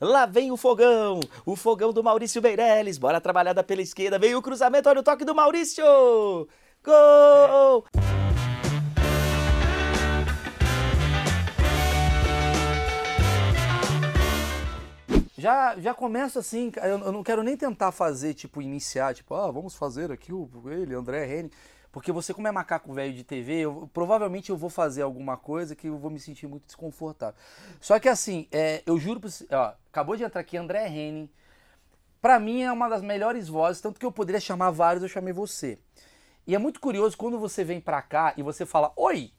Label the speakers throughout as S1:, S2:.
S1: Lá vem o fogão, o fogão do Maurício Meirelles. Bora trabalhada pela esquerda. Veio o cruzamento, olha o toque do Maurício. Gol!
S2: Já, já começa assim, eu, não quero nem tentar fazer, tipo, iniciar, tipo, ah, vamos fazer aqui o ele, André Rene. Porque você, como é macaco velho de TV, eu, provavelmente eu vou fazer alguma coisa que eu vou me sentir muito desconfortável. Só que assim, é, eu juro pra você, ó, acabou de entrar aqui André Rene. Pra mim é uma das melhores vozes, tanto que eu poderia chamar vários, eu chamei você. E é muito curioso quando você vem pra cá e você fala, oi,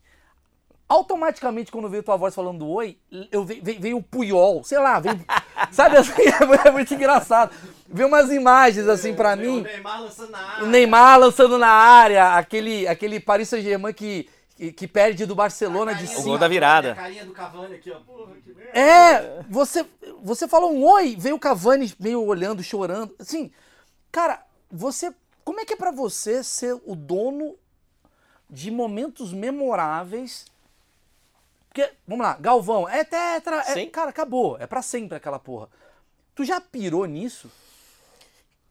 S2: automaticamente quando veio tua voz falando oi, eu veio, veio o Puyol, sei lá, veio, sabe assim, é muito engraçado. Veio umas imagens assim para mim. O
S3: Neymar lançando na área.
S2: O Neymar lançando na área, aquele, aquele Paris Saint-Germain que, que, que, perde do Barcelona de 5.
S1: O gol da virada.
S3: A carinha do Cavani aqui, ó. Porra, que merda.
S2: É, você, você falou um oi, veio o Cavani meio olhando, chorando. Assim, cara, você. Como é que é pra você ser o dono de momentos memoráveis? Porque, vamos lá, Galvão, é tetra. É, cara, acabou. É pra sempre aquela porra. Tu já pirou nisso?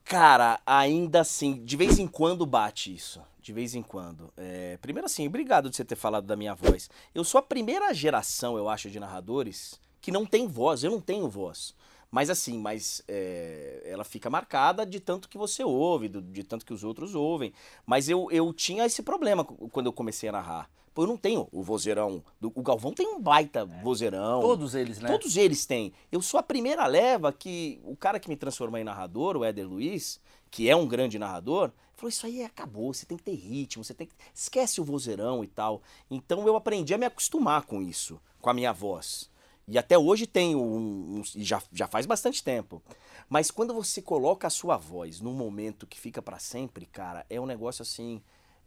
S1: Cara, ainda assim, de vez em quando bate isso. De vez em quando. É, primeiro assim, obrigado de você ter falado da minha voz. Eu sou a primeira geração, eu acho, de narradores que não tem voz. Eu não tenho voz. Mas assim, mas é, ela fica marcada de tanto que você ouve, de tanto que os outros ouvem. Mas eu, eu tinha esse problema quando eu comecei a narrar. Pô, eu não tenho o vozeirão. do- O Galvão tem um baita vozeirão.
S2: Todos eles, né?
S1: Todos eles têm. Eu sou a primeira leva que o cara que me transformou em narrador, o Éder Luiz, que é um grande narrador, falou: Isso aí acabou, você tem que ter ritmo, você tem que. Esquece o vozeirão e tal. Então eu aprendi a me acostumar com isso, com a minha voz. E até hoje tenho um. um- e já, já faz bastante tempo. Mas quando você coloca a sua voz num momento que fica pra sempre, cara, é um negócio assim.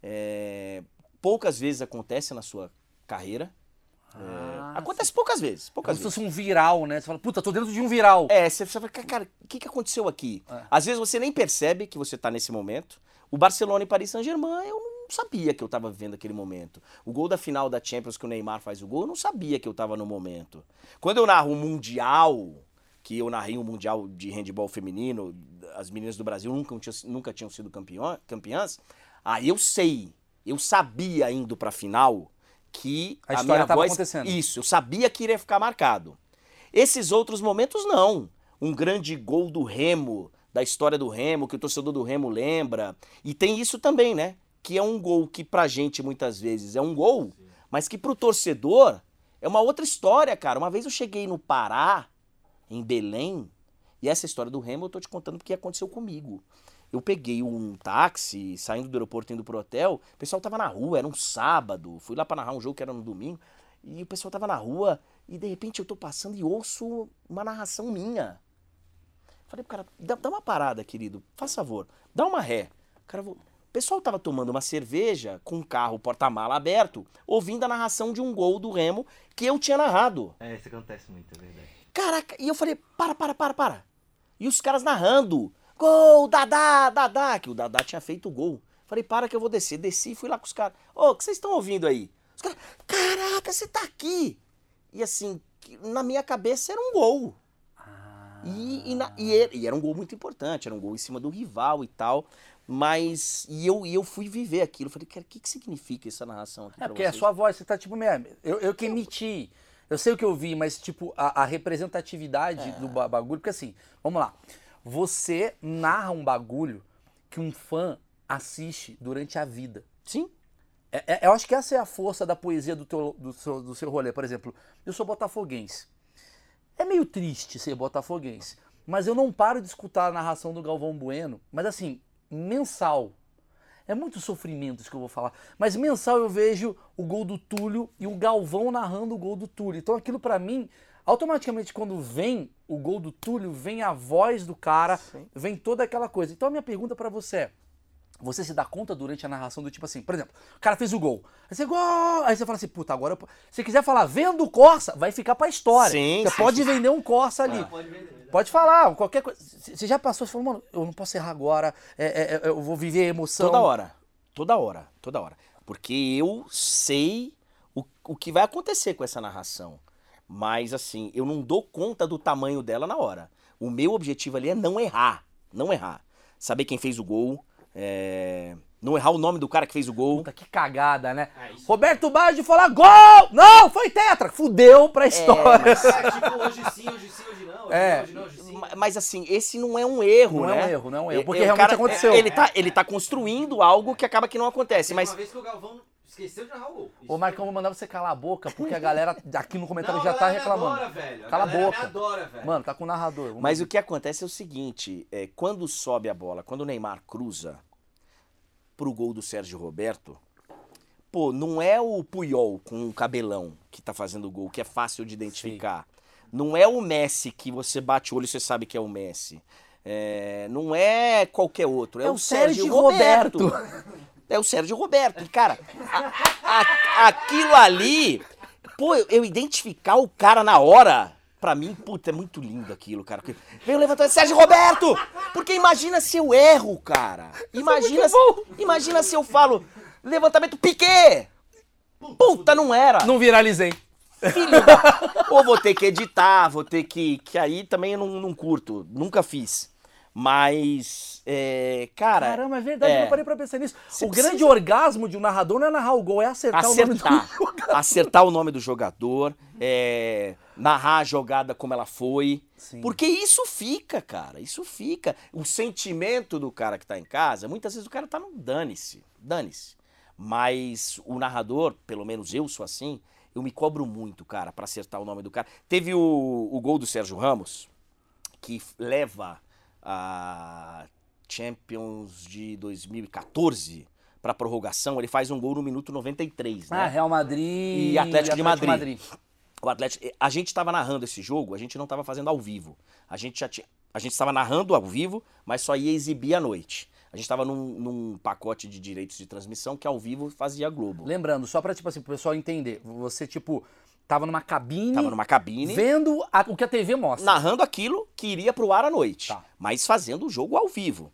S1: é, Poucas vezes acontece na sua carreira. É,
S2: Ah,
S1: acontece poucas vezes.
S2: Como
S1: Poucas
S2: se
S1: vezes.
S2: fosse um viral, né? Você fala, puta, tô dentro de um viral.
S1: É, você fala, cara, o que, que aconteceu aqui?
S2: É.
S1: Às vezes você nem percebe que você tá nesse momento. O Barcelona e Paris Saint-Germain, eu não sabia que eu tava vivendo aquele momento. O gol da final da Champions que o Neymar faz o gol, eu não sabia que eu tava no momento. Quando eu narro o Mundial, que eu narrei um Mundial de handebol feminino, as meninas do Brasil nunca, tinham- nunca tinham sido campeão, campeãs, aí eu sei, eu sabia indo pra final que
S2: A
S1: a,
S2: história
S1: minha
S2: tava
S1: voz...
S2: acontecendo.
S1: Isso, eu sabia que iria ficar marcado. Esses outros momentos, não. Um grande gol do Remo, da história do Remo, que o torcedor do Remo lembra. E tem isso também, né? Que é um gol que pra gente muitas vezes é um gol, mas que pro torcedor é uma outra história, cara. Uma vez eu cheguei no Pará, em Belém, e essa história do Remo eu tô te contando porque aconteceu comigo. Eu peguei um táxi, saindo do aeroporto indo pro hotel, o pessoal tava na rua, era um sábado, fui lá pra narrar um jogo que era no domingo, e o pessoal tava na rua, e de repente eu tô passando e ouço uma narração minha. Falei pro cara, dá, dá uma parada, querido, faz favor, dá uma ré. O cara, vou- o pessoal tava tomando uma cerveja com o carro porta-mala aberto, ouvindo a narração de um gol do Remo que eu tinha narrado.
S3: É, isso acontece muito, é verdade.
S1: Caraca, e eu falei, para, para, para, para. E os caras narrando, gol, Dadá, Dadá, que o Dadá tinha feito o gol. Falei, para que eu vou descer. Desci e fui lá com os caras. Ô, o que vocês estão ouvindo aí? Os caras, caraca, você tá aqui. E assim, na minha cabeça era um gol. E, e, na- e era, um gol muito importante, era um gol em cima do rival e tal. Mas, e eu, e eu fui viver aquilo. Falei, cara, o que, que significa essa narração aqui
S2: É porque é a
S1: vocês?
S2: sua voz, você tá tipo, mesmo. Eu, eu que emiti. Eu sei o que eu vi, mas tipo, a, a representatividade do ba- bagulho, porque assim, vamos lá. Você narra um bagulho que um fã assiste durante a vida.
S1: Sim,
S2: É- é- eu acho que essa é a força da poesia do, teu, do, seu, do seu rolê. Por exemplo, eu sou botafoguense. É meio triste ser botafoguense, mas eu não paro de escutar a narração do Galvão Bueno, mas assim, mensal. É muito sofrimento isso que eu vou falar. Mas mensal eu vejo o gol do Túlio e o Galvão narrando o gol do Túlio. Então aquilo pra mim, automaticamente quando vem o gol do Túlio, vem a voz do cara, vem toda aquela coisa. Então a minha pergunta pra você é: você se dá conta durante a narração do tipo assim, por exemplo, o cara fez o gol. Aí você, gol! Aí você fala assim, puta, agora. eu Se quiser falar, vendo o Corsa, vai ficar pra história.
S1: Sim,
S2: você
S1: sim,
S2: pode vender um Corsa ali.
S3: Pode ver.
S2: Pode falar, qualquer coisa. Você já passou, você falou, mano, eu não posso errar agora, é, é, é, eu vou viver a emoção.
S1: Toda hora. Toda hora. Toda hora. Porque eu sei o, o que vai acontecer com essa narração. Mas assim, eu não dou conta do tamanho dela na hora. O meu objetivo ali é não errar. Não errar. Saber quem fez o gol. é, Não errar o nome do cara que fez o gol.
S2: Puta, que cagada, né?
S3: É.
S2: Roberto Baggio falar gol! Não, foi tetra! Fudeu pra história.
S1: mas-
S3: É, tipo, hoje sim, hoje sim, hoje não. Hoje
S2: É.
S3: não, hoje não, hoje sim.
S1: Ma- Mas assim, esse não é um erro,
S2: Não
S1: né?
S2: é um erro, não é um erro,
S1: É-
S2: porque
S1: é, o
S2: realmente
S1: cara-
S2: aconteceu.
S1: Ele tá, ele tá construindo algo que acaba que não acontece.
S3: Teve
S1: Mas
S3: uma vez que o Galvão esqueceu de narrar o gol. Isso
S2: Ô, Marcão, vou mandar você calar a boca, porque a galera aqui no comentário
S3: Não,
S2: já
S3: a
S2: tá
S3: galera me
S2: reclamando.
S3: Adora, velho.
S2: Cala a
S3: galera
S2: boca.
S3: Me adora, velho.
S2: Mano, tá com o narrador. Vamos
S1: Mas
S2: ver.
S1: o que acontece é o seguinte: é, quando sobe a bola, quando o Neymar cruza pro gol do Sérgio Roberto, pô, não é o Puyol com o cabelão que tá fazendo o gol, que é fácil de identificar. Não é o Messi que você bate o olho e você sabe que é o Messi. É, não é qualquer outro, é,
S2: É
S1: o
S2: o
S1: Sérgio,
S2: Sérgio
S1: Roberto.
S2: Roberto.
S1: É o Sérgio Roberto. E, cara, a- a- aquilo ali, pô, eu, eu identificar o cara na hora, pra mim, puta, é muito lindo aquilo, cara. Porque Veio levantar Sérgio Roberto! Porque imagina se eu erro, cara. Imagina, se, imagina se eu falo levantamento Piquet! Puta, não era.
S2: Não viralizei.
S1: Filho da... Ou vou ter que editar, vou ter que. Que aí também eu não, não curto. Nunca fiz. Mas. É, cara.
S2: Caramba, é verdade, eu
S1: é.
S2: não parei pra pensar nisso. O grande
S1: precisa-
S2: orgasmo de um narrador não é narrar o gol, é acertar, o nome do
S1: acertar.
S2: jogador.
S1: acertar o nome do jogador, é, narrar a jogada como ela foi.
S2: Sim.
S1: Porque isso fica, cara. Isso fica. O sentimento do cara que tá em casa, muitas vezes o cara tá no dane-se. Dane-se. Mas o narrador, pelo menos eu sou assim, eu me cobro muito, cara, pra acertar o nome do cara. Teve o, o gol do Sérgio Ramos, que leva a Champions de 2014 pra prorrogação. Ele faz um gol no minuto 93, né?
S2: Ah, Real Madrid
S1: E Atlético de Madrid.
S2: Madrid.
S1: O Atlético, a gente estava narrando esse jogo, a gente não estava fazendo ao vivo. A gente já tinha, a gente estava narrando ao vivo, mas só ia exibir à noite. A gente estava num, num pacote de direitos de transmissão que ao vivo fazia Globo.
S2: Lembrando, só pra, tipo assim, pro pessoal entender, você, tipo, tava numa cabine,
S1: Tava numa cabine,
S2: vendo a- o que a TV mostra.
S1: narrando aquilo que iria pro ar à noite,
S2: Tá.
S1: mas fazendo o jogo ao vivo.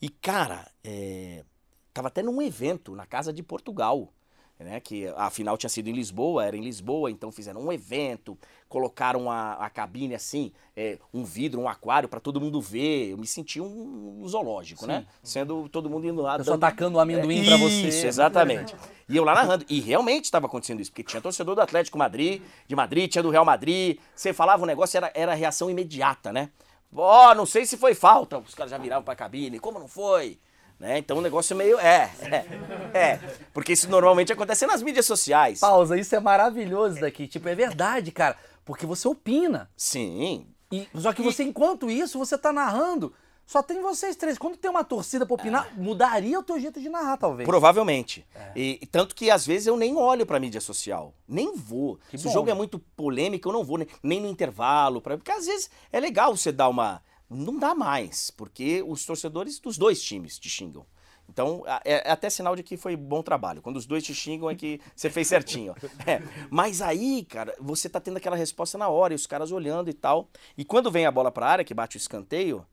S1: E cara, é, tava até num evento na casa de Portugal, né? Que a final tinha sido em Lisboa, era em Lisboa, então fizeram um evento, colocaram a, a cabine assim, é, um vidro, um aquário pra todo mundo ver. Eu me senti um, um zoológico, né? Sendo todo mundo indo lá.
S2: Pessoal
S1: dando-
S2: tacando o amendoim pra você.
S1: Isso, exatamente. E eu lá narrando. E realmente estava acontecendo isso, porque tinha torcedor do Atlético Madrid, de Madrid, tinha do Real Madrid. Você falava um negócio, era, era reação imediata, né? Ó, não sei se foi falta. Os caras já viravam pra cabine. Como não foi? Né? Então o negócio é meio. É, é, é. Porque isso normalmente acontece nas mídias sociais.
S2: Pausa, isso é maravilhoso daqui. Tipo, é verdade, cara. Porque você opina.
S1: Sim.
S2: E, só que você, enquanto isso, você tá narrando. Só tem vocês três. Quando tem uma torcida pra opinar, mudaria o teu jeito de narrar, talvez.
S1: Provavelmente.
S2: É.
S1: E, tanto que às vezes eu nem olho pra mídia social. Nem vou.
S2: Que
S1: Se
S2: bom.
S1: o jogo é muito polêmico, eu não vou nem, nem no intervalo. Pra, porque às vezes é legal você dar uma. Não dá mais, porque os torcedores dos dois times te xingam. Então, é, é até sinal de que foi bom trabalho. Quando os dois te xingam é que você fez certinho. É. Mas aí, cara, você tá tendo aquela resposta na hora, e os caras olhando e tal. E quando vem a bola pra área, que bate o escanteio,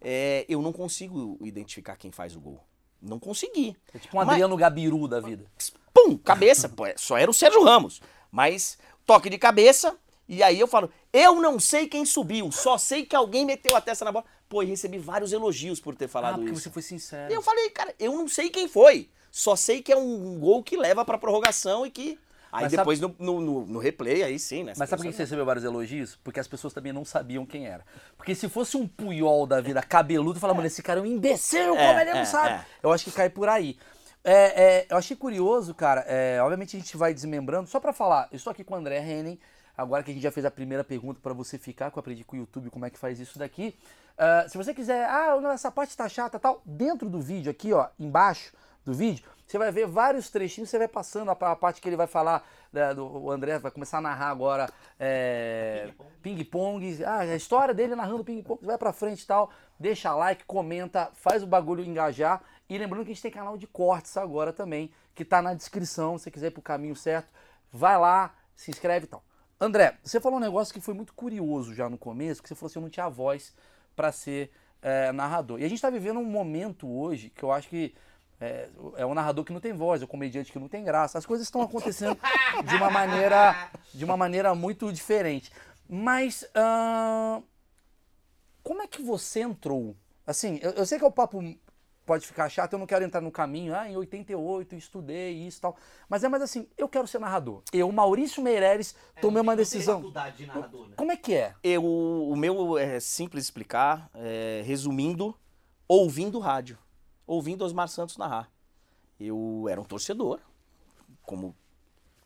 S1: é, eu não consigo identificar quem faz o gol. Não consegui.
S2: É tipo um
S1: Mas-
S2: Adriano Gabiru da vida.
S1: pum, cabeça. Pô, é- só era o Sérgio Ramos. Mas toque de cabeça, e aí eu falo, eu não sei quem subiu, só sei que alguém meteu a testa na bola. Pô, e recebi vários elogios por ter
S2: Ah,
S1: falado
S2: porque
S1: isso.
S2: você foi sincero.
S1: E eu falei, cara, eu não sei quem foi. Só sei que é um gol que leva pra prorrogação e que. Aí
S2: Mas
S1: depois no, no, no- no replay, aí sim, né?
S2: Mas sabe por que você recebeu vários elogios? Porque as pessoas também não sabiam quem era. Porque se fosse um Puyol da vida cabeludo, fala, mano, esse cara é um imbecil,
S1: É,
S2: como ele não
S1: é,
S2: sabe?
S1: é.
S2: Eu acho que cai por aí. É, é, eu achei curioso, cara. é, obviamente a gente vai desmembrando. Só pra falar, eu estou aqui com o André Henning. Agora que a gente já fez a primeira pergunta pra você ficar, que eu aprendi com o YouTube como é que faz isso daqui. Ah, se você quiser, ah, essa parte tá chata tal, dentro do vídeo aqui, ó, embaixo do vídeo, você vai ver vários trechinhos, você vai passando a, parte que ele vai falar, né, do, o André vai começar a narrar agora é, ping-pong, ah, a história dele narrando ping-pong, vai pra frente e tal, deixa like, comenta, faz o bagulho engajar, e lembrando que a gente tem canal de cortes agora também, que tá na descrição, se você quiser ir pro caminho certo, vai lá, se inscreve e tal. André, você falou um negócio que foi muito curioso já no começo, que você falou assim, eu não tinha voz pra ser é, narrador. E a gente tá vivendo um momento hoje que eu acho que É, é um narrador que não tem voz, é um comediante que não tem graça. As coisas estão acontecendo de uma maneira, de uma maneira muito diferente. Mas como é que você entrou? Assim, eu, eu sei que o papo pode ficar chato, eu não quero entrar no caminho. Ah, em 88 eu estudei isso e tal. Mas é mais assim, eu quero ser narrador. Eu, Maurício Meireles, tomei uma
S3: Não tem
S2: decisão.
S3: faculdade de narrador, né?
S2: Como é que é?
S1: Eu, o meu é simples explicar, é, resumindo, ouvindo rádio. Ouvindo Osmar Santos narrar. Eu era um torcedor, como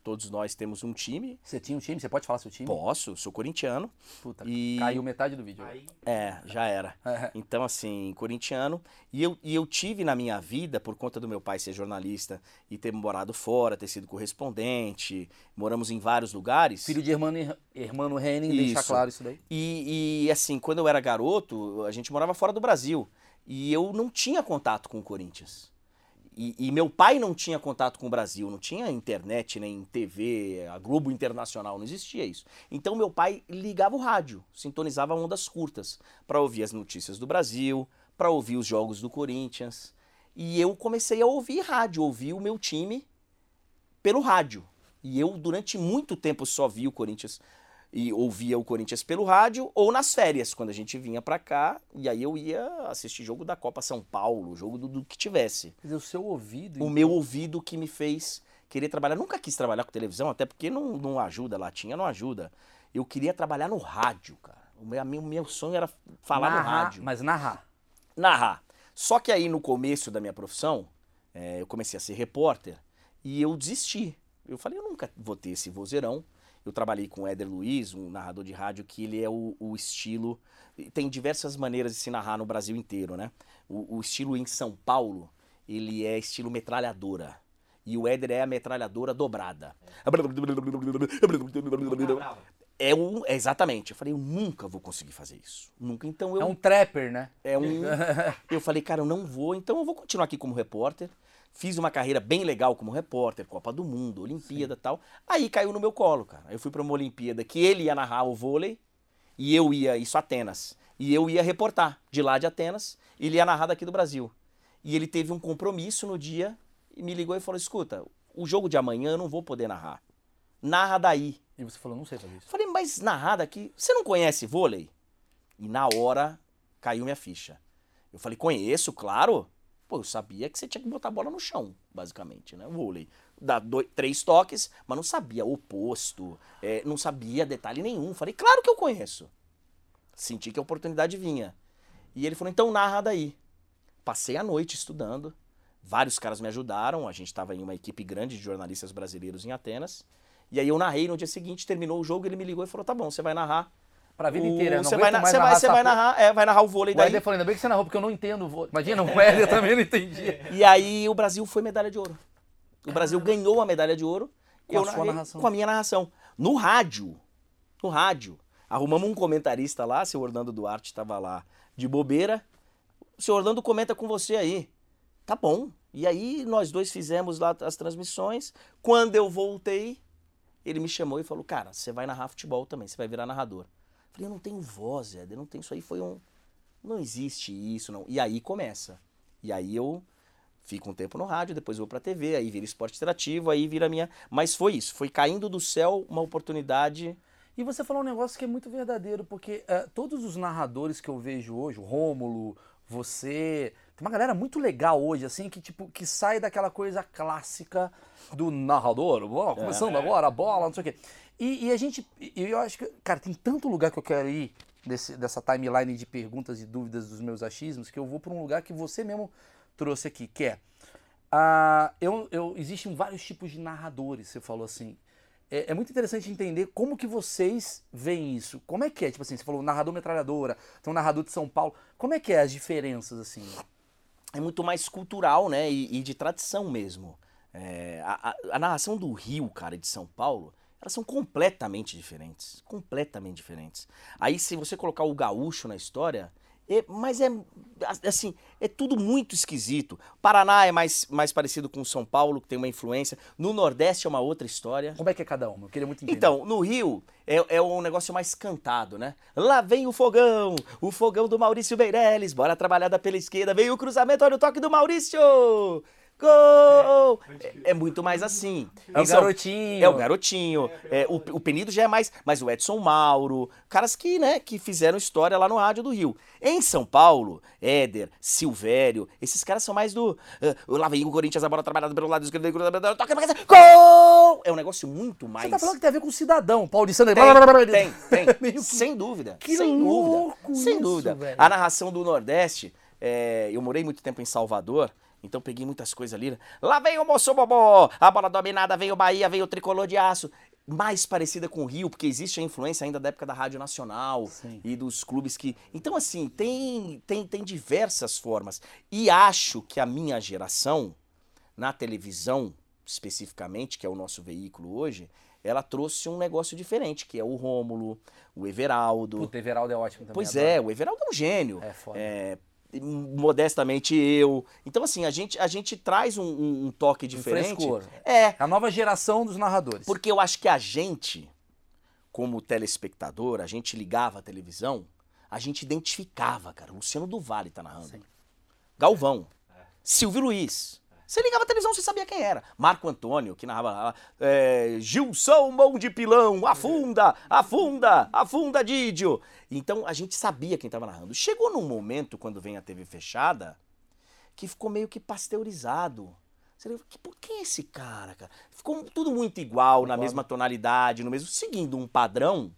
S1: todos nós temos um time.
S2: Você tinha um time? Você pode falar seu time?
S1: Posso, sou corintiano.
S2: Puta,
S1: E-
S2: caiu metade do vídeo.
S3: Aí,
S1: É, já era.
S2: É.
S1: Então, assim, corintiano. E eu, e eu tive na minha vida, por conta do meu pai ser jornalista e ter morado fora, ter sido correspondente, moramos em vários lugares.
S2: Filho de Hermano, Hermano Henning, deixa
S1: Isso.
S2: claro isso daí.
S1: E, e, assim, quando eu era garoto, a gente morava fora do Brasil. E eu não tinha contato com o Corinthians. E, e meu pai não tinha contato com o Brasil, não tinha internet, nem TV, a Globo Internacional, não existia isso. Então meu pai ligava o rádio, sintonizava ondas curtas para ouvir as notícias do Brasil, para ouvir os jogos do Corinthians. E eu comecei a ouvir rádio, ouvir o meu time pelo rádio. E eu, durante muito tempo, só vi o Corinthians e ouvia o Corinthians pelo rádio ou nas férias, quando a gente vinha pra cá. E aí eu ia assistir jogo da Copa São Paulo, jogo do, do que tivesse.
S2: Quer dizer, o seu ouvido.
S1: O meu ouvido que me fez querer trabalhar. Nunca quis trabalhar com televisão, até porque não, não ajuda, latinha não ajuda. Eu queria trabalhar no rádio, cara. O meu, meu, meu sonho era falar no
S2: narrar,
S1: rádio
S2: Mas narrar.
S1: narrar. Só que aí no começo da minha profissão, eh, eu comecei a ser repórter e eu desisti. Eu falei, eu nunca vou ter esse vozeirão. Eu trabalhei com o Éder Luiz, um narrador de rádio, que ele é o, o estilo. Tem diversas maneiras de se narrar no Brasil inteiro, né? O, o estilo em São Paulo, ele é estilo metralhadora. E o Éder é a metralhadora dobrada. É um. é exatamente. Eu falei, eu nunca vou conseguir fazer isso. Nunca. Então eu
S2: É um trapper, né?
S1: é um. Eu falei, cara, eu não vou, então eu vou continuar aqui como repórter. Fiz uma carreira bem legal como repórter, Copa do Mundo, Olimpíada e tal. Aí caiu no meu colo, cara. Eu fui pra uma Olimpíada que ele ia narrar o vôlei e eu ia, isso Atenas, e eu ia reportar de lá de Atenas, e ele ia narrar daqui do Brasil. E ele teve um compromisso no dia e me ligou e falou: escuta, o jogo de amanhã eu não vou poder narrar. Narra daí.
S2: E você falou, não sei fazer isso.
S1: falei, mas narrar daqui, você não conhece vôlei? E na hora caiu minha ficha. Eu falei, conheço, claro. Pô, eu sabia que você tinha que botar a bola no chão, basicamente, né? Vôlei. Dá dois, três toques, mas não sabia o oposto, é, não sabia detalhe nenhum. Falei, claro que eu conheço. Senti que a oportunidade vinha. E ele falou, então narra daí. Passei a noite estudando. Vários caras me ajudaram. A gente estava em uma equipe grande de jornalistas brasileiros em Atenas. E aí eu narrei no dia seguinte, terminou o jogo, ele me ligou e falou: tá bom, você vai narrar.
S2: Pra vida
S1: o-
S2: inteira. eu Não
S1: você vai, na-
S2: mais
S1: você vai,
S2: narrar
S1: você
S2: essa
S1: vai narrar, é, vai narrar o vôlei
S2: O
S1: daí.
S2: Éder falou, ainda bem que você narrou, porque eu não entendo. o vôlei. Imagina, o Éder também não entendia.
S1: E aí o Brasil foi medalha de ouro. O Brasil ganhou a medalha de ouro
S2: Com a sua
S1: narrei
S2: narração.
S1: com a minha narração. No rádio. No rádio. Arrumamos um comentarista lá, seu Orlando Duarte estava lá de bobeira. O seu Orlando comenta com você aí. Tá bom. E aí nós dois fizemos lá as transmissões. Quando eu voltei, ele me chamou e falou: Cara, você vai narrar futebol também, você vai virar narrador. Falei: Eu não tenho voz, Éder, não tenho. Isso aí foi um. Não existe isso, não. E aí começa. E aí eu fico um tempo no rádio, depois vou pra TV, aí vira esporte interativo, aí vira minha. Mas foi isso, foi caindo do céu uma oportunidade.
S2: E você falou um negócio que é muito verdadeiro, porque é, todos os narradores que eu vejo hoje, o Rômulo, você, tem uma galera muito legal hoje, assim, que tipo, que sai daquela coisa clássica do narrador, ó, começando agora, a bola, não sei o quê. E, e a gente, e eu acho que, cara, tem tanto lugar que eu quero ir desse, dessa timeline de perguntas e dúvidas dos meus achismos, que eu vou para um lugar que você mesmo trouxe aqui, que é, ah, eu, eu, existem vários tipos de narradores, você falou assim. É, é muito interessante entender como que vocês veem isso. Como é que é? Tipo assim, você falou narrador metralhadora, tem um narrador de São Paulo. Como é que é as diferenças, assim?
S1: É muito mais cultural, né? E, e de tradição mesmo. É, a, a- narração do Rio, cara, e de São Paulo, elas são completamente diferentes. Completamente diferentes. Aí, se você colocar o gaúcho na história, É, mas é assim, é tudo muito esquisito. Paraná é mais, mais parecido com São Paulo, que tem uma influência. No Nordeste é uma outra história.
S2: Como é que é cada uma? Eu queria muito entender.
S1: Então, no Rio é, é um negócio mais cantado, né? Lá vem o fogão, o fogão do Maurício Meirelles, bora trabalhada pela esquerda, veio o cruzamento, olha o toque do Maurício! Gol! É, é muito mais assim.
S2: É o
S1: Em São-
S2: garotinho.
S1: É o garotinho. É, o, o Penido já é mais. Mas o Edson Mauro, caras que, né, que fizeram história lá no Rádio do Rio. Em São Paulo, Éder, Silvério, esses caras são mais do. ah, lá vem o Corinthians, a bola trabalhada pelo lado esquerdo, toca pra casa, gol! É um negócio muito mais.
S2: Você tá falando que tem a ver com o cidadão, paulistano.
S1: Tem, tem, tem. Sem dúvida.
S2: Que
S1: sem
S2: louco
S1: dúvida. Sem
S2: isso,
S1: dúvida.
S2: velho.
S1: A narração do Nordeste, é, eu morei muito tempo em Salvador, então peguei muitas coisas ali. né? Lá vem o Moço a bola dominada, vem o Bahia, vem o Tricolor de Aço. Mais parecida com o Rio, porque existe a influência ainda da época da Rádio Nacional
S2: Sim.
S1: e dos clubes que. Então, assim, tem, tem, tem diversas formas. E acho que a minha geração, na televisão, especificamente, que é o nosso veículo hoje, ela trouxe um negócio diferente, que é o Rômulo, o Everaldo.
S2: Puta, Everaldo é ótimo também.
S1: pois
S2: adoro.
S1: é, o Everaldo é um gênio.
S2: É foda.
S1: É, modestamente eu. Então, assim, a gente, a gente traz um, um- um toque diferente.
S2: frescor.
S1: É,
S2: A nova geração dos narradores.
S1: porque eu acho que a gente, como telespectador, a gente ligava a televisão, a gente identificava, cara. Luciano do Vale tá narrando.
S2: Sim.
S1: Galvão. Silvio Luiz. Você ligava a televisão, você sabia quem era. Marco Antônio, que narrava. É, Gilson Mão de Pilão, afunda, afunda, afunda, Didio. Então a gente sabia quem estava narrando. Chegou num momento, quando vem a TV fechada, que ficou meio que pasteurizado. Você lembra, que- pô, quem é esse cara, cara? Ficou tudo muito igual, na mesma tonalidade, no mesmo. seguindo um padrão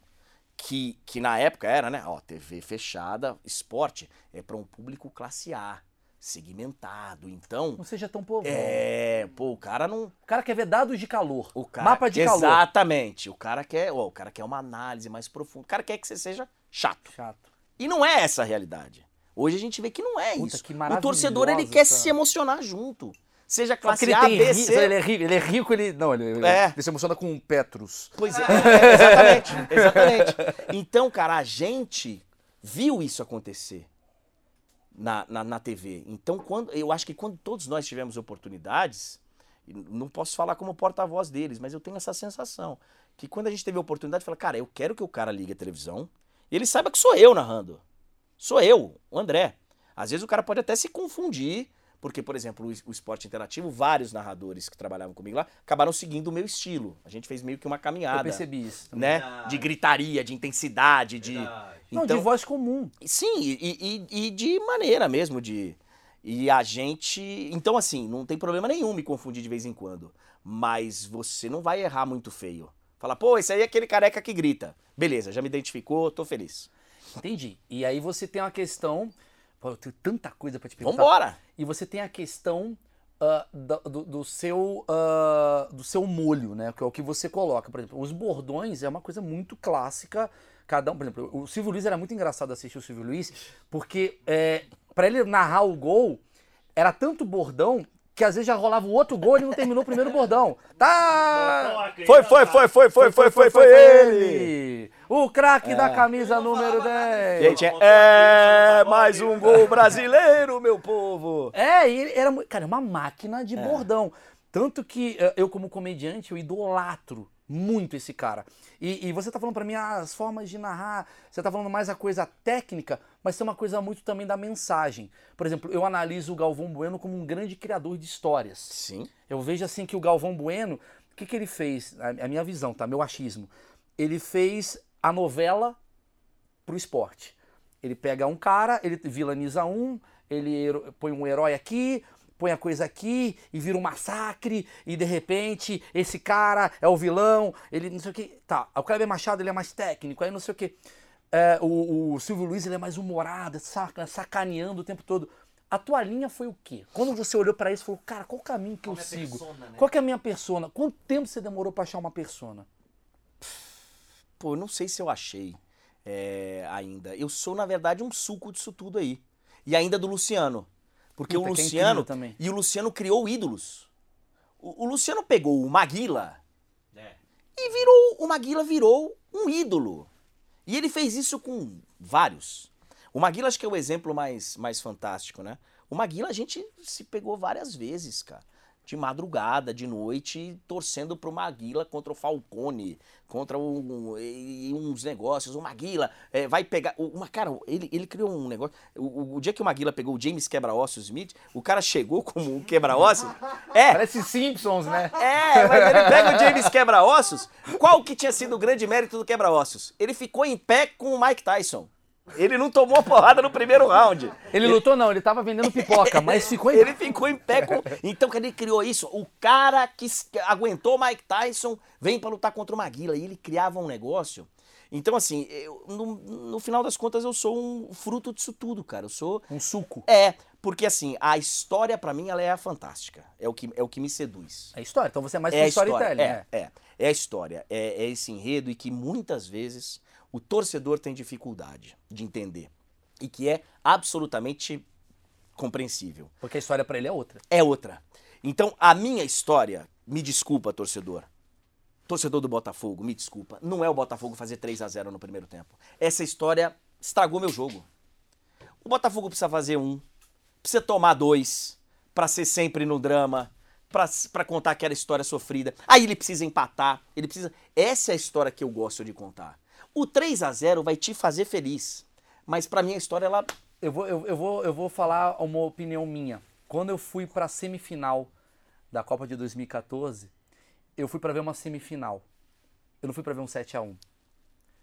S1: que, que na época era, né? Ó, TV fechada, esporte, é para um público classe A, segmentado. Então,
S2: Não seja tão povão.
S1: é. Pô, o cara não.
S2: O cara quer ver dados de calor.
S1: O cara,
S2: Mapa de calor.
S1: Exatamente. O cara quer. ó, o cara quer uma análise mais profunda. O cara quer que você seja chato.
S2: Chato.
S1: E não é essa a realidade. Hoje a gente vê que não é
S2: Puta,
S1: isso. o torcedor ele quer
S2: essa-
S1: se emocionar junto. Seja classe
S2: ele
S1: A, B, C.
S2: ele é rico, ele é rico, ele. Não, ele, ele-
S1: É.
S2: ele se emociona com Petrus.
S1: Pois é, é, exatamente, exatamente. Então, cara, a gente viu isso acontecer na, na, na TV. Então, quando eu acho que quando todos nós tivemos oportunidades, não posso falar como porta-voz deles, mas eu tenho essa sensação que quando a gente teve a oportunidade, fala, cara, eu quero que o cara ligue a televisão e ele saiba que sou eu narrando. Sou eu, o André. Às vezes o cara pode até se confundir, porque, por exemplo, o, o esporte interativo, vários narradores que trabalhavam comigo lá acabaram seguindo o meu estilo. A gente fez meio que uma
S2: Eu
S1: caminhada
S2: percebi isso.
S1: né?
S3: Verdade.
S1: De gritaria, de intensidade, de.
S3: Verdade.
S2: Não,
S1: Então,
S2: de voz comum.
S1: sim, e, e- e de maneira mesmo de. E a gente. Então, assim, não tem problema nenhum me confundir de vez em quando. Mas você não vai errar muito feio. Fala, pô, esse aí é aquele careca que grita. Beleza, já me identificou, tô feliz.
S2: Entendi. E aí você tem uma questão. Pô, eu tenho tanta coisa pra te perguntar.
S1: Vambora!
S2: E você tem a questão da- do, do seu, ah, do seu molho, né? Que é o que você coloca. Por exemplo, os bordões é uma coisa muito clássica. Cada um, por exemplo, o Silvio Luiz era muito engraçado assistir o Silvio Luiz, porque é, para ele narrar o gol, era tanto bordão que às vezes já rolava o outro gol e ele não terminou o primeiro bordão. Tá!
S1: Foi, foi, foi, foi, foi, foi, foi, foi ele!
S2: O craque da camisa número 10.
S1: Gente, é, é mais um gol brasileiro, meu povo!
S2: É, e ele era, cara, uma máquina de bordão. Tanto que eh, eu, como comediante, eu idolatro muito esse cara. E, e você tá falando pra mim ah, as formas de narrar, você tá falando mais a coisa técnica, mas tem uma coisa muito também da mensagem. Por exemplo, eu analiso o Galvão Bueno como um grande criador de histórias.
S1: Sim.
S2: Eu vejo assim que o Galvão Bueno, o que, que ele fez? A, a minha visão, tá? Meu achismo. Ele fez a novela pro esporte. Ele pega um cara, ele vilaniza um, ele põe um herói aqui, põe a coisa aqui e vira um massacre e de repente esse cara é o vilão, ele não sei o que. Tá, o Kleber Machado ele é mais técnico, aí não sei o que. o, o Silvio Luiz ele é mais humorado, saca, sacaneando o tempo todo. A tua linha foi o quê? Quando você olhou pra isso e falou, cara, qual o caminho que eu
S3: Qual é a
S2: sigo?
S3: persona, né?
S2: Qual que é a minha persona? Quanto tempo você demorou pra achar uma persona?
S1: Pô, eu não sei se eu achei é, ainda. Eu sou, na verdade, um suco disso tudo aí. E ainda do Luciano. Porque
S2: Puta,
S1: o
S2: é
S1: Luciano.
S2: também.
S1: E o Luciano criou ídolos. O, o Luciano pegou o Maguila
S3: É.
S1: e virou. O Maguila virou um ídolo. E ele fez isso com vários. O Maguila acho que é o exemplo mais, mais fantástico, né? O Maguila a gente se pegou várias vezes, cara. De madrugada, de noite, torcendo pro Maguila contra o Falcone, contra um, uns negócios. O Maguila é, vai pegar. Uma, cara, ele, ele criou um negócio. O, o dia que o Maguila pegou o James Quebra-Ossos Smith, o cara chegou como um quebra-ossos. É,
S2: Parece Simpsons, né?
S1: é, mas ele pega o James Quebra-Ossos. Qual que tinha sido o grande mérito do Quebra-Ossos? Ele ficou em pé com o Mike Tyson. Ele não tomou porrada no primeiro round.
S2: Ele lutou não, ele tava vendendo pipoca, mas ficou em...
S1: Ele ficou em pé com. Então, quando ele criou isso, o cara que que aguentou o Mike Tyson vem pra lutar contra o Maguila. E ele criava um negócio. Então, assim, eu- no, no final das contas, eu sou um fruto disso tudo, cara. Eu sou.
S2: um suco.
S1: É, porque assim, a história pra mim ela é a fantástica. É o que, é o que me seduz.
S2: É história, então você é mais
S1: É história,
S2: storytelling,
S1: é,
S2: né?
S1: é, é a história, é, é esse enredo e que muitas vezes o torcedor tem dificuldade de entender e que é absolutamente compreensível.
S2: Porque a história pra ele é outra.
S1: É outra. Então, a minha história, me desculpa, torcedor. Torcedor do Botafogo, me desculpa. Não é o Botafogo fazer 3 a 0 no primeiro tempo. Essa história estragou meu jogo. O Botafogo precisa fazer um, precisa tomar dois, pra ser sempre no drama, pra contar aquela história sofrida. Aí ele precisa empatar, ele precisa. Essa é a história que eu gosto de contar. O 3 a 0 vai te fazer feliz, mas pra mim a história ela
S2: Eu vou, eu, eu vou, eu vou falar uma opinião minha. Quando eu fui pra semifinal da Copa de 2014, eu fui pra ver uma semifinal. Eu não fui pra ver um 7 a 1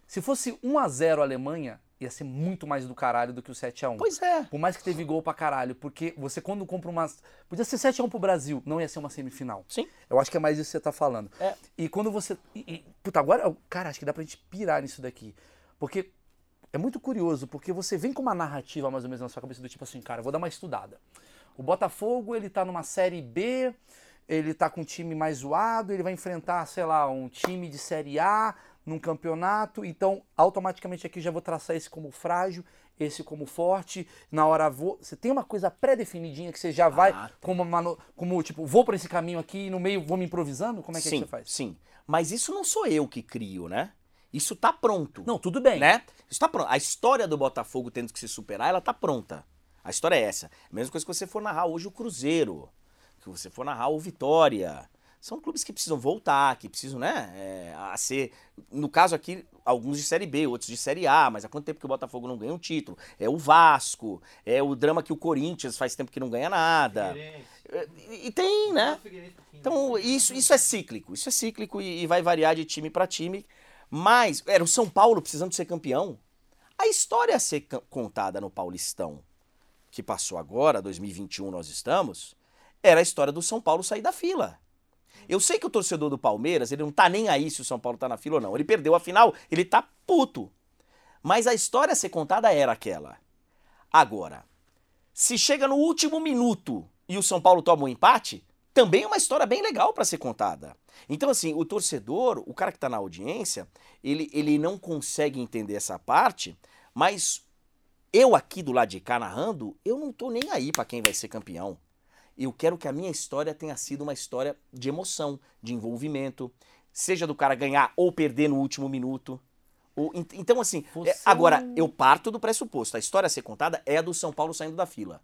S2: Se fosse 1 a 0 a Alemanha, ia ser muito mais do caralho do que o 7 a 1
S1: Pois é.
S2: Por mais que teve gol pra caralho, porque você quando compra uma. Podia ser 7x1 pro Brasil, não ia ser uma semifinal.
S1: Sim.
S2: Eu acho que é mais isso que você tá falando.
S1: É.
S2: E quando você. e- e- puta, agora. Cara, acho que dá pra gente pirar nisso daqui. Porque é muito curioso, porque você vem com uma narrativa mais ou menos na sua cabeça do tipo assim, cara, vou dar uma estudada. O Botafogo, ele tá numa série B, ele tá com um time mais zoado, ele vai enfrentar, sei lá, um time de série A num campeonato, então automaticamente aqui já vou traçar esse como frágil, esse como forte, na hora vou. Você tem uma coisa pré-definidinha que você já vai
S1: Ah,
S2: como, uma no- como tipo, vou por esse caminho aqui e no meio vou me improvisando? Como é que, é que
S1: sim,
S2: você faz?
S1: Sim. Mas isso não sou eu que crio, né? Isso tá pronto.
S2: Não, tudo bem.
S1: Né? Isso tá pronto. A história do Botafogo tendo que se superar, ela tá pronta. A história é essa. Mesma coisa que você for narrar hoje o Cruzeiro, que você for narrar o Vitória. São clubes que precisam voltar, que precisam, né, é, a ser, no caso aqui, alguns de Série B, outros de Série A, mas há quanto tempo que o Botafogo não ganha um título? É o Vasco, é o drama que o Corinthians faz tempo que não ganha nada. É, E, e tem, né?
S3: Pouquinho.
S1: Então, isso, isso é cíclico. Isso é cíclico e, e vai variar de time para time. Mas, era o São Paulo precisando ser campeão. A história a ser contada no Paulistão, que passou agora, 2021 nós estamos, era a história do São Paulo sair da fila. Eu sei que o torcedor do Palmeiras, ele não tá nem aí se o São Paulo tá na fila ou não. Ele perdeu a final, ele tá puto. Mas a história a ser contada era aquela. Agora, se chega no último minuto e o São Paulo toma um empate, também é uma história bem legal para ser contada. Então, assim, o torcedor, o cara que tá na audiência, ele, ele não consegue entender essa parte, mas eu aqui do lado de cá narrando, eu não tô nem aí para quem vai ser campeão. Eu quero que a minha história tenha sido uma história de emoção, de envolvimento, seja do cara ganhar ou perder no último minuto. Ou- ent- então, assim,
S2: Você
S1: é, agora, eu parto do pressuposto, a história a ser contada é a do São Paulo saindo da fila.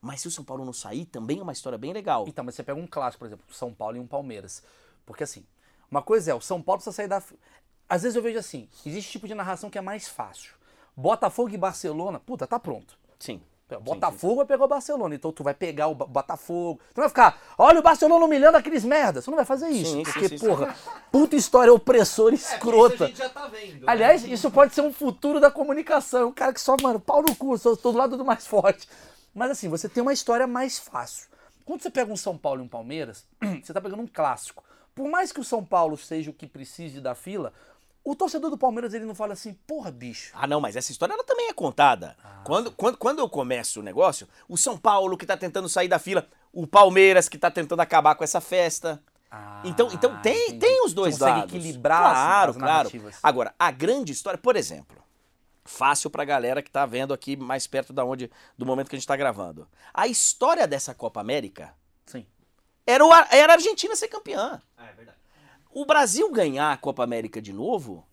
S1: Mas se o São Paulo não sair, também é uma história bem legal.
S2: Então, mas você pega um clássico, por exemplo, São Paulo e um Palmeiras. Porque assim, uma coisa é, o São Paulo precisa sair da. Às vezes eu vejo assim, existe tipo de narração que é mais fácil. Botafogo e Barcelona, puta, tá pronto.
S1: Sim.
S2: Pô,
S1: Sim,
S2: Botafogo vai pegar o Barcelona, então tu vai pegar o Botafogo. Tu não vai ficar, olha o Barcelona humilhando aqueles merdas. Você não vai fazer isso.
S1: Sim, sim,
S2: porque,
S1: sim, sim.
S2: porra, puta história opressora e
S3: É, porque Isso a
S2: escrota.
S3: gente já tá vendo. né?
S2: Aliás, isso pode ser um futuro da comunicação. Um cara que só, mano, pau no cu, sou, tô do lado do mais forte. Mas assim, você tem uma história mais fácil. Quando você pega um São Paulo e um Palmeiras, você tá pegando um clássico. Por mais que o São Paulo seja o que precise da fila, o torcedor do Palmeiras ele não fala assim, porra, bicho.
S1: Ah, não, mas essa história ela também é contada. quando, quando, quando eu começo o negócio, o São Paulo que tá tentando sair da fila, o Palmeiras que tá tentando acabar com essa festa.
S2: Ah,
S1: Então, então tem,
S2: entendi.
S1: tem os dois
S2: Você consegue
S1: lados.
S2: equilibrar as-
S1: claro,
S2: as
S1: claro.
S2: narrativas.
S1: Agora, a grande história, por exemplo, fácil pra galera que tá vendo aqui mais perto da onde do momento que a gente tá gravando. A história dessa Copa América
S2: Sim.
S1: era, o, era a Argentina ser campeã.
S3: Ah, é verdade.
S1: O Brasil ganhar a Copa América de novo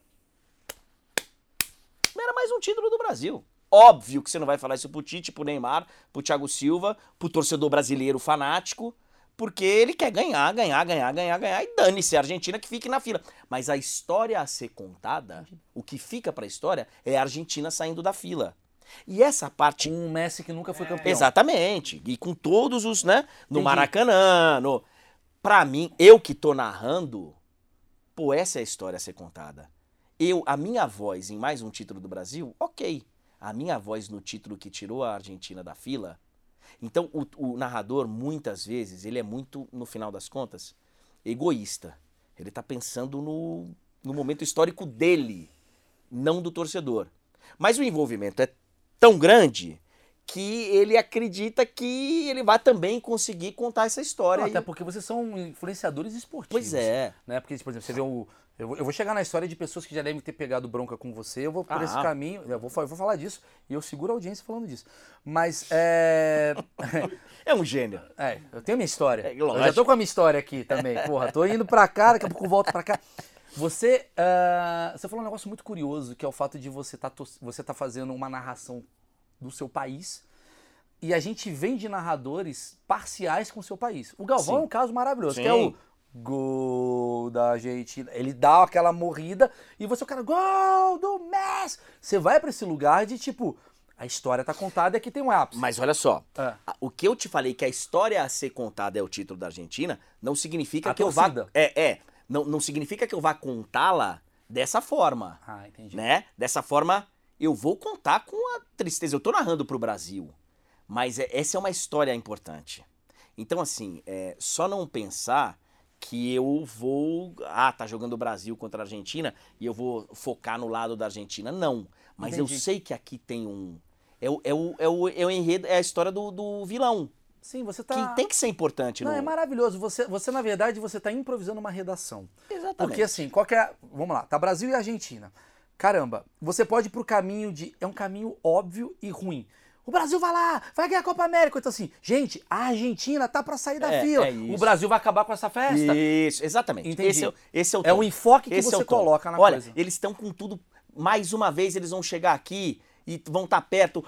S1: era mais um título do Brasil. Óbvio que você não vai falar isso pro Tite, pro Neymar, pro Thiago Silva, pro torcedor brasileiro fanático, porque ele quer ganhar, ganhar, ganhar, ganhar, ganhar e dane-se a Argentina que fique na fila. Mas a história a ser contada, o que fica pra história é a Argentina saindo da fila. E essa parte
S2: Um Messi que nunca foi campeão.
S1: Exatamente. E com todos os, né? No
S2: Entendi.
S1: Maracanã. No... Pra mim, eu que tô narrando, pô, essa é a história a ser contada. Eu, a minha voz em mais um título do Brasil, ok. A minha voz no título que tirou a Argentina da fila. Então, o, o narrador, muitas vezes, ele é muito, no final das contas, egoísta. Ele tá pensando no, no momento histórico dele, não do torcedor. Mas o envolvimento é tão grande que ele acredita que ele vai também conseguir contar essa história.
S2: Não, até porque vocês são influenciadores esportivos.
S1: Pois é.
S2: Né? Porque, por exemplo, você vê o. Eu vou, chegar na história de pessoas que já devem ter pegado bronca com você. Eu vou por
S1: Ah.
S2: esse caminho. Eu vou, eu vou falar disso. E eu seguro a audiência falando disso. Mas é.
S1: É um gênio.
S2: É, eu tenho minha história.
S1: É,
S2: eu já tô com a minha história aqui também. Porra, tô indo pra cá, daqui a pouco volto pra cá. Você, ah, você falou um negócio muito curioso, que é o fato de você tá, você tá fazendo uma narração do seu país e a gente vem de narradores parciais com o seu país. O Galvão
S1: Sim.
S2: é um caso maravilhoso,
S1: Sim.
S2: que é o gol da Argentina. Ele dá aquela morrida e você, o cara, gol do Messi! Você vai pra esse lugar de tipo, a história tá contada e aqui tem um ápice.
S1: Mas olha só,
S2: É.
S1: o que eu te falei que a história a ser contada é o título da Argentina, não significa
S2: A
S1: que eu
S2: torcida.
S1: vá. É, é. Não, não significa que eu vá contá-la dessa forma.
S2: Ah, entendi.
S1: né? Dessa forma, eu vou contar com a tristeza. Eu tô narrando pro Brasil, mas é- essa é uma história importante. Então, assim, é, só não pensar que eu vou. Ah, tá jogando o Brasil contra a Argentina e eu vou focar no lado da Argentina. Não. Mas eu
S2: Entendi.
S1: sei que aqui tem um. É o, é o, é o, é o enredo, é a história do, do vilão.
S2: Sim, você tá.
S1: Que tem que ser importante
S2: Não,
S1: no.
S2: é maravilhoso. Você, você, na verdade, você tá improvisando uma redação.
S1: Exatamente.
S2: Porque assim, qual que é. Vamos lá, tá Brasil e Argentina. Caramba, você pode ir pro caminho de. É um caminho óbvio e ruim. O Brasil vai lá, vai ganhar a Copa América. Então, assim, gente, a Argentina tá pra sair da
S1: É,
S2: fila.
S1: é
S2: o Brasil vai acabar com essa festa.
S1: Isso, exatamente.
S2: Entendi.
S1: Esse é, o- esse é o
S2: É
S1: tom.
S2: o enfoque que
S1: Esse
S2: você
S1: é o tom.
S2: coloca na
S1: Olha,
S2: coisa.
S1: eles estão com tudo. Mais uma vez eles vão chegar aqui e vão estar perto.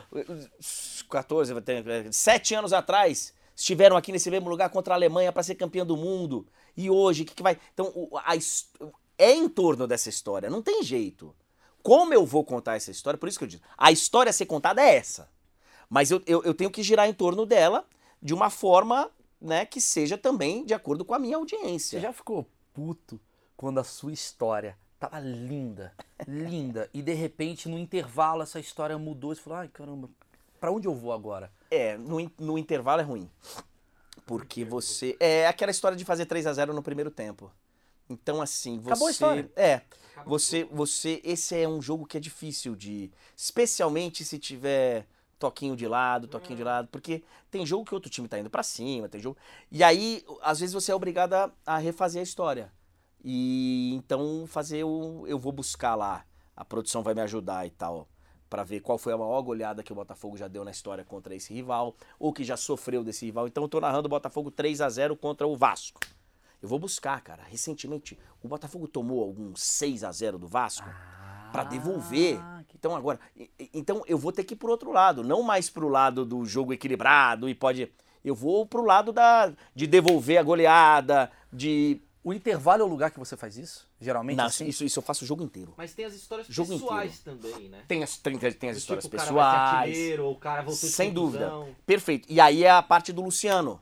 S1: 14, vai ter, eh, sete anos atrás, estiveram aqui nesse mesmo lugar contra a Alemanha para ser campeão do mundo. E hoje, o que, que vai. Então, a his- é em torno dessa história, não tem jeito. Como eu vou contar essa história? Por isso que eu digo, a história a ser contada é essa. Mas eu, eu, eu tenho que girar em torno dela de uma forma né, que seja também de acordo com a minha audiência.
S2: Você já ficou puto quando a sua história tava linda, linda, e de repente, no intervalo, essa história mudou você falou, ai caramba, pra onde eu vou agora?
S1: É, no, no intervalo é ruim. Porque você. É aquela história de fazer 3 a 0 no primeiro tempo. Então, assim, você.
S2: Acabou a história.
S1: É. Você, você. Esse é um jogo que é difícil de. Especialmente se tiver toquinho de lado, toquinho de lado. Porque tem jogo que outro time tá indo pra cima, tem jogo. E aí, às vezes, você é obrigado a, a refazer a história. E então fazer o. Eu vou buscar lá. A produção vai me ajudar e tal. Pra ver qual foi a maior goleada que o Botafogo já deu na história contra esse rival. Ou que já sofreu desse rival. Então eu tô narrando o Botafogo 3 a 0 contra o Vasco. Eu vou buscar, cara. Recentemente, o Botafogo tomou algum 6 a 0 do Vasco pra devolver.
S2: Ah, que-
S1: Então agora, então eu vou ter que ir pro outro lado, não mais pro lado do jogo equilibrado e pode eu vou pro lado da de devolver a goleada, de
S2: O intervalo é o lugar que você faz isso? Geralmente
S1: Não,
S2: assim?
S1: isso, isso eu faço o jogo inteiro.
S3: Mas tem as histórias
S1: Jogo
S3: pessoais também, né?
S1: Tem as, tem, tem as
S3: Do
S1: histórias
S3: tipo, o cara vai ser
S1: pessoais.
S3: artilheiro, ou o cara voltou de
S1: Sem dúvida. Perfeito. E aí é a parte do Luciano.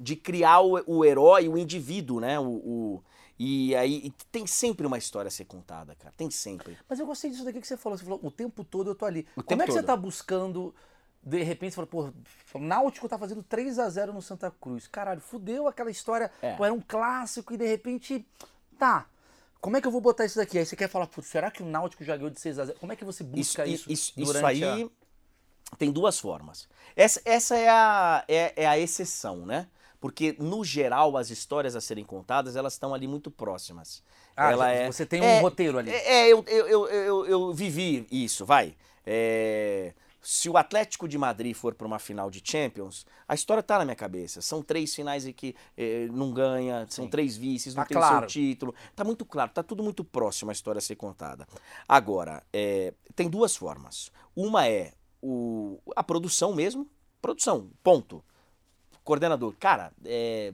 S1: De criar o, o herói, o indivíduo, né? O, o- e aí e tem sempre uma história a ser contada, cara. Tem sempre.
S2: Mas eu gostei disso daqui que você falou. Você falou, o tempo todo eu tô ali.
S1: O
S2: Como é que você
S1: todo.
S2: tá buscando, de repente, você fala, pô, o Náutico tá fazendo 3 a 0 no Santa Cruz. Caralho, fudeu aquela história.
S1: É.
S2: Pô, era um clássico e de repente, tá. Como é que eu vou botar isso daqui? Aí você quer falar, putz, será que o Náutico já ganhou de 6 a 0 Como é que você busca isso,
S1: isso, isso
S2: durante
S1: aí
S2: a...
S1: tem duas formas. Essa, essa é, a, é, é a exceção, né? Porque, no geral, as histórias a serem contadas, elas estão ali muito próximas.
S2: Ah,
S1: Ela é-
S2: você tem um
S1: é-
S2: roteiro ali.
S1: É, é, eu, eu, eu, eu, vivi isso, vai. É, se o Atlético de Madrid for para uma final de Champions, a história tá na minha cabeça. São três finais em que eh, não ganha, são
S2: Sim.
S1: três vices, não
S2: Tá
S1: tem o
S2: claro.
S1: seu título. Tá muito claro, tá tudo muito próximo a história a ser contada. Agora, eh, tem duas formas. Uma é o, a produção mesmo, produção, ponto. Coordenador, cara, eh,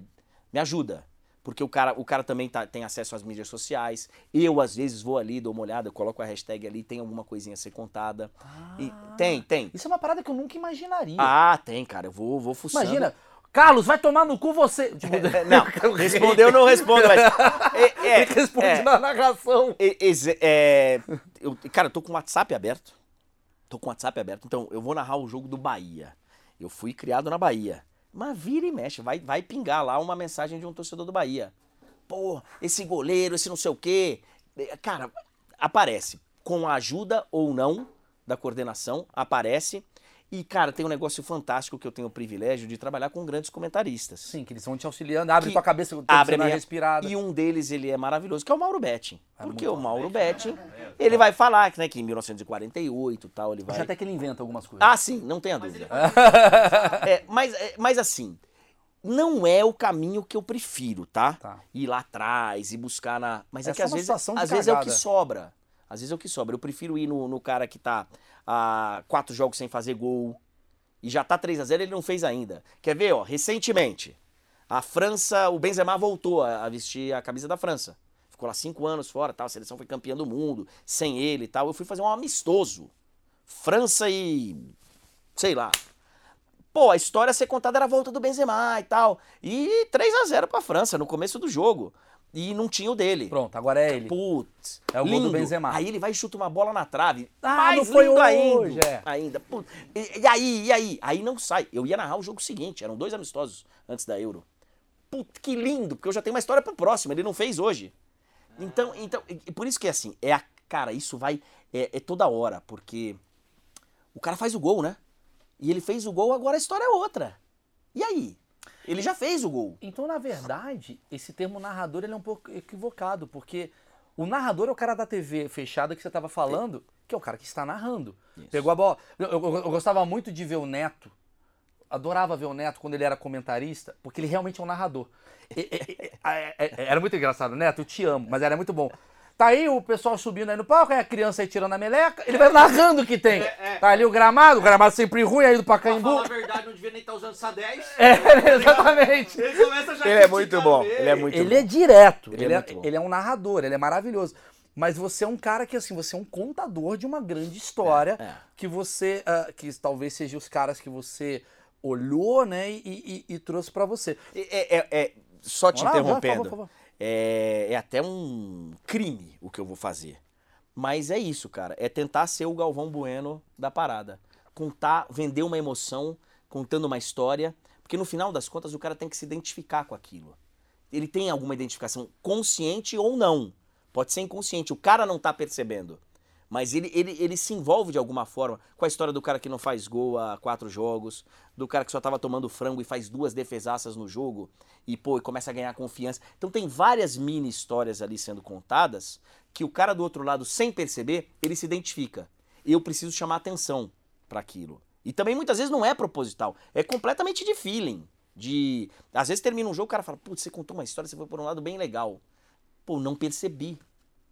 S1: me ajuda. Porque o cara, o cara também tá- tem acesso às mídias sociais. Eu, às vezes, vou ali, dou uma olhada, coloco a hashtag ali, tem alguma coisinha a ser contada. E- tem, tem.
S2: Isso é uma parada que eu nunca imaginaria.
S1: Ah, tem, cara. Eu vou, vou fuçando.
S2: Imagina, Carlos, vai tomar no cu você. Tipo,
S1: É, Não, respondeu, não respondo, mas. É, é,
S2: Ele responde
S1: é,
S2: na narração.
S1: é, é, eu, cara, eu tô com o WhatsApp aberto. Tô com o WhatsApp aberto. Então, eu vou narrar o jogo do Bahia. Eu fui criado na Bahia. Mas vira e mexe, vai, vai pingar lá uma mensagem de um torcedor do Bahia. Pô, esse goleiro, esse não sei o quê. É, Cara, aparece. Com a ajuda ou não da coordenação, aparece. E, cara, tem um negócio fantástico que eu tenho o privilégio de trabalhar com grandes comentaristas.
S2: Sim, que eles vão te auxiliando, abre
S1: Que
S2: tua cabeça,
S1: abre a minha
S2: respirada.
S1: E um deles, ele é maravilhoso, que é o Mauro Betting.
S2: Ah,
S1: Porque o Mauro Betting, ele vai falar que, né, que em 1948 e tal, ele vai...
S2: Já até que ele inventa algumas coisas.
S1: Ah, sim, não tenha dúvida. É, mas, é, mas assim, não é o caminho que eu prefiro, tá?
S2: Tá.
S1: Ir lá atrás e buscar na. Mas é,
S2: É
S1: que às vezes, às vezes é o que sobra. Às vezes é o que sobra. Eu prefiro ir no, no cara que tá há quatro jogos sem fazer gol e já tá 3 a 0 ele não fez ainda. Quer ver, ó? Recentemente, a França, o Benzema voltou a, a vestir a camisa da França. Ficou lá cinco anos fora, tal. A seleção foi campeã do mundo, sem ele e tal. Eu fui fazer um amistoso. França e. sei lá. Pô, a história a ser contada era a volta do Benzema e tal. E 3 a 0 pra França no começo do jogo. E não tinha o dele.
S2: Pronto, agora é ele.
S1: Putz,
S2: É o gol
S1: lindo.
S2: do Benzema.
S1: Aí ele vai e chuta uma bola na trave.
S2: Ah,
S1: Mais
S2: não foi
S1: lindo
S2: hoje,
S1: ainda.
S2: é.
S1: ainda. Putz. E, e aí, e aí? Aí não sai. Eu ia narrar o jogo seguinte, eram dois amistosos antes da Euro. Putz, que lindo, porque eu já tenho uma história pro próximo, ele não fez hoje. Então, então e- e por isso que é assim, é a, cara, isso vai, é, é toda hora, porque o cara faz o gol, né? E ele fez o gol, agora a história é outra. E aí? Ele já fez o gol.
S2: Então, na verdade, esse termo narrador ele é um pouco equivocado, porque o narrador é o cara da TV fechada que você estava falando, que é o cara que está narrando.
S1: Isso.
S2: Pegou a bola. Eu, eu- eu gostava muito de ver o Neto, adorava ver o Neto quando ele era comentarista, porque ele realmente é um narrador. E- e- e- é- é- era muito engraçado, Neto, eu te amo, mas era muito bom. Tá aí o pessoal subindo aí no palco, aí a criança aí tirando a meleca, ele vai narrando o que tem.
S3: é.
S2: Tá ali o gramado, o gramado sempre ruim aí do
S3: Pra
S2: Pacaembu.
S3: falar a verdade, não devia nem estar usando essa 10.
S2: É, exatamente.
S3: Ele começa já
S1: Ele é muito bom, ele é muito
S2: Ele
S1: bom.
S2: é direto,
S1: Ele
S2: ele,
S1: é
S2: é,
S1: muito bom.
S2: ele é um narrador, ele é maravilhoso. Mas você é um cara que, assim, você é um contador de uma grande história
S1: É, é.
S2: que você, ah, que talvez seja os caras que você olhou, né, e, e- e trouxe pra você.
S1: É, é- é- só te
S2: Vamos lá, vai,
S1: interrompendo.
S2: por favor, por favor.
S1: É, é até um crime o que eu vou fazer. Mas é isso, cara. É tentar ser o Galvão Bueno da parada. Contar, vender uma emoção, contando uma história. Porque no final das contas o cara tem que se identificar com aquilo. Ele tem alguma identificação consciente ou não. Pode ser inconsciente. O cara não tá percebendo. Mas ele, ele, ele se envolve de alguma forma com a história do cara que não faz gol há quatro jogos, do cara que só tava tomando frango e faz duas defesaças no jogo e, pô, e começa a ganhar confiança. Então tem várias mini histórias ali sendo contadas que o cara do outro lado, sem perceber, ele se identifica. Eu preciso chamar atenção para aquilo. E também muitas vezes não é proposital, é completamente de feeling. De. Às vezes termina um jogo, o cara fala, putz, você contou uma história, você foi por um lado bem legal. Pô, não percebi.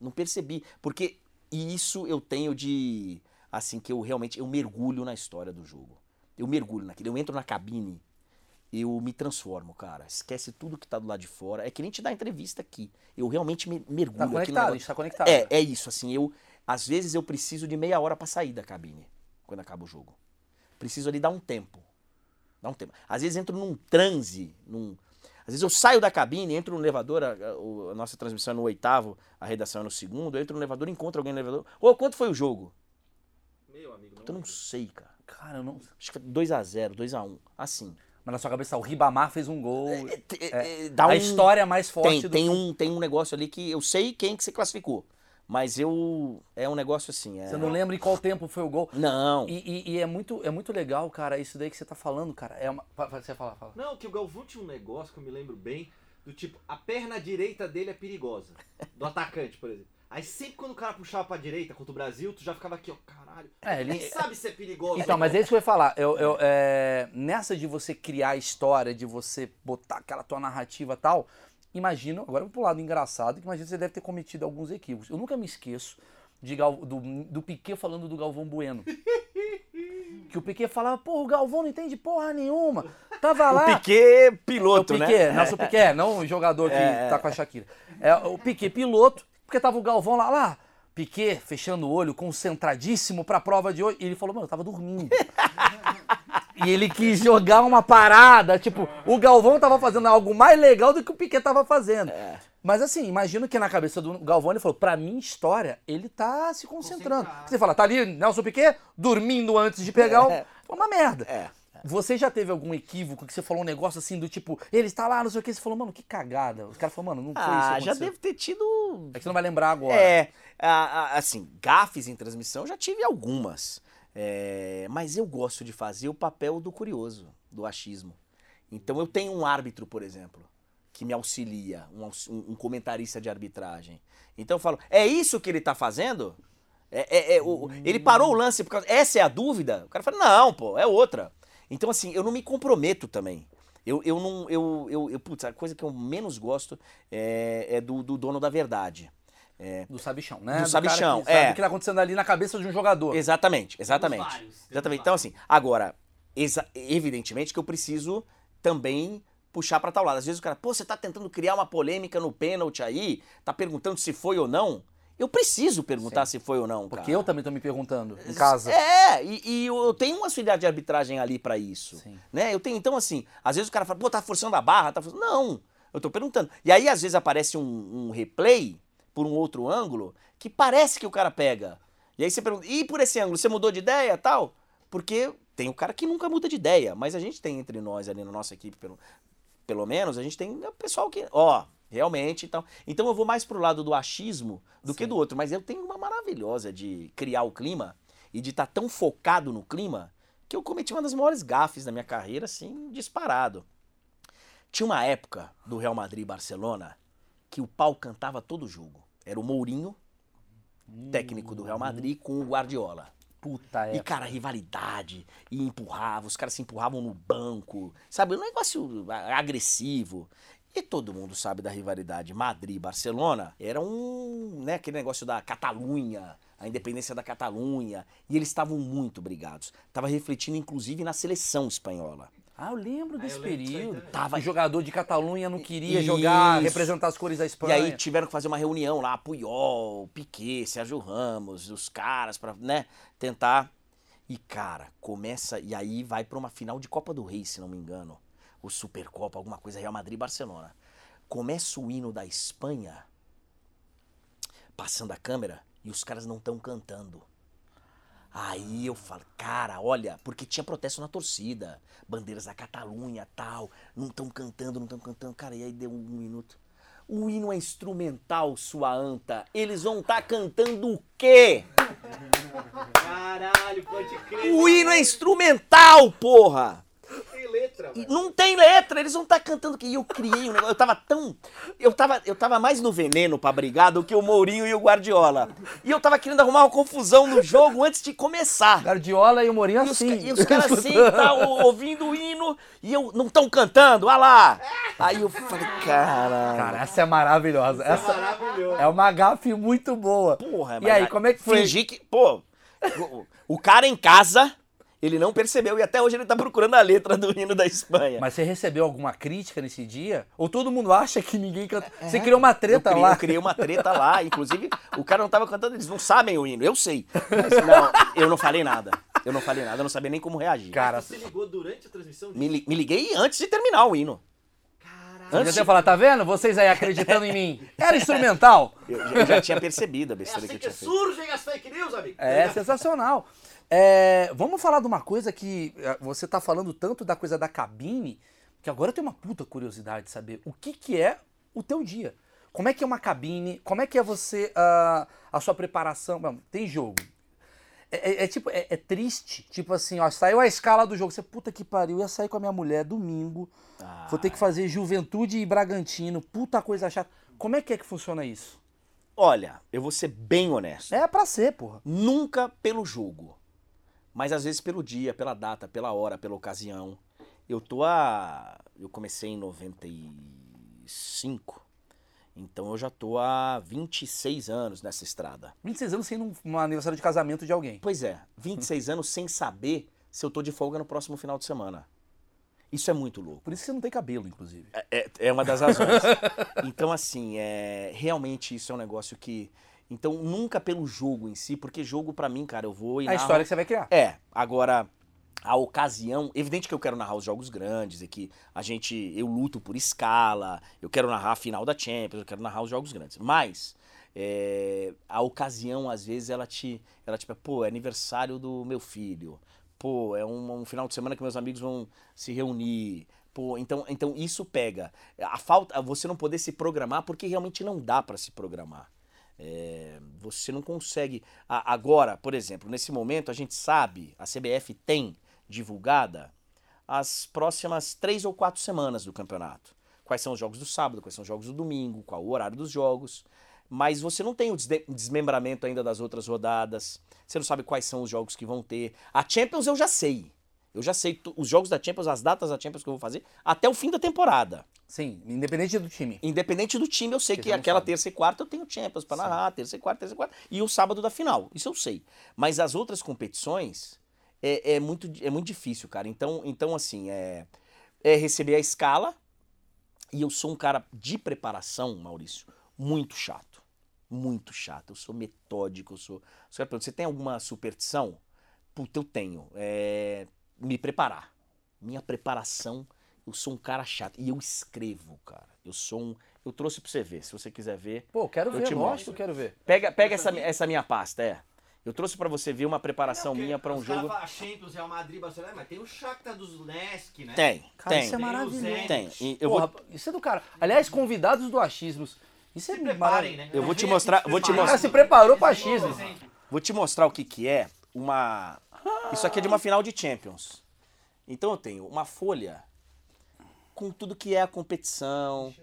S1: Não percebi. Porque isso eu tenho de. Assim, que eu realmente. Eu mergulho na história do jogo. Eu mergulho naquilo. Eu entro na cabine, eu me transformo, cara. Esquece tudo que tá do lado de fora. É que nem te dar entrevista aqui. Eu realmente me mergulho
S2: Tá conectado, a gente tá conectado.
S1: É, é isso, assim, eu. Às vezes eu preciso de meia hora pra sair da cabine quando acaba o jogo. Preciso ali dar um tempo. Dar um tempo. Às vezes entro num transe, num. Às vezes eu saio da cabine, entro no elevador, a, a- nossa transmissão é no oitavo, a redação é no segundo, eu entro no elevador, encontro alguém no elevador. Ô, quanto foi o jogo?
S3: Meu amigo,
S1: Eu não sei, cara.
S2: Cara, eu não...
S1: Acho que foi 2x0, 2x1. Assim.
S2: Mas na sua cabeça, o Ribamar fez um gol.
S1: É, é, dá
S2: a
S1: um-
S2: história mais forte
S1: tem,
S2: do
S1: tem um tem um negócio ali que eu sei quem que se classificou, mas eu é um negócio assim. É...
S2: Você não lembra em qual tempo foi o gol.
S1: Não.
S2: E, e- e é, muito, é muito legal, cara, isso daí que você tá falando, cara. É uma... Você fala, fala.
S3: Não, que o Galvão tinha um negócio que eu me lembro bem, do tipo, a perna direita dele é perigosa. Do atacante, por exemplo. Aí sempre quando o cara puxava pra direita contra o Brasil, tu já ficava aqui, ó, caralho.
S2: É, ele-
S3: Quem sabe se é perigoso.
S2: Então, mas é isso que eu ia falar. Eu, eu, é, nessa de você criar a história, de você botar aquela tua narrativa e tal, imagino, agora eu vou pro lado engraçado, que imagino que você deve ter cometido alguns equívocos. Eu nunca me esqueço de Gal- do, do Piquet falando do Galvão Bueno. Que o Piquet falava, porra, o Galvão não entende porra nenhuma. Tava lá.
S1: O Piquet
S2: O
S1: piloto,
S2: Piquet,
S1: né?
S2: Nelson Piquet, não o jogador que
S1: É,
S2: tá com a Shakira. É o Piquet piloto, porque tava o Galvão lá, lá, Piquet fechando o olho, concentradíssimo pra prova de hoje. E ele falou, mano, eu tava dormindo. e ele quis jogar uma parada, tipo, o Galvão tava fazendo algo mais legal do que o Piquet tava fazendo.
S1: É.
S2: Mas assim, imagino que na cabeça do Galvão ele falou, pra minha história, ele tá se concentrando. Você fala, tá ali Nelson Piquet dormindo antes de pegar o... Foi uma merda.
S1: É.
S2: Você já teve algum equívoco que você falou um negócio assim do tipo, ele está lá, não sei o que, você falou, mano, que cagada. Os caras falaram, mano, não foi isso.
S1: Ah, já deve ter tido.
S2: É que você não vai lembrar agora.
S1: É, assim, gafes em transmissão já tive algumas. É, mas eu gosto de fazer o papel do curioso, do achismo. Então eu tenho um árbitro, por exemplo, que me auxilia, um, um- comentarista de arbitragem. Então eu falo, é isso que ele tá fazendo? É, é- é o- ele parou o lance por causa. Essa é a dúvida? O cara fala, não, pô, é outra. Então, assim, eu não me comprometo também. Eu, eu não. Eu, eu, eu, putz, a coisa que eu menos gosto é, é do, do dono da verdade. É,
S2: Do sabichão, né?
S1: Do
S2: cara
S1: sabichão,
S2: que sabe
S1: é.
S2: O que tá acontecendo ali na cabeça de um jogador.
S1: Exatamente, exatamente.
S3: vários,
S1: Exatamente. Então, assim, agora, evidentemente que eu preciso também puxar pra tal lado. Às vezes o cara, pô, você tá tentando criar uma polêmica no pênalti aí, tá perguntando se foi ou não. Eu preciso perguntar se foi ou não,
S2: Porque
S1: cara.
S2: eu também tô me perguntando, em casa.
S1: É, e, e eu tenho uma auxiliar de arbitragem ali pra isso.
S2: Sim.
S1: Né? Eu tenho, então, assim, às vezes o cara fala, pô, tá forçando a barra, tá forçando. Não, eu tô perguntando. E aí, às vezes, aparece um, um replay por um outro ângulo que parece que o cara pega. E aí você pergunta, e por esse ângulo, você mudou de ideia tal? Porque tem o cara que nunca muda de ideia, mas a gente tem entre nós ali na nossa equipe, pelo, pelo menos, a gente tem o pessoal que, ó, realmente então. Então eu vou mais pro lado do achismo do que do outro, mas eu tenho uma maravilhosa de criar o clima e de estar tão focado no clima que eu cometi uma das maiores gafes da minha carreira, assim, disparado. Tinha uma época do Real Madrid e Barcelona que o pau cantava todo jogo. Era o Mourinho, técnico do Real Madrid, com o Guardiola.
S2: Puta
S1: E, cara, rivalidade, e empurrava, os caras se empurravam no banco, sabe? Um negócio a- agressivo. E todo mundo sabe da rivalidade Madrid-Barcelona. Era um, né, aquele negócio da Catalunha, a independência da Catalunha. E eles estavam muito brigados. Tava refletindo, inclusive, na seleção espanhola.
S2: Ah, eu lembro desse
S3: eu lembro
S2: período.
S1: Tava-
S2: O jogador de Catalunha não queria
S1: Isso.
S2: jogar, representar as cores da
S1: E
S2: Espanha.
S1: aí tiveram que fazer uma reunião lá, Puyol, Piquet, Sérgio Ramos, os caras pra, né, tentar. E cara, começa e aí vai pra uma final de Copa do Rei, se não me engano, o Supercopa, alguma coisa Real Madrid e Barcelona. Começa o hino da Espanha passando a câmera e os caras não estão cantando. Aí eu falo, cara, olha, porque tinha protesto na torcida, bandeiras da Catalunha, tal, não estão cantando, não estão cantando, cara, e aí deu um minuto. O hino é instrumental, sua anta. Eles vão estar cantando o quê?
S3: Caralho, pode crer.
S1: O hino é instrumental, porra!
S3: Letra, mano.
S1: não tem letra, eles vão estar cantando o quê? E eu criei um negócio, eu tava tão... Eu tava, eu tava mais no veneno pra brigar do que o Mourinho e o Guardiola. E eu tava querendo arrumar uma confusão no jogo antes de começar.
S2: Guardiola e o Mourinho
S1: E os,
S2: assim.
S1: ca- e os caras assim, tá ouvindo o hino, e eu não estão cantando, olha lá. Aí eu falei, cara.
S2: Cara, essa é maravilhosa.
S3: É
S2: Essa
S3: maravilhoso.
S2: é uma gafe muito boa.
S1: Porra,
S2: E aí, como é que foi?
S1: Fingir que. Pô, o cara em casa, ele não percebeu, e até hoje ele tá procurando a letra do hino da Espanha.
S2: Mas você recebeu alguma crítica nesse dia? Ou todo mundo acha que ninguém canta? Você criou uma treta
S1: É. eu criei,
S2: lá.
S1: Eu criei uma treta lá, inclusive o cara não tava cantando, eles não sabem o hino, eu sei. Mas não, eu não falei nada. Eu não falei nada, eu não sabia nem como reagir.
S2: Cara,
S3: Você ligou durante a transmissão?
S1: Me, li- me liguei antes de terminar o hino. Antes
S2: já falar, tá vendo? Vocês aí acreditando em mim. Era instrumental.
S1: eu, eu já tinha percebido a
S3: É
S1: besteira
S3: assim
S1: que eu
S3: que
S1: tinha feito.
S3: surgem as fake news, amigo.
S2: É sensacional. É, vamos falar de uma coisa que é, você tá falando tanto da coisa da cabine, que agora eu tenho uma puta curiosidade de saber o que, que é o teu dia. Como é que é uma cabine? Como é que é você, ah, a sua preparação? Tem jogo. É, é- é tipo, é, é triste. Tipo assim, ó, saiu a escala do jogo. Você, puta que pariu, ia sair com a minha mulher domingo. Vou ter que fazer Juventude e Bragantino. Puta coisa chata. Como é que é que funciona isso?
S1: Olha, eu vou ser bem honesto.
S2: É pra ser, porra.
S1: Nunca pelo jogo, mas às vezes pelo dia, pela data, pela hora, pela ocasião. Eu tô a. Eu comecei em 95, então eu já tô há 26 anos nessa estrada.
S2: 26 anos sendo um, um aniversário de casamento de alguém.
S1: Pois é, 26 anos sem saber se eu tô de folga no próximo final de semana. Isso é muito louco.
S2: Por isso que você não tem cabelo, inclusive.
S1: É, é uma das razões. então, assim, é, realmente isso é um negócio que. Então, nunca pelo jogo em si, porque jogo pra mim, cara, eu vou e
S2: É a história que você vai criar.
S1: É, agora a ocasião, evidente que eu quero narrar os jogos grandes e que a gente, eu luto por escala, eu quero narrar a final da Champions, eu quero narrar os jogos grandes, mas é, a ocasião às vezes ela te, ela tipo, pô, é aniversário do meu filho, pô, é um, um final de semana que meus amigos vão se reunir, pô, então, então isso pega. A falta, você não poder se programar porque realmente não dá pra se programar. É, você não consegue. Agora, por exemplo, nesse momento a gente sabe, a CBF tem divulgada as próximas três ou quatro semanas do campeonato. Quais são os jogos do sábado, quais são os jogos do domingo, qual o horário dos jogos. Mas você não tem o desmembramento ainda das outras rodadas. Você não sabe quais são os jogos que vão ter. A Champions eu já sei. Eu já sei os jogos da Champions, as datas da Champions que eu vou fazer até o fim da temporada.
S2: Sim, independente do time.
S1: Independente do time, eu sei
S2: Porque
S1: que aquela
S2: sabe.
S1: terça e quarta eu tenho Champions pra narrar, terça e quarta, terça e quarta. E o sábado da final, isso eu sei. Mas as outras competições é, é muito, é muito difícil, cara. Então, então assim, é, é receber a escala. E eu sou um cara de preparação, Maurício, muito chato. Muito chato. Eu sou metódico, eu sou. Você, você tem alguma superstição? Puta, eu tenho. É, me preparar. Minha preparação, eu sou um cara chato. E eu escrevo, cara. Eu sou um. Eu trouxe pra você ver, se você quiser ver.
S2: Pô, quero
S1: Eu
S2: ver,
S1: te mostro.
S2: quero ver.
S1: Pega, pega essa, essa minha pasta, é. Eu trouxe pra você ver uma preparação minha pra um
S3: os
S1: jogo.
S3: falam Champions, Real Madrid, Barcelona, mas tem o Shakhtar dos Lesk, né?
S1: Tem,
S2: Cara,
S1: tem.
S2: isso é maravilhoso.
S1: Tem. E eu
S2: Porra,
S1: vou,
S2: Isso é do cara. Aliás, convidados do achismos. Isso é
S3: Se preparem,
S2: maravilhoso.
S3: né?
S1: Eu vou te mostrar- vou te
S2: O cara
S1: mostrar-
S2: se preparou pra
S3: Esse é
S2: achismo.
S3: exemplo.
S1: vou te mostrar o que que é uma. Isso aqui é de uma final de Champions. Então eu tenho uma folha com tudo que é a competição,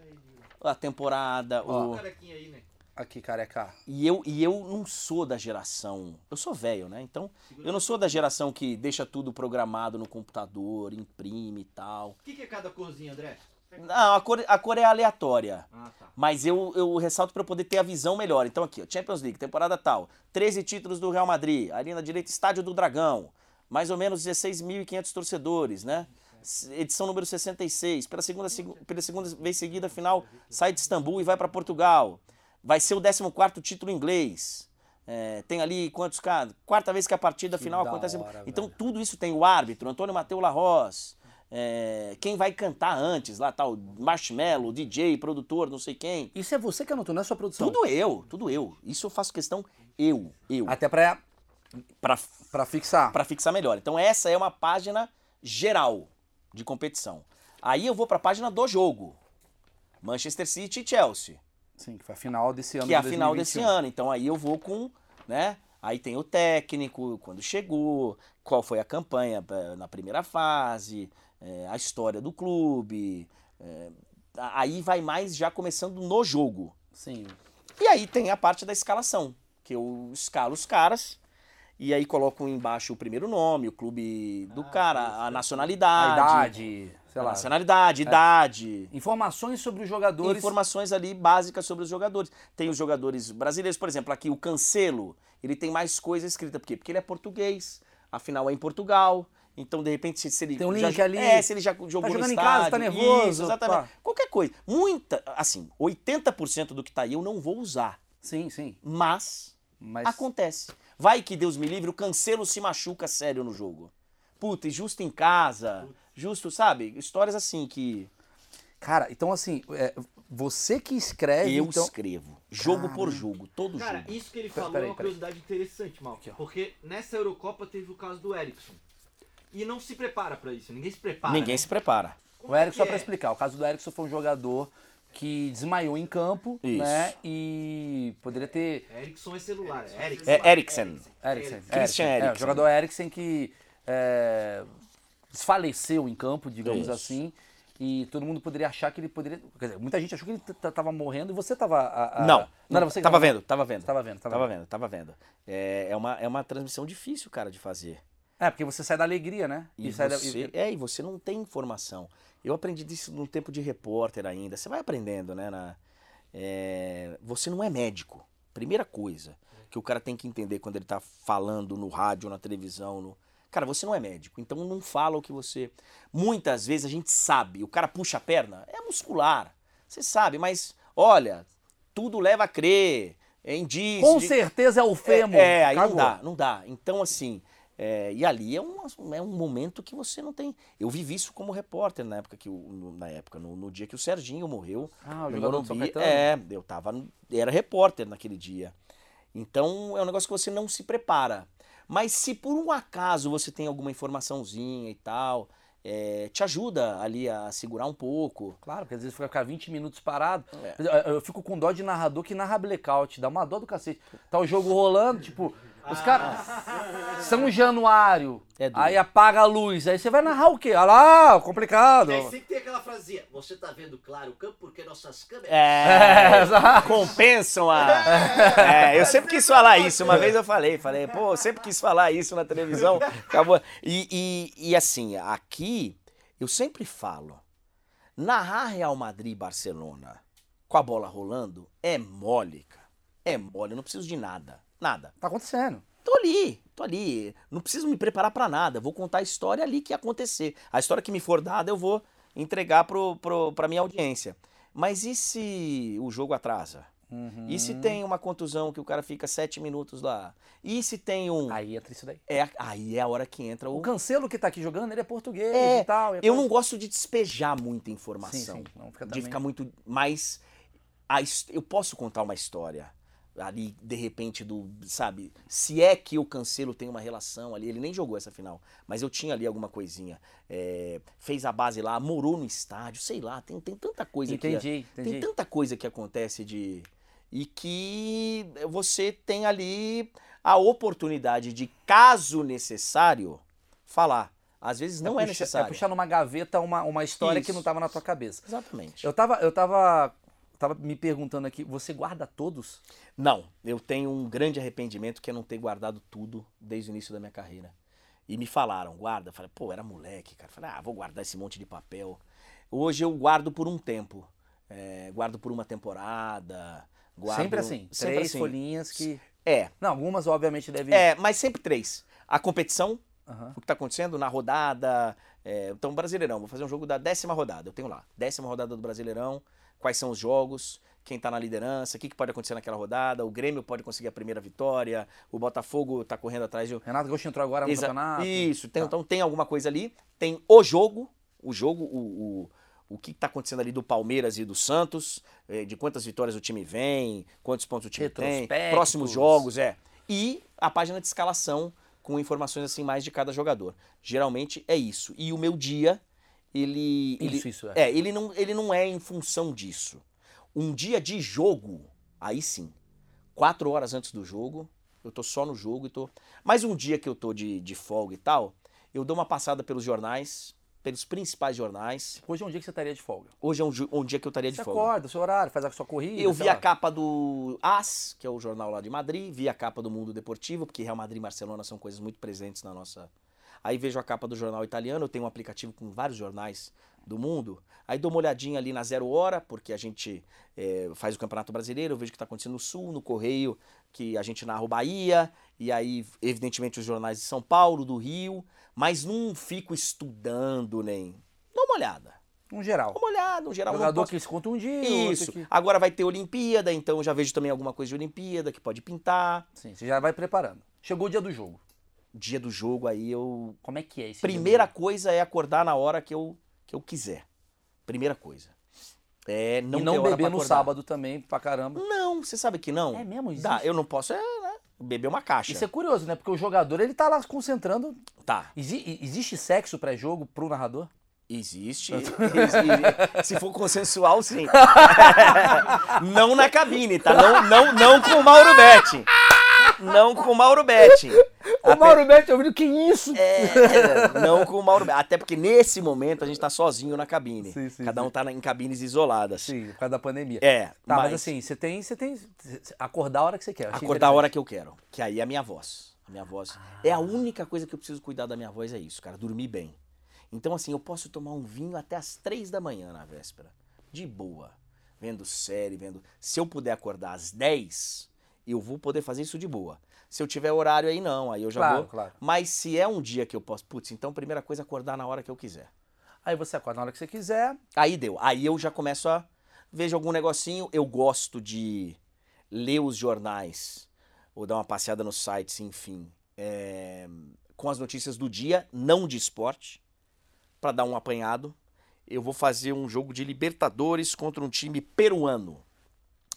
S1: a temporada,
S3: Ó,
S1: o...
S3: aí, né?
S2: Aqui, careca.
S1: E eu, e eu não sou da geração. Eu sou velho, né? Então, eu não sou da geração que deixa tudo programado no computador, imprime e tal.
S3: O que, que é cada corzinha, André?
S1: Não, a cor, a cor é aleatória.
S3: Ah, tá.
S1: Mas eu, eu ressalto para poder ter a visão melhor. Então aqui, ó, Champions League, temporada tal. 13 títulos do Real Madrid. Ali na direita, Estádio do Dragão. Mais ou menos 16.500 torcedores, né? Edição número 66. Pela segunda, segu- pela segunda vez seguida, final sai de Istambul e vai para Portugal. Vai ser o 14º título inglês. É, tem ali quantos caras? Quarta vez que a partida
S2: Que
S1: final acontece.
S2: hora,
S1: então
S2: velho.
S1: tudo isso tem o árbitro, Antônio Mateu Larroz. É, quem vai cantar antes, lá tal, Marshmello, DJ, produtor, não sei quem.
S2: Isso é você que anotou, não é sua produção.
S1: Tudo eu, tudo eu. Isso eu faço questão eu, eu,
S2: Até pra,
S1: pra,
S2: pra fixar.
S1: pra fixar melhor. Então essa é uma página geral de competição. Aí eu vou pra página do jogo. Manchester City e Chelsea,
S2: Sim, que foi a final desse ano.
S1: que é a
S2: de
S1: final desse
S2: 2021.
S1: ano. Então aí eu vou com, né? Aí tem o técnico, quando chegou, qual foi a campanha eh, na primeira fase, eh, a história do clube. eh, aí vai mais já começando no jogo.
S2: Sim.
S1: E aí tem a parte da escalação, que eu escalo os caras e aí coloco embaixo o primeiro nome, o clube do cara, a
S2: A
S1: nacionalidade,
S2: idade, sei
S1: a
S2: lá.
S1: nacionalidade, idade,
S2: Informações sobre os jogadores.
S1: informações ali básicas sobre os jogadores. Tem os jogadores brasileiros, por exemplo, aqui o Cancelo, ele tem mais coisa escrita, por quê? Porque ele é português, afinal é em Portugal. Então, de repente, se, se ele
S2: Tem um
S1: já,
S2: link ali.
S1: É, se ele já jogou no
S2: jogando em
S1: estádio,
S2: casa, tá nervoso,
S1: isso, exatamente.
S2: pá.
S1: Qualquer coisa. Muita, assim, 80% do que tá aí eu não vou usar.
S2: Sim, sim.
S1: Mas
S2: Mas
S1: acontece. Vai que Deus me livre, o cancelo se machuca sério no jogo. Puta, e justo em casa, justo, sabe? Histórias assim que
S2: Cara, então assim, é, você que escreve.
S1: eu
S2: então...
S1: escrevo, jogo por jogo, todo
S3: Cara,
S1: jogo.
S3: isso que ele
S2: Pera-
S3: falou
S2: peraí,
S3: é uma curiosidade interessante, mal. Porque nessa Eurocopa teve o caso do Erickson. E não se prepara pra isso, ninguém se prepara.
S1: Ninguém
S3: né?
S1: se prepara.
S3: Como
S2: O
S3: é
S2: Erickson,
S3: que
S2: só pra
S3: é?
S2: explicar, o caso do Erickson foi um jogador que desmaiou em campo,
S1: Isso.
S2: né? E poderia ter.
S3: Erickson é celular, é Erickson.
S1: É Eriksen.
S2: Eriksen.
S1: Christian
S2: É, o
S1: Eriksen.
S2: jogador Eriksen que é, desfaleceu em campo, digamos
S1: Isso.
S2: assim. E todo mundo poderia achar que ele poderia. Quer dizer, muita gente achou que ele tava morrendo e você tava. a- a-
S1: Não,
S2: não era você que
S1: tava vendo, tava vendo.
S2: Tava vendo, tava,
S1: Tava
S2: vendo.
S1: vendo, tava vendo. É, é, uma, é uma transmissão difícil, cara, de fazer.
S2: É, porque você sai da alegria, né?
S1: E,
S2: sai da-
S1: você, é, e você não tem informação. Eu aprendi disso no tempo de repórter ainda. Você vai aprendendo, né? na- é, você não é médico. Primeira coisa que o cara tem que entender quando ele tá falando no rádio, na televisão. No... Cara, você não é médico. Então não fala o que você. Muitas vezes a gente sabe. O cara puxa a perna, é muscular. Você sabe, mas olha, tudo leva a crer. É indício.
S2: Com
S1: de-
S2: certeza é o fêmur.
S1: é, é, aí não dá, não dá. Então, assim, é, e ali é um, é um momento que você não tem. Eu vivi isso como repórter na época que o, no- na época, no, no dia que o Serginho morreu.
S2: Ah, o jogador
S1: Morumbi. É, eu tava. Era repórter naquele dia. Então é um negócio que você não se prepara. Mas se por um acaso você tem alguma informaçãozinha e tal, é, te ajuda ali a segurar um pouco.
S2: Claro, porque às vezes fica 20 minutos parado.
S1: É.
S2: Eu, eu fico com dó de narrador que narra blackout, dá uma dó do cacete. Tá o jogo rolando, tipo, os caras. São Januário.
S1: É
S2: aí apaga a luz. Aí você vai narrar o quê? Ah lá, complicado.
S3: E aí sempre tem aquela frasinha, você tá vendo claro o campo porque nossas câmeras...
S1: É,
S2: exato.
S1: compensam a. É, eu sempre quis falar isso. Uma vez eu falei, falei, pô, eu sempre quis falar isso na televisão. Acabou. E, e, e assim, aqui eu sempre falo: narrar Real Madrid e Barcelona com a bola rolando é mole, cara. É mole, eu não preciso de nada. Nada.
S2: Tá acontecendo.
S1: Tô ali, tô ali. Não preciso me preparar pra nada. Vou contar a história ali que ia acontecer. A história que me for dada, eu vou entregar pro, pro, pra minha audiência. Mas e se o jogo atrasa? E se tem uma contusão que o cara fica sete minutos lá? E se tem um.
S2: Aí entra isso daí.
S1: É, aí é a hora que entra
S2: O
S1: o.
S2: Cancelo que tá aqui jogando, ele é português
S1: É,
S2: e tal. e
S1: eu não gosto de despejar muita informação.
S2: Sim, sim. Não fica
S1: de
S2: também-
S1: ficar muito. Mas a eu posso contar uma história ali, de repente, do. Sabe? Se é que o Cancelo tem uma relação ali, ele nem jogou essa final, mas eu tinha ali alguma coisinha. É, fez a base lá, morou no estádio, sei lá, tem, tem tanta coisa que.
S2: Entendi, entendi.
S1: Tem tanta coisa que acontece de. E que você tem ali a oportunidade de, caso necessário, falar. Às vezes não é,
S2: puxa-
S1: necessário.
S2: É puxar numa gaveta uma, uma história que
S1: Isso.
S2: não tava na tua cabeça.
S1: Exatamente.
S2: Eu tava, eu tava, tava me perguntando aqui, você guarda todos?
S1: Não, eu tenho um grande arrependimento que é não ter guardado tudo desde o início da minha carreira. E me falaram, guarda. Eu Falei, pô, era moleque, cara. Eu Falei, ah, vou guardar esse monte de papel. Hoje eu guardo por um tempo. É, guardo por uma temporada. Guardo...
S2: sempre assim,
S1: sempre
S2: três
S1: assim.
S2: folhinhas que...
S1: É,
S2: Não, algumas obviamente devem...
S1: é, mas sempre três. A competição,
S2: Aham.
S1: o que tá acontecendo na rodada. É, então, Brasileirão, vou fazer um jogo da décima rodada. Eu tenho lá, décima rodada do Brasileirão, quais são os jogos, quem tá na liderança, o que, que pode acontecer naquela rodada, o Grêmio pode conseguir a primeira vitória, o Botafogo tá correndo atrás de.
S2: Renato Gaúcho entrou agora no
S1: Exa-
S2: campeonato.
S1: Isso, tem-
S2: Tá.
S1: então tem alguma coisa ali. Tem o jogo, o jogo, o, o, o que está acontecendo ali do Palmeiras e do Santos, eh, de quantas vitórias o time vem, quantos pontos o time tem, próximos jogos, é. E a página de escalação com informações assim mais de cada jogador. Geralmente é isso. E o meu dia, ele. ele
S2: Isso, isso é.
S1: é, ele não, ele não é em função disso. Um dia de jogo, aí sim. Quatro horas antes do jogo, eu tô só no jogo e tô. Mas um dia que eu tô de, de folga e tal, eu dou uma passada pelos jornais, pelos principais jornais.
S2: Hoje é um dia que você estaria de folga.
S1: Hoje é um, um dia que eu estaria de
S2: Você
S1: folga.
S2: acorda, o seu horário, faz a sua corrida.
S1: Eu vi a
S2: lá.
S1: capa do AS, que é o jornal lá de Madrid, vi a capa do Mundo Deportivo, porque Real Madrid e Barcelona são coisas muito presentes na nossa. Aí vejo a capa do jornal italiano, eu tenho um aplicativo com vários jornais do mundo. Aí dou uma olhadinha ali na Zero Hora, porque a gente eh, faz o Campeonato Brasileiro, eu vejo o que está acontecendo no Sul, no Correio, que a gente narra o Bahia, e aí, evidentemente, os jornais de São Paulo, do Rio, mas não fico estudando nem. Dou uma olhada.
S2: Um geral.
S1: Dou uma olhada, um geral.
S2: Jogador
S1: posso-
S2: que se conta um dia,
S1: isso.
S2: que-
S1: Agora vai ter Olimpíada, então eu já vejo também alguma coisa de Olimpíada que pode pintar.
S2: Sim, você já vai preparando. Chegou o dia do jogo.
S1: Dia do jogo aí eu.
S2: Como é que é do
S1: Primeira
S2: jogo?
S1: coisa é acordar na hora que eu, que eu quiser. Primeira coisa. É não
S2: e não beber no sábado também, pra caramba.
S1: Não, você sabe que não.
S2: É mesmo?
S1: Dá,
S2: Existe?
S1: eu não posso é, né, beber uma caixa.
S2: Isso é curioso, né? Porque o jogador, ele tá lá concentrando.
S1: Tá.
S2: Exi- existe sexo pré-jogo pro narrador?
S1: Existe. Exi- Se for consensual, sim. não na cabine, tá? Não, não, não com o Mauro Betti. Não com o Mauro Betting.
S2: O Mauro Betti ouvindo, que isso?
S1: É, não com o Mauro Betting. Até porque nesse momento a gente tá sozinho na cabine.
S2: Sim, sim,
S1: Cada um tá na- em cabines isoladas.
S2: Sim, por causa da pandemia.
S1: É,
S2: Tá, mas,
S1: mas
S2: assim, você tem, você tem. Acordar a hora que você quer.
S1: acordar a hora que eu quero. Que aí é a minha voz. A minha voz. É a única coisa que eu preciso cuidar da minha voz, é isso, cara. Dormir bem. Então, assim, eu posso tomar um vinho até as três da manhã na véspera. De boa. Vendo série, vendo. Se eu puder acordar às 10, eu vou poder fazer isso de boa. Se eu tiver horário aí, não. Aí eu já
S2: Claro,
S1: vou.
S2: claro.
S1: Mas se é um dia que eu posso. Putz, então primeira coisa é acordar na hora que eu quiser.
S2: Aí você acorda na hora que você quiser.
S1: Aí deu. Aí eu já começo a. Vejo algum negocinho. Eu gosto de ler os jornais ou dar uma passeada nos sites, enfim, é, com as notícias do dia, não de esporte, para dar um apanhado. Eu vou fazer um jogo de Libertadores contra um time peruano.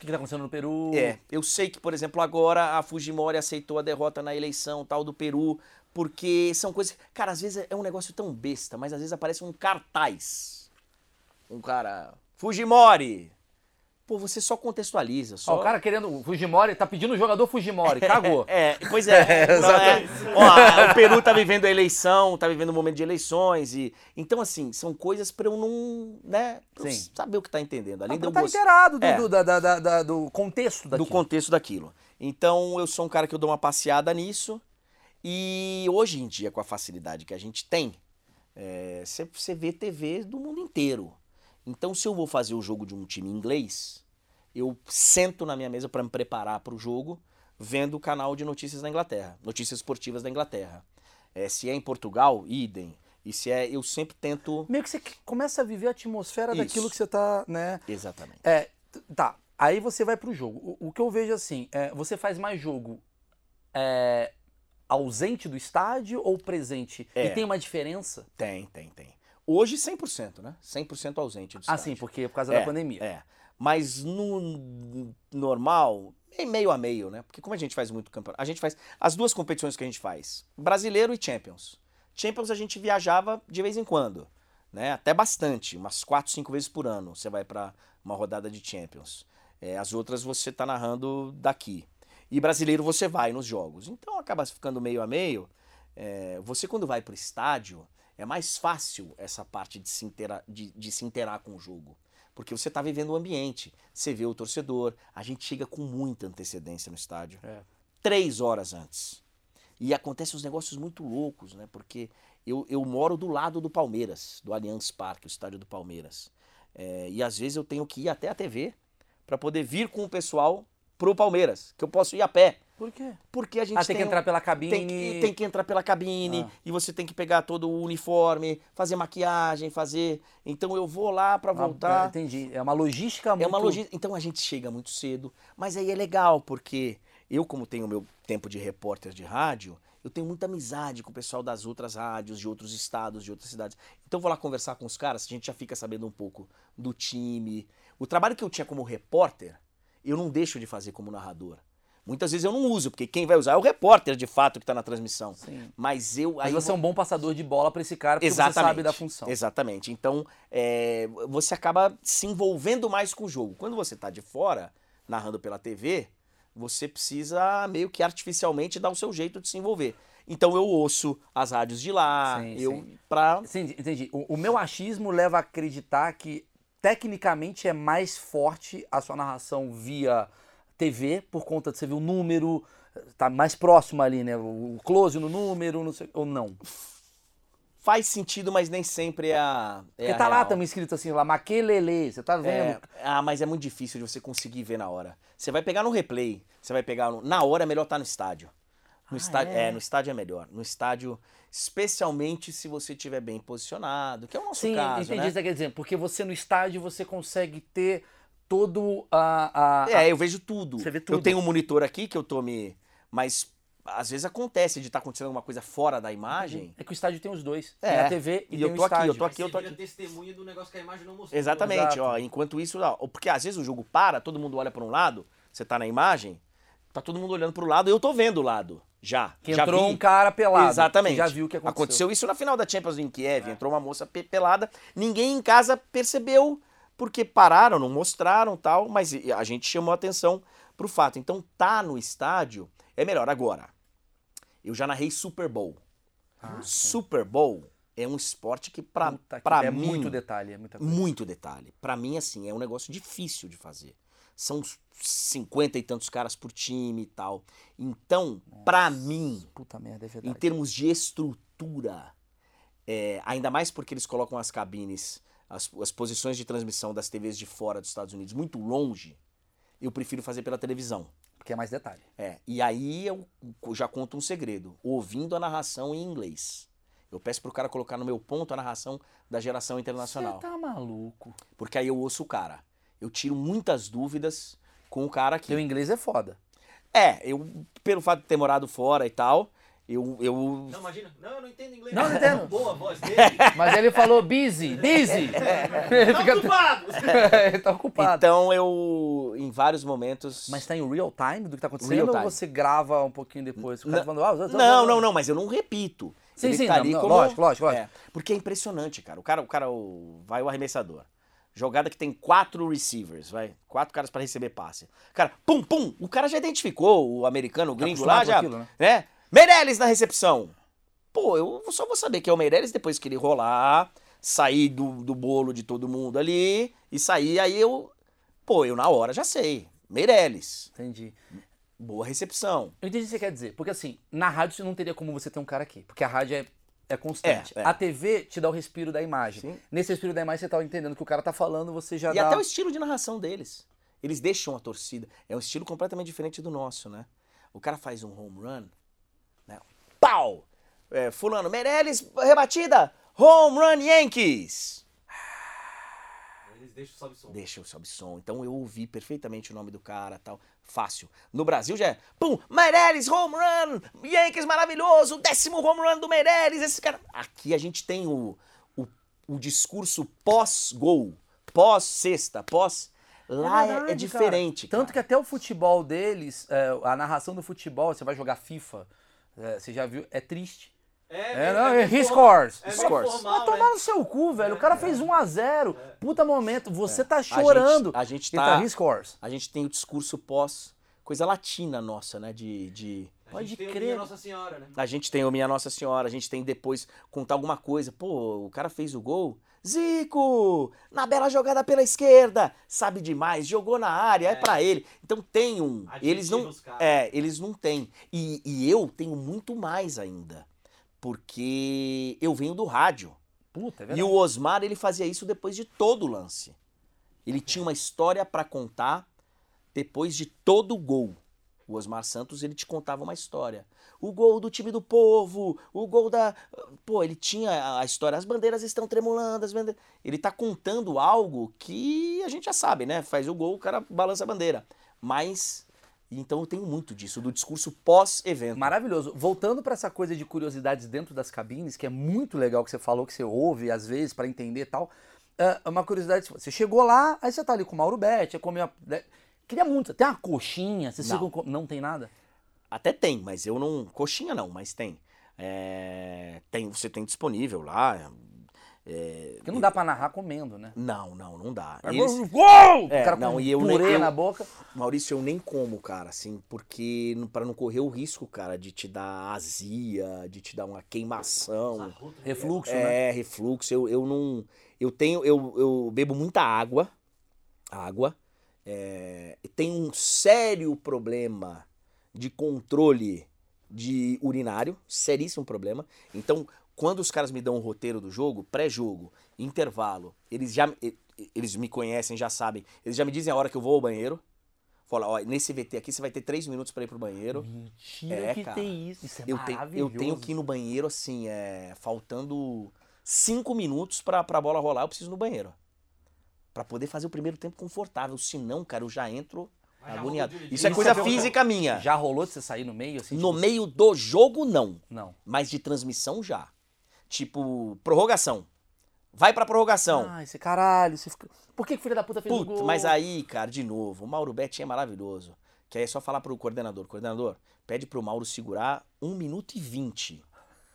S2: Que, que tá acontecendo no Peru?
S1: É, eu sei que, por exemplo, agora a Fujimori aceitou a derrota na eleição tal do Peru, porque são coisas. Cara, às vezes é um negócio tão besta, mas às vezes aparece um cartaz. Um cara. Fujimori! Pô, você só contextualiza.
S2: Ó,
S1: Só...
S2: o cara querendo. O Fujimori, tá pedindo o jogador Fujimori, cagou.
S1: É, pois é. Não, é. Ó, o Peru tá vivendo a eleição, tá vivendo um momento de eleições e então assim são coisas pra eu não, né, pra
S2: Sim.
S1: saber o que tá entendendo. Além
S2: Além
S1: de eu
S2: tá
S1: gostar-
S2: inteirado do,
S1: É.
S2: do, da- da- da- do contexto daquilo.
S1: do contexto daquilo. Então eu sou um cara que eu dou uma passeada nisso e hoje em dia com a facilidade que a gente tem, é, você vê TV do mundo inteiro. Então se eu vou fazer o jogo de um time inglês, eu sento na minha mesa para me preparar para o jogo, vendo o canal de notícias da Inglaterra, notícias esportivas da Inglaterra. É, se é em Portugal, idem. E se é, eu sempre tento.
S2: Meio que você começa a viver a atmosfera
S1: Isso.
S2: daquilo que você tá, né?
S1: Exatamente.
S2: É, tá. Aí você vai pro jogo. O, o que eu vejo assim, é, você faz mais jogo é, ausente do estádio ou presente?
S1: É.
S2: E tem uma diferença?
S1: Tem, tem, tem. Hoje 100%, né? 100% ausente do
S2: Ah,
S1: estádio.
S2: sim, porque é por causa
S1: É,
S2: da pandemia.
S1: É. Mas no normal, é meio a meio, né? Porque como a gente faz muito campeonato, a gente faz as duas competições que a gente faz, brasileiro e Champions. Champions a gente viajava de vez em quando, né? Até bastante, umas quatro, cinco vezes por ano. Você vai para uma rodada de Champions. É, as outras você tá narrando daqui. E brasileiro você vai nos jogos. Então acaba ficando meio a meio. É, você quando vai pro estádio é mais fácil essa parte de se inteirar, de, de se inteirar com o jogo. Porque você está vivendo o ambiente, você vê o torcedor, a gente chega com muita antecedência no estádio.
S2: É.
S1: Três horas antes. E acontecem uns negócios muito loucos, né? Porque eu, eu moro do lado do Palmeiras, do Allianz Parque, o estádio do Palmeiras. É, e às vezes eu tenho que ir até a TV para poder vir com o pessoal pro Palmeiras, que eu posso ir a pé.
S2: Por quê?
S1: Porque a gente
S2: Ah, tem que
S1: um-
S2: entrar pela cabine.
S1: tem que, tem que entrar pela cabine
S2: Ah.
S1: e você tem que pegar todo o uniforme, fazer maquiagem, fazer. Então eu vou lá pra
S2: Ah,
S1: voltar.
S2: entendi. É uma logística muito...
S1: É uma logística. Então a gente chega muito cedo, mas aí é legal porque eu como tenho meu tempo de repórter de rádio, eu tenho muita amizade com o pessoal das outras rádios, de outros estados, de outras cidades. Então eu vou lá conversar com os caras, a gente já fica sabendo um pouco do time. O trabalho que eu tinha como repórter, eu não deixo de fazer como narrador. Muitas vezes eu não uso, porque quem vai usar é o repórter de fato que está na transmissão.
S2: Sim.
S1: Mas eu
S2: Mas
S1: aí
S2: você é
S1: vou-
S2: um bom passador de bola pra esse cara, porque
S1: Exatamente.
S2: você sabe da função.
S1: Exatamente. Então, é, você acaba se envolvendo mais com o jogo. Quando você está de fora, narrando pela TV, você precisa meio que artificialmente dar o seu jeito de se envolver. Então eu ouço as rádios de lá,
S2: Sim,
S1: eu
S2: sim.
S1: pra
S2: Entendi, entendi. O, o meu achismo leva a acreditar que tecnicamente é mais forte a sua narração via TV, por conta de você ver o número, tá mais próximo ali, né? O close no número, não sei, ou não.
S1: faz sentido, mas nem sempre é a é
S2: Porque
S1: a
S2: tá lá
S1: real.
S2: também escrito assim, lá, Maquelele, você tá vendo?
S1: É, ah, mas é muito difícil de você conseguir ver na hora. Você vai pegar no replay, você vai pegar no- na hora é melhor estar no estádio. No
S2: Ah,
S1: estádio,
S2: é?
S1: é? no estádio é melhor. No estádio, especialmente se você estiver bem posicionado, que é o nosso
S2: Sim,
S1: caso,
S2: entendi
S1: né?
S2: que você quer dizer. Porque você no estádio você consegue ter todo a. a-
S1: É, eu vejo tudo.
S2: Você vê
S1: Eu
S2: tudo.
S1: tenho um monitor aqui que eu tô me. Mas às vezes acontece de estar acontecendo alguma coisa fora da imagem.
S2: É que o estádio tem os dois.
S1: É,
S2: Tem a TV e,
S1: e
S2: tem
S1: eu
S2: o
S1: tô aqui, eu tô aqui, eu tô aqui.
S3: testemunha do negócio que a imagem não mostrou.
S1: Exatamente,
S2: Exato.
S1: ó. Enquanto isso, ó, porque às vezes o jogo para, todo mundo olha para um lado, você tá na imagem, tá todo mundo olhando pro lado e eu tô vendo o lado. Já.
S2: Que
S1: já
S2: entrou
S1: vi.
S2: um cara pelado.
S1: Exatamente.
S2: Já viu o que aconteceu.
S1: isso na final da Champions em Kiev. Entrou uma moça pe- pelada. Ninguém em casa percebeu, porque pararam, não mostraram tal, mas a gente chamou atenção pro fato. Então, tá no estádio É melhor. Agora, eu já narrei Super Bowl.
S2: Ah.
S1: Super Bowl é um esporte que,
S2: que-
S1: pra
S2: é
S1: mim.
S2: muito detalhe, é muita coisa.
S1: Muito detalhe. Pra mim, assim, é um negócio difícil de fazer. São 50 e tantos caras por time e tal. Então, pra mim,
S2: Puta merda, é
S1: em termos de estrutura, é, ainda mais porque eles colocam as cabines, as, as posições de transmissão das TVs de fora dos Estados Unidos muito longe, eu prefiro fazer pela televisão.
S2: Porque é mais detalhe.
S1: É, e aí eu já conto um segredo. Ouvindo a narração em inglês. Eu peço pro cara colocar no meu ponto a narração da geração internacional.
S2: Você tá maluco.
S1: Porque aí eu ouço o cara. Eu tiro muitas dúvidas com o cara aqui.
S2: Teu inglês é foda.
S1: É, eu, pelo fato de ter morado fora e tal, eu. eu
S3: Não, imagina. Não, eu não entendo inglês.
S2: Não, não entendo.
S3: Boa a voz dele.
S2: Mas ele falou busy, busy. Ele
S3: Tá
S2: fica-
S3: ocupado.
S2: ele tá ocupado.
S1: então eu, em vários momentos.
S2: Mas tá em real time do que tá acontecendo
S1: Real
S2: ou
S1: time.
S2: você grava um pouquinho depois? O cara
S1: Não,
S2: falando, ah,
S1: Não, não, não, mas eu não repito.
S2: Sim,
S1: Ele
S2: sim,
S1: tá
S2: não,
S1: ali
S2: não,
S1: como-
S2: lógico, lógico, lógico.
S1: É, porque é impressionante, cara. O cara, o cara o, vai o arremessador. Jogada que tem quatro receivers, vai. Quatro caras pra receber passe. Cara, pum, pum. O cara já identificou o americano, o gringo lá, já.
S2: aquilo, né?
S1: né? Meirelles na recepção. Pô, eu só vou saber que é o Meirelles depois que ele rolar, sair do, do bolo de todo mundo ali e sair. Aí eu. Pô, eu na hora já sei. Meirelles.
S2: Entendi.
S1: Boa recepção.
S2: Eu entendi o que você quer dizer. Porque assim, na rádio você não teria como você ter um cara aqui. Porque a rádio é, é constante.
S1: É, é.
S2: A TV te dá o respiro da imagem.
S1: Sim.
S2: Nesse respiro da imagem você tá entendendo que o cara tá falando, você já
S1: E
S2: dá...
S1: até o estilo de narração deles. Eles deixam a torcida. É um estilo completamente diferente do nosso, né? O cara faz um home run? Pau! É, fulano, Meirelles, rebatida! Home run Yankees!
S3: Eles deixam sobe som.
S1: Deixa o sobe som. Então eu ouvi perfeitamente o nome do cara tal. Fácil. No Brasil já é. Pum! Meirelles, home run! Yankees maravilhoso! Décimo home run do Meirelles! Esse cara. Aqui a gente tem o, o, o discurso pós-gol. Pós-sexta, pós. Lá é- é,
S2: verdade,
S1: diferente.
S2: cara. Tanto que até o futebol deles, é, a narração do futebol, você vai jogar FIFA, é, você já viu, é triste. É, não, é, he scores.
S3: É
S1: Scores.
S3: formal,
S2: Vai tomar
S3: né?
S2: no seu cu, velho. O cara fez 1 a 0 Puta momento. Você tá
S1: É. gente-
S2: chorando.
S1: a gente
S2: E
S1: tá-
S2: he scores.
S1: A gente tem o discurso pós. Coisa latina nossa, né? De. de...
S3: A
S2: Pode
S3: gente tem o
S2: crer.
S3: Minha Nossa Senhora, né?
S1: A gente tem o Minha Nossa Senhora, a gente tem depois contar alguma coisa. Pô, o cara fez o gol. Zico! Na bela jogada pela esquerda! Sabe demais, jogou na área, é,
S3: É.
S1: pra ele. Então tem um. Eles não. É, eles não têm. E, e eu tenho muito mais ainda. Porque eu venho do rádio.
S2: Puta, é
S1: E o Osmar, ele fazia isso depois de todo o lance. Ele tinha uma história pra contar depois de todo o gol. O Osmar Santos, ele te contava uma história. O gol do time do povo, o gol da. Pô, ele tinha a história. As bandeiras estão tremulando, as bandeiras. Ele tá contando algo que a gente já sabe, né? Faz o gol, o cara balança a bandeira. Mas. Então eu tenho muito disso, do discurso pós-evento.
S2: Maravilhoso. Voltando pra essa coisa de curiosidades dentro das cabines, que é muito legal que você falou, que você ouve às vezes pra entender e tal. É uma curiosidade, você chegou lá, aí você tá ali com o Mauro Betti, comeu uma... Queria muito, tem uma coxinha, vocês
S1: Não.
S2: ficam com- não tem nada?
S1: Até tem, mas eu não. Coxinha não, mas tem. É, tem você tem disponível lá. é,
S2: Porque não dá pra narrar comendo, né?
S1: não, não, não dá. Eles-
S2: Gol!
S1: É,
S2: o cara
S1: não,
S2: com
S1: e eu
S2: purê
S1: nem- eu-
S2: na boca.
S1: Maurício, eu nem como, cara, assim, porque pra não correr o risco, cara, de te dar azia, de te dar uma queimação,
S2: Refluxo, né?
S1: é, refluxo. Eu, eu não. Eu tenho. Eu, eu bebo muita água. Água. É, tenho um sério problema de controle de urinário. Seríssimo problema. Então, quando os caras me dão o roteiro do jogo, pré-jogo, intervalo, eles já. Eles me conhecem, já sabem. Eles já me dizem a hora que eu vou ao banheiro. Fala, ó, nesse VT aqui você vai ter três minutos pra ir pro banheiro.
S2: Mentira
S1: É,
S2: que
S1: cara.
S2: tem isso. Isso é
S1: Eu, tenho, eu tenho que ir no banheiro, assim, é, faltando cinco minutos pra, pra bola rolar, eu preciso ir no banheiro. Pra poder fazer o primeiro tempo confortável. Senão, cara, eu já entro
S3: Mas
S1: agoniado. Isso é
S2: Isso
S1: coisa
S2: bom.
S1: física minha.
S2: Já rolou de você sair no meio? Assim,
S1: No
S2: tipo,
S1: meio do jogo, não.
S2: Não.
S1: Mas de transmissão, já. Tipo, prorrogação. Vai pra prorrogação.
S2: Ah, esse caralho. Você fica... Por que que filho da puta fez
S1: Puta,
S2: gol?
S1: mas aí, cara, de novo, o Mauro Betti é maravilhoso. Que aí é só falar pro coordenador. Coordenador, pede pro Mauro segurar 1 minuto e 20.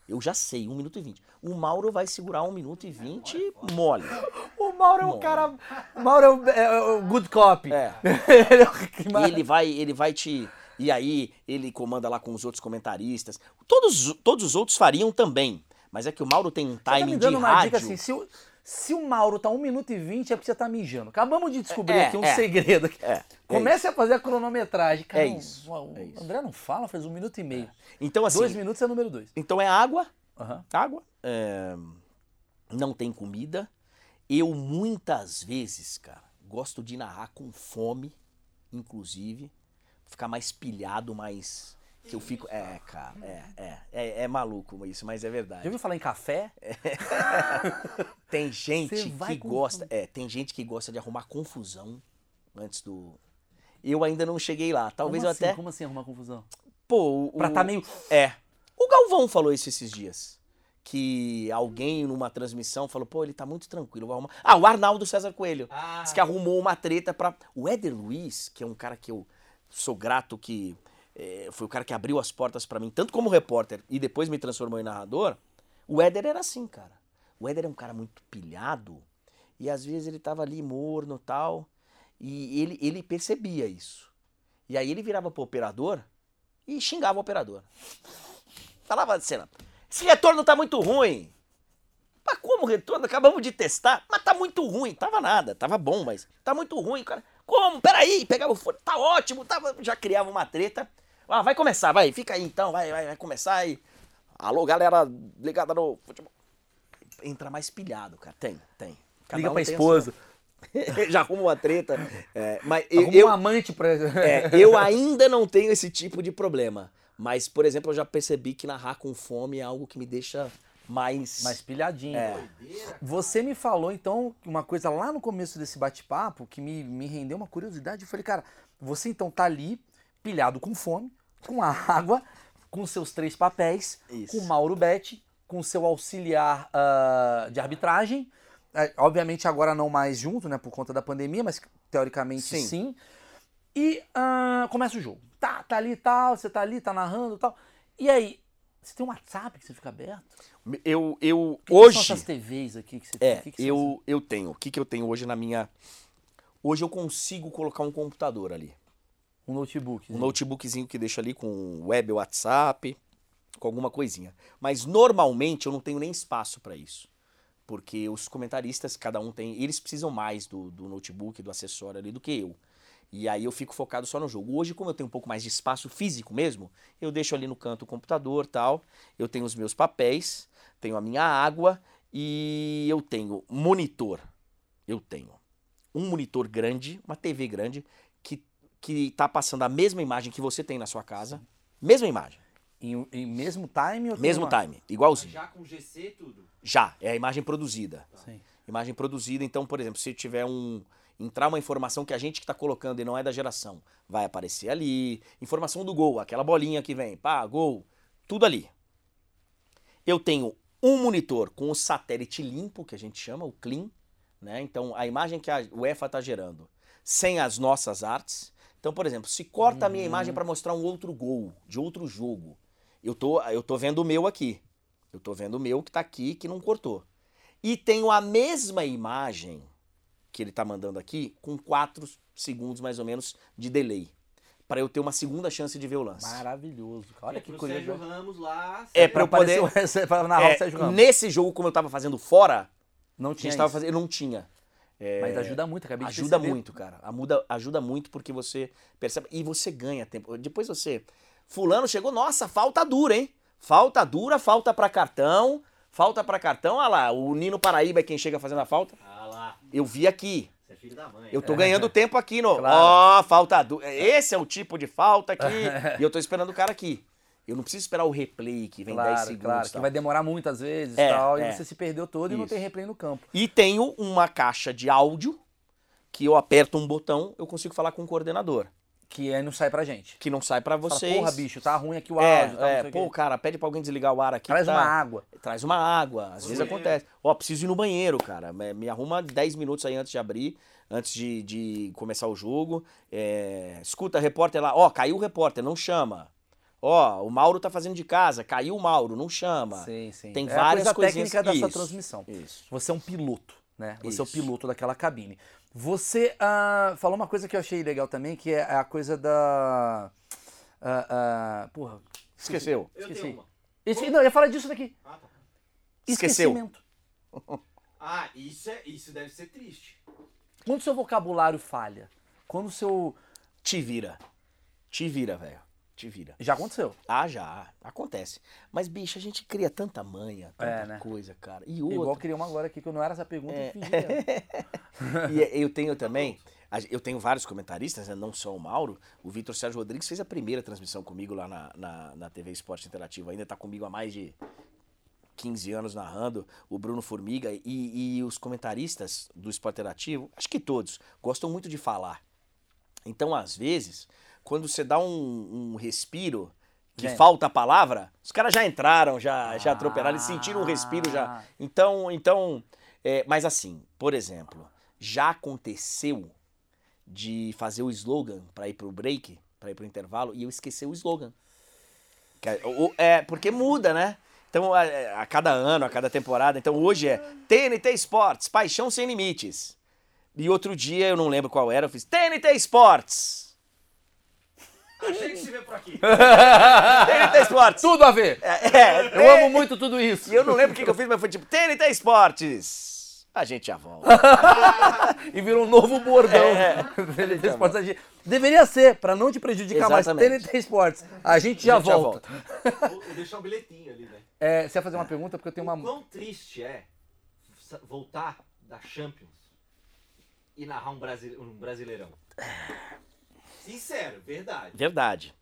S1: Eu já sei, 1 minuto e 20. O Mauro vai segurar 1 minuto e 20 mole.
S2: O Mauro é um
S1: Bom.
S2: cara... O Mauro é o, é o good cop.
S1: É.
S2: Ele é o
S1: E ele vai, ele vai te. E aí ele comanda lá com os outros comentaristas. Todos, todos os outros fariam também. Mas é que o Mauro tem um
S2: Você tá me
S1: timing
S2: dando
S1: de
S2: uma
S1: rádio.
S2: dica assim, se o, se o Mauro tá 1 minuto e 20 é porque você tá mijando. Acabamos de descobrir
S1: É,
S2: aqui um
S1: é.
S2: segredo.
S1: É, é
S2: Comece a fazer a cronometragem. Cara,
S1: É
S2: o-
S1: isso,
S2: O,
S1: é isso.
S2: André não fala, faz um minuto e meio.
S1: Então, assim,
S2: Dois minutos é número dois.
S1: então é água,
S2: Aham.
S1: água, é, não tem comida. Eu muitas vezes, cara, gosto de narrar com fome, inclusive, ficar mais pilhado, mais que eu fico, é, cara, é, é, é, é maluco isso, mas é
S2: Já
S1: verdade.
S2: ouviu falar em café?
S1: Tem gente que
S2: com
S1: gosta, é, tem gente que gosta de arrumar confusão antes do eu ainda não cheguei lá. Talvez
S2: como
S1: eu
S2: assim?
S1: até
S2: Como assim arrumar confusão?
S1: Pô, o,
S2: Pra tá meio...
S1: É. O Galvão falou isso esses dias. Que alguém numa transmissão falou, pô, ele tá muito tranquilo, vou arrumar. Ah, o Arnaldo César Coelho.
S3: Ah,
S1: Diz que arrumou uma treta pra. O Éder Luiz, que é um cara que eu sou grato que. eh, foi o cara que abriu as portas pra mim, tanto como repórter e depois me transformou em narrador. O Éder era assim, cara. O Éder é um cara muito pilhado e às vezes ele tava ali morno tal. E ele, ele percebia isso. E aí ele virava pro operador e xingava o operador. Falava assim, esse retorno tá muito ruim. Mas como retorno? Acabamos de testar. Mas tá muito ruim. Tava nada, tava bom, mas tá muito ruim, cara. Como? Peraí, pegava o fone. Tá ótimo, tava... já criava uma treta. Ah, vai começar, vai, fica aí então, vai, vai, vai começar aí. Alô, galera ligada no futebol. Entra mais pilhado, cara. Tem, tem. Cada
S2: Liga
S1: um
S2: pra esposa.
S1: já arruma uma treta. É, mas eu,
S2: Arruma
S1: eu-
S2: um amante pra...
S1: é, eu ainda não tenho esse tipo de problema. Mas, por exemplo, eu já percebi que narrar com fome é algo que me deixa mais.
S2: Mais pilhadinho.
S1: É.
S2: Você me falou, então, uma coisa lá no começo desse bate-papo que me, me rendeu uma curiosidade. Eu falei, cara, você então tá ali, pilhado com fome, com a água, com seus três papéis,
S1: Isso.
S2: com o Mauro Betti, com seu auxiliar ah, de arbitragem. É, obviamente agora não mais junto, né, por conta da pandemia, mas teoricamente sim.
S1: Sim.
S2: E ah, começa o jogo. Tá, tá ali e tal, você tá ali, tá narrando e tal. E aí, você tem um WhatsApp que você fica aberto?
S1: Eu, eu
S2: que que
S1: hoje.
S2: são essas TVs aqui que você
S1: É,
S2: que que são
S1: eu, eu tenho. O que, que eu tenho hoje na minha. Hoje eu consigo colocar um computador ali.
S2: Um notebook.
S1: Um notebookzinho que deixa ali com web WhatsApp, com alguma coisinha. Mas normalmente eu não tenho nem espaço para isso. Porque os comentaristas, cada um tem. Eles precisam mais do, do notebook, do acessório ali do que eu. E aí eu fico focado só no jogo. Hoje, como eu tenho um pouco mais de espaço físico mesmo, eu deixo ali no canto o computador tal. Eu tenho os meus papéis, tenho a minha água e eu tenho monitor. Eu tenho um monitor grande, uma TV grande, que, que tá passando a mesma imagem que você tem na sua casa. Mesma imagem.
S2: Em, em mesmo time? Ou
S1: Mesmo
S2: uma-
S1: time. Igualzinho.
S3: já com GC tudo.
S1: Já. É a imagem produzida.
S2: Sim.
S1: Imagem produzida, então, por exemplo, se tiver um. Entrar uma informação que a gente que está colocando e não é da geração, vai aparecer ali. Informação do gol, aquela bolinha que vem, pá, gol, tudo ali. Eu tenho um monitor com o satélite limpo, que a gente chama, o clean, né? Então, a imagem que a UEFA está gerando, sem as nossas artes. Então, por exemplo, se corta a minha imagem para mostrar um outro gol, de outro jogo, eu tô, eu tô vendo o meu aqui. Eu tô vendo o meu que tá aqui, que não cortou. E tenho a mesma imagem que ele tá mandando aqui, com 4 segundos mais ou menos de delay. Para eu ter uma segunda chance de ver o lance.
S2: Maravilhoso. cara. Olha
S3: é
S2: que coisa.
S3: Sérgio Ramos lá.
S1: É,
S2: Pra
S1: eu poder-
S2: narrar
S1: É,
S2: Sérgio Ramos.
S1: nesse jogo, como eu tava fazendo fora,
S2: Não
S1: a
S2: tinha
S1: gente tava
S2: isso.
S1: fazendo, eu não tinha. É,
S2: Mas ajuda muito, acabei de
S1: Ajuda
S2: perceber.
S1: muito, cara. Ajuda, ajuda muito porque você percebe. E você ganha tempo. Depois você. Fulano chegou, nossa, falta dura, hein? Falta dura, falta pra cartão. Falta pra cartão. Olha lá, o Nino Paraíba é quem chega fazendo a falta.
S3: Ah lá,
S1: Eu vi aqui.
S3: você é filho da mãe.
S1: Eu tô ganhando tempo aqui no. Ó,
S2: Claro.
S1: falta dura. Esse é o tipo de falta aqui. e eu tô esperando o cara aqui. Eu não preciso esperar o replay que vem 10
S2: Claro,
S1: segundos.
S2: claro, que vai demorar muitas vezes
S1: É,
S2: tal,
S1: é.
S2: e você se perdeu todo e não
S1: Isso.
S2: tem replay no campo.
S1: E tenho uma caixa de áudio que eu aperto um botão, eu consigo falar com o coordenador.
S2: Que aí não sai pra gente.
S1: Que não sai pra
S2: Fala,
S1: vocês.
S2: Porra, bicho, tá ruim aqui o
S1: é,
S2: áudio, tá,
S1: é, pô,
S2: quê.
S1: cara, pede pra alguém desligar o ar aqui.
S2: Traz
S1: tá-
S2: uma água.
S1: Traz uma água. Às vezes
S3: Banheiro.
S1: acontece. Ó, preciso ir no banheiro, cara. Me, arruma 10 minutos aí antes de abrir, antes de, de começar o jogo. É, escuta, repórter lá. Ó, caiu o repórter, não chama. Ó, o Mauro tá fazendo de casa, caiu o Mauro, não chama.
S2: Sim, sim.
S1: Tem
S2: é
S1: várias
S2: a coisa
S1: coisinhas
S2: técnica dessa
S1: Isso,
S2: transmissão.
S1: Isso.
S2: Você é um piloto, né? Você é o
S1: Isso.
S2: piloto daquela cabine. Você ah, falou uma coisa que eu achei legal também, que é a coisa da Ah, ah, porra,
S1: Esqueceu.
S3: Eu
S2: Esqueci.
S3: tenho uma.
S2: Esse, não, eu ia falar disso daqui.
S3: Ah, tá.
S1: Esqueceu.
S2: Esquecimento.
S3: Ah, isso, é, isso deve ser triste.
S2: Quando o seu vocabulário falha, quando o seu.
S1: Te vira. Te vira, velho. Te vira.
S2: Já aconteceu.
S1: Ah, já. Acontece. Mas, bicho, a gente cria tanta manha, tanta
S2: É, né?
S1: coisa, cara. E
S2: Igual queria uma agora aqui, que eu não era essa pergunta.
S1: É.
S2: era.
S1: E é, eu tenho também. Eu tenho vários comentaristas, né, não só o Mauro. O Vitor Sérgio Rodrigues fez a primeira transmissão comigo lá na, na, na TV Esporte Interativo. Ainda tá comigo há mais de 15 anos narrando. O Bruno Formiga e, e os comentaristas do Esporte Interativo, acho que todos, gostam muito de falar. Então, às vezes, quando você dá um, um respiro, que
S2: Vem.
S1: falta a palavra, os caras já entraram, já, já atropelaram, eles
S2: Ah.
S1: sentiram um respiro já. Então, então é, mas assim, por exemplo, já aconteceu de fazer o slogan para ir pro break, para ir pro intervalo, e eu esquecer o slogan. É, o- é, porque muda, né? Então, a, a cada ano, a cada temporada. Então, hoje é TNT Esportes, paixão sem limites. E outro dia, eu não lembro qual era, eu fiz TNT Esportes.
S3: Achei que se vê por aqui.
S1: TNT Esportes.
S2: Tudo a ver!
S1: É, é,
S2: Eu amo muito tudo isso.
S1: E eu não lembro o que, que eu fiz, mas foi tipo TNT Esportes. A gente já volta.
S2: E virou um novo bordão.
S1: É.
S2: TNT Esportes. A gente- Deveria ser, pra não te prejudicar mais.
S1: Exatamente.
S2: TNT Esportes. A gente já
S1: A gente já
S2: volta.
S3: Vou vou deixar um bilhetinho ali, né?
S2: É, você ia fazer uma pergunta porque eu tenho
S3: O
S2: uma.
S3: quão triste é voltar da Champions e narrar um, brasile- um brasileirão? Sincero, verdade.
S1: Verdade.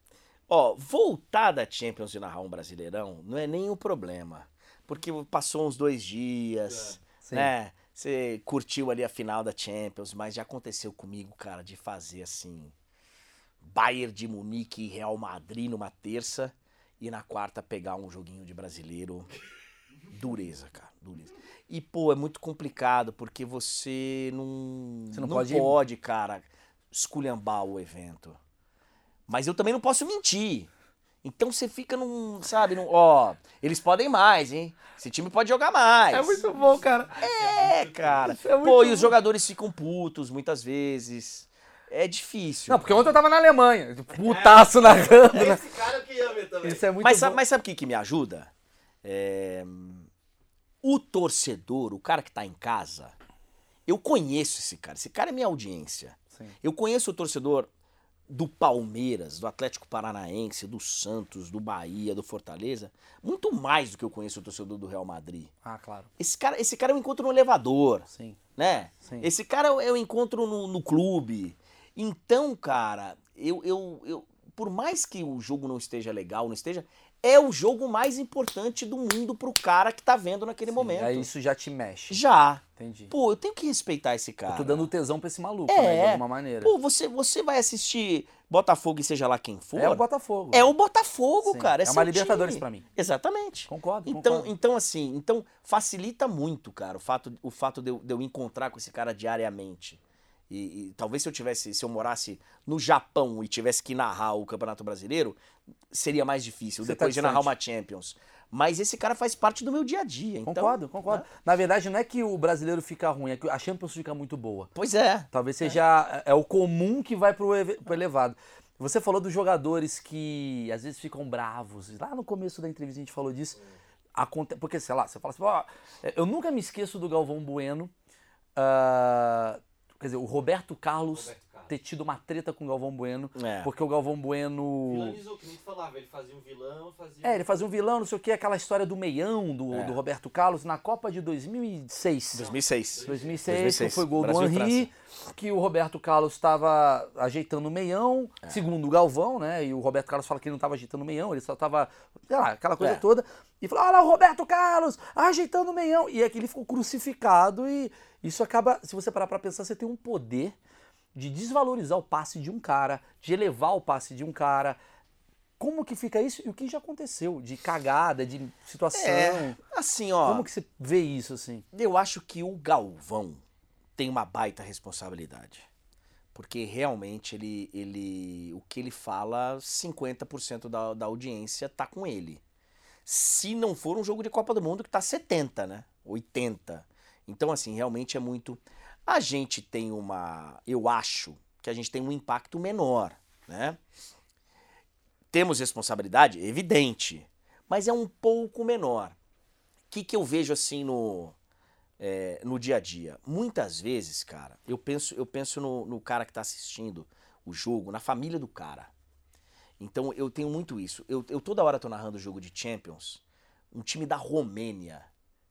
S1: Ó, voltar da Champions e narrar um Brasileirão não é nem o problema. Porque passou uns dois dias,
S2: Sim.
S1: né? Você curtiu ali a final da Champions, mas já aconteceu comigo, cara, de fazer assim. Bayern de Munique e Real Madrid numa terça e na quarta pegar um joguinho de brasileiro. Dureza, cara, dureza. E, pô, é muito complicado porque você não,
S2: Você não
S1: não
S2: pode-
S1: pode, cara, esculhambar o evento. Mas eu também não posso mentir. Então você fica num, sabe, num, ó, eles podem mais, hein? Esse time pode jogar mais.
S2: É muito bom, cara.
S1: É, cara.
S2: É
S1: Pô, e os jogadores ficam putos muitas vezes. É difícil.
S2: Não, porque ontem eu tava na Alemanha. Putaço narrando. né?
S3: Esse cara eu queria ver também.
S2: Isso é muito
S1: mas,
S2: bom.
S1: sabe, mas sabe o que, que me ajuda? É, O torcedor, o cara que tá em casa, eu conheço esse cara. Esse cara é minha audiência.
S2: Sim.
S1: Eu conheço o torcedor do Palmeiras, do Atlético Paranaense, do Santos, do Bahia, do Fortaleza, muito mais do que eu conheço o torcedor do Real Madrid.
S2: Ah, claro.
S1: Esse cara, esse cara eu encontro no elevador,
S2: Sim.
S1: né?
S2: Sim.
S1: Esse cara eu, eu encontro no, no clube. Então, cara, eu, eu, eu, por mais que o jogo não esteja legal, não esteja, é o jogo mais importante do mundo pro cara que tá vendo naquele momento.
S2: Aí isso já te mexe.
S1: Já.
S2: Entendi.
S1: Pô, eu tenho que respeitar esse cara.
S2: Eu tô dando tesão pra esse maluco,
S1: É.
S2: né? De alguma maneira.
S1: Pô, você, você vai assistir Botafogo e seja lá quem for.
S2: é o Botafogo.
S1: É o Botafogo,
S2: Sim.
S1: cara.
S2: É
S1: seu
S2: uma Libertadores pra mim.
S1: Exatamente.
S2: Concordo,
S1: Então,
S2: concordo.
S1: então assim, então facilita muito, cara, o fato, o fato de, eu, de eu encontrar com esse cara diariamente. E, e talvez se eu tivesse, se eu morasse no Japão e tivesse que narrar o Campeonato Brasileiro, seria mais difícil
S2: Você tá
S1: depois de narrar uma Champions. Mas esse cara faz parte do meu dia a dia. Então,
S2: Concordo, concordo. Na verdade, não é que o brasileiro fica ruim, é que a Champions fica muito boa.
S1: Pois é.
S2: Talvez seja é o comum que vai pro, pro elevado. Você falou dos jogadores que às vezes ficam bravos. Lá no começo da entrevista a gente falou disso. Aconte- Porque, sei lá, você fala assim, ó, eu nunca me esqueço do Galvão Bueno. ah, quer dizer, o Roberto Carlos,
S3: Roberto Carlos.
S2: Ter tido uma treta com o Galvão Bueno.
S1: É.
S2: Porque o Galvão Bueno.
S3: Vilanizou, que nem falava. Ele fazia um vilão, fazia...
S2: É, ele fazia um vilão, não sei o que, aquela história do meião do,
S1: É.
S2: do Roberto Carlos na Copa de 2006.
S1: 2006.
S2: 2006,
S1: 2006,
S2: que foi gol
S1: Brasil e
S2: do Henri, que o Roberto Carlos estava ajeitando o meião,
S1: É.
S2: segundo o Galvão, né? E o Roberto Carlos fala que ele não estava ajeitando o meião, ele só estava, sei lá, aquela coisa
S1: É.
S2: toda. E falou: olha lá o Roberto Carlos ajeitando o meião. E aqui ele ficou crucificado e isso acaba, se você parar pra pensar, você tem um poder de desvalorizar o passe de um cara, de elevar o passe de um cara. Como que fica isso? E o que já aconteceu? De cagada, de situação.
S1: É, assim, ó.
S2: Como que você vê isso assim?
S1: Eu acho que o Galvão tem uma baita responsabilidade. Porque realmente ele, ele o que ele fala, 50% da, da audiência tá com ele. Se não for um jogo de Copa do Mundo que tá 70, né? 80. Então, assim, realmente é muito. A gente tem uma. Eu acho que a gente tem um impacto menor, né? temos responsabilidade? Evidente. Mas é um pouco menor. O que, que eu vejo assim no, é, no dia a dia? Muitas vezes, cara, eu penso, eu penso no, no cara que está assistindo o jogo, na família do cara. Então eu tenho muito isso. Eu, eu toda hora tô narrando o jogo de Champions, um time da Romênia,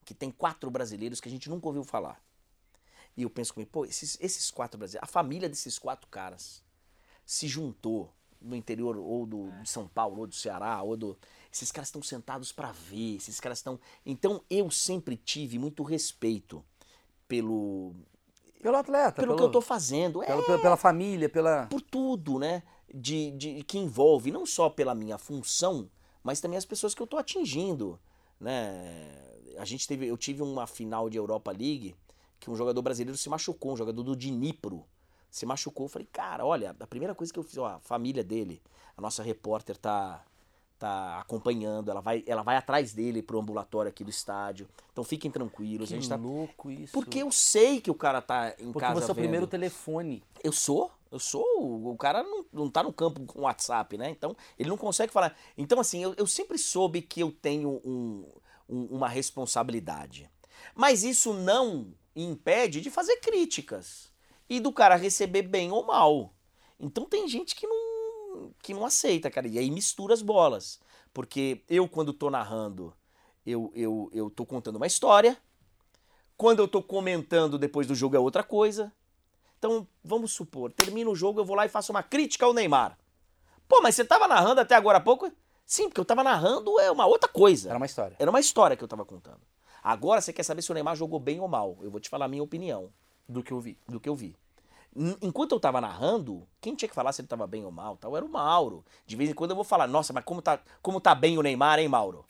S1: que tem quatro brasileiros que a gente nunca ouviu falar. E eu penso comigo, pô, esses, esses quatro brasileiros, a família desses quatro caras se juntou no interior ou do, de São Paulo, ou do Ceará, ou do. Esses caras estão sentados para ver, esses caras estão. Então eu sempre tive muito respeito pelo.
S2: Pelo atleta.
S1: Pelo, que eu tô fazendo.
S2: pelo-
S1: é,
S2: pela, pela família, pela.
S1: por tudo, né? De, de que envolve não só pela minha função, mas também as pessoas que eu tô atingindo, né? A gente teve, eu tive uma final de Europa League que um jogador brasileiro se machucou, um jogador do Dnipro se machucou. Eu falei, cara, olha, a primeira coisa que eu fiz, ó, a família dele, a nossa repórter tá tá acompanhando, ela vai, ela vai atrás dele pro ambulatório aqui do estádio. Então fiquem tranquilos,
S2: Que
S1: a gente tá
S2: louco isso.
S1: porque eu sei que o cara tá em
S2: Porque
S1: casa
S2: você é o
S1: vendo.
S2: primeiro telefone.
S1: Eu sou, eu sou. O o cara não, não tá no campo com WhatsApp, né? Então, ele não consegue falar. Então, assim, eu, eu sempre soube que eu tenho um- um- uma responsabilidade. Mas isso não impede de fazer críticas. E do cara receber bem ou mal. Então tem gente que não, que não aceita, cara. E aí mistura as bolas. Porque eu, quando tô narrando, eu, eu, eu tô contando uma história. Quando eu tô comentando depois do jogo é outra coisa. Então, vamos supor, termina o jogo, eu vou lá e faço uma crítica ao Neymar. Pô, mas você tava narrando até agora há pouco? Sim, porque eu tava narrando é uma outra coisa.
S2: Era uma história.
S1: Era uma história que eu tava contando. Agora você quer saber se o Neymar jogou bem ou mal. Eu vou te falar a minha opinião
S2: Do que eu vi.
S1: do que eu vi. Enquanto eu tava narrando, quem tinha que falar se ele tava bem ou mal tal era o Mauro. De vez em quando eu vou falar, nossa, mas como tá, como tá bem o Neymar, hein, Mauro?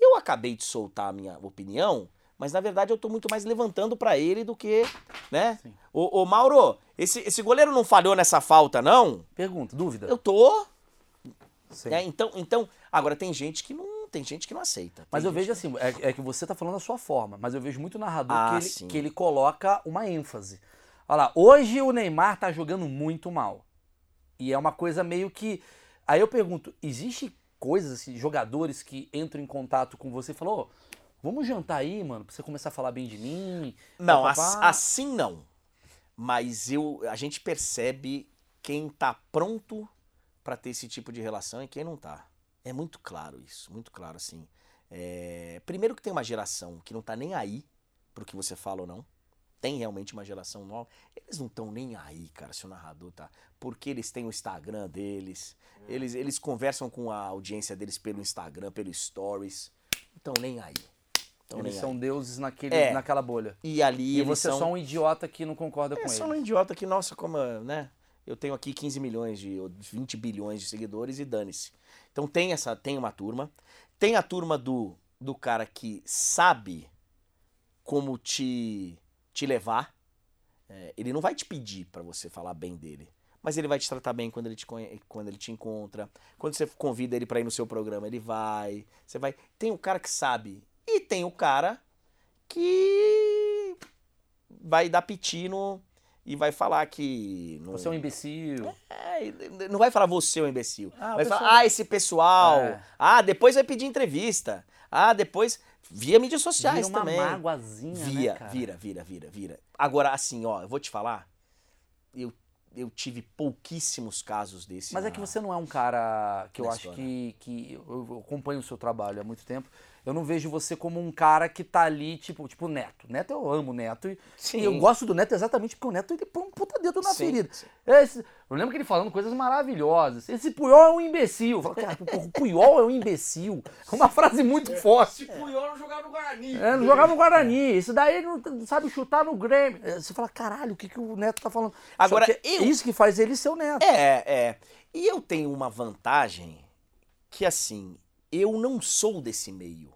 S1: Eu acabei de soltar a minha opinião, mas na verdade eu tô muito mais levantando pra ele do que, né?
S2: Sim.
S1: Ô, ô, Mauro, esse, esse goleiro não falhou nessa falta, não?
S2: Pergunta, dúvida?
S1: Eu tô. Né? Então, então, agora tem gente que não. Tem gente que não aceita.
S2: Mas eu vejo assim, é, é que você tá falando a sua forma, mas eu vejo muito narrador
S1: Ah,
S2: que, ele, que ele coloca uma ênfase. Olha lá, hoje o Neymar tá jogando muito mal. E é uma coisa meio que. Aí eu pergunto, existe coisas, assim, jogadores que entram em contato com você e falam, ô, vamos jantar aí, mano, pra você começar a falar bem de mim?
S1: Não, assim não. Mas eu, a gente percebe quem tá pronto pra ter esse tipo de relação e quem não tá. É muito claro isso, muito claro assim. É, Primeiro que tem uma geração que não tá nem aí pro que você fala ou não. Tem realmente uma geração nova. Eles não estão nem aí, cara, se o narrador tá. Porque eles têm o Instagram deles. Eles, eles conversam com a audiência deles pelo Instagram, pelo Stories. Não estão nem aí. Tão
S2: Eles são
S1: aí.
S2: deuses naquele,
S1: É.
S2: naquela bolha.
S1: E ali
S2: E,
S1: eles
S2: você
S1: são...
S2: é só um idiota que não concorda
S1: É
S2: com
S1: só
S2: ele.
S1: um idiota que, nossa, como, né? Eu tenho aqui 15 milhões de, ou 20 bilhões de seguidores e dane-se. Então tem essa, tem uma turma. Tem a turma do, do cara que sabe como te, te levar. É, ele não vai te pedir pra você falar bem dele. Mas ele vai te tratar bem quando ele te, quando ele te encontra. Quando você convida ele pra ir no seu programa, ele vai. Você vai. Tem o cara que sabe. E tem o cara que vai dar piti no, e vai falar que. Não,
S2: Você é um imbecil.
S1: É, não vai falar você é um imbecil.
S2: Ah,
S1: vai falar, ah, esse pessoal.
S2: É.
S1: Ah, depois vai pedir entrevista. Ah, depois. Via mídias sociais
S2: Vira uma
S1: também.
S2: mágoazinha,
S1: Via,
S2: né, cara?
S1: vira, vira, vira, vira. Agora, assim, ó, eu vou te falar. Eu, eu tive pouquíssimos casos desses.
S2: Mas é
S1: na-
S2: que você não é um cara que eu acho
S1: história.
S2: que, que eu acompanho o seu trabalho há muito tempo. Eu não vejo você como um cara que tá ali, tipo, tipo o Neto. Neto, eu amo o Neto. E,
S1: Sim.
S2: e eu gosto do Neto exatamente porque o Neto ele põe um puta dedo na
S1: Sim,
S2: ferida.
S1: sim.
S2: Esse- eu lembro que ele falando coisas maravilhosas. Esse Puyol é um imbecil. Eu falo, cara, o Puyol é um imbecil. É uma frase muito forte.
S3: Se Puyol não jogava no Guarani.
S2: É, não jogava no Guarani. Isso daí ele não sabe chutar no Grêmio. É, Você fala, caralho, o que, que o Neto tá falando?
S1: Agora,
S2: que
S1: eu-
S2: Isso que faz ele ser o Neto.
S1: É, é. E eu tenho uma vantagem que, assim, eu não sou desse meio.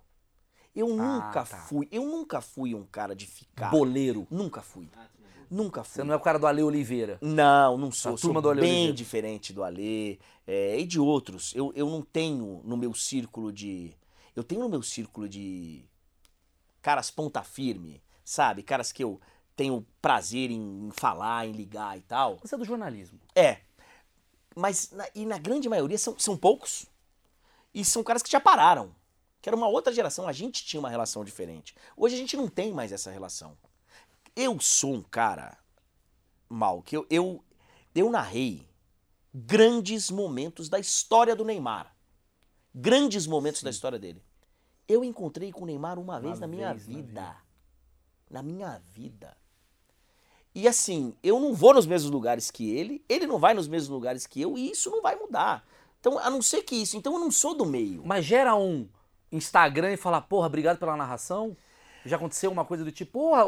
S1: Eu nunca
S2: tá.
S1: fui. Eu nunca fui um cara de ficar.
S2: Boleiro.
S1: Nunca fui.
S3: Ah, bem.
S1: Nunca fui.
S2: Você não é o cara do Ale Oliveira.
S1: Não, não sou.
S2: A turma
S1: sou
S2: do Ale
S1: bem
S2: Oliveira.
S1: diferente do Alê é, e de outros. Eu, eu não tenho no meu círculo de. Eu tenho no meu círculo de caras ponta firme, sabe? Caras que eu tenho prazer em, em falar, em ligar e tal.
S2: Você é do jornalismo.
S1: É. mas na- e na grande maioria são, são poucos. E são caras que já pararam. Que era uma outra geração, a gente tinha uma relação diferente. Hoje a gente não tem mais essa relação. Eu sou um cara, mal, que eu, eu, eu narrei grandes momentos da história do Neymar. Grandes momentos da história dele. Eu encontrei com o Neymar uma vez na minha
S2: na
S1: vida. Na minha vida. E assim, eu não vou nos mesmos lugares que ele, ele não vai nos mesmos lugares que eu, e isso não vai mudar. Então, a não ser que isso, então eu não sou do meio.
S2: Mas gera um Instagram e fala, porra, obrigado pela narração. Já aconteceu uma coisa do tipo, porra,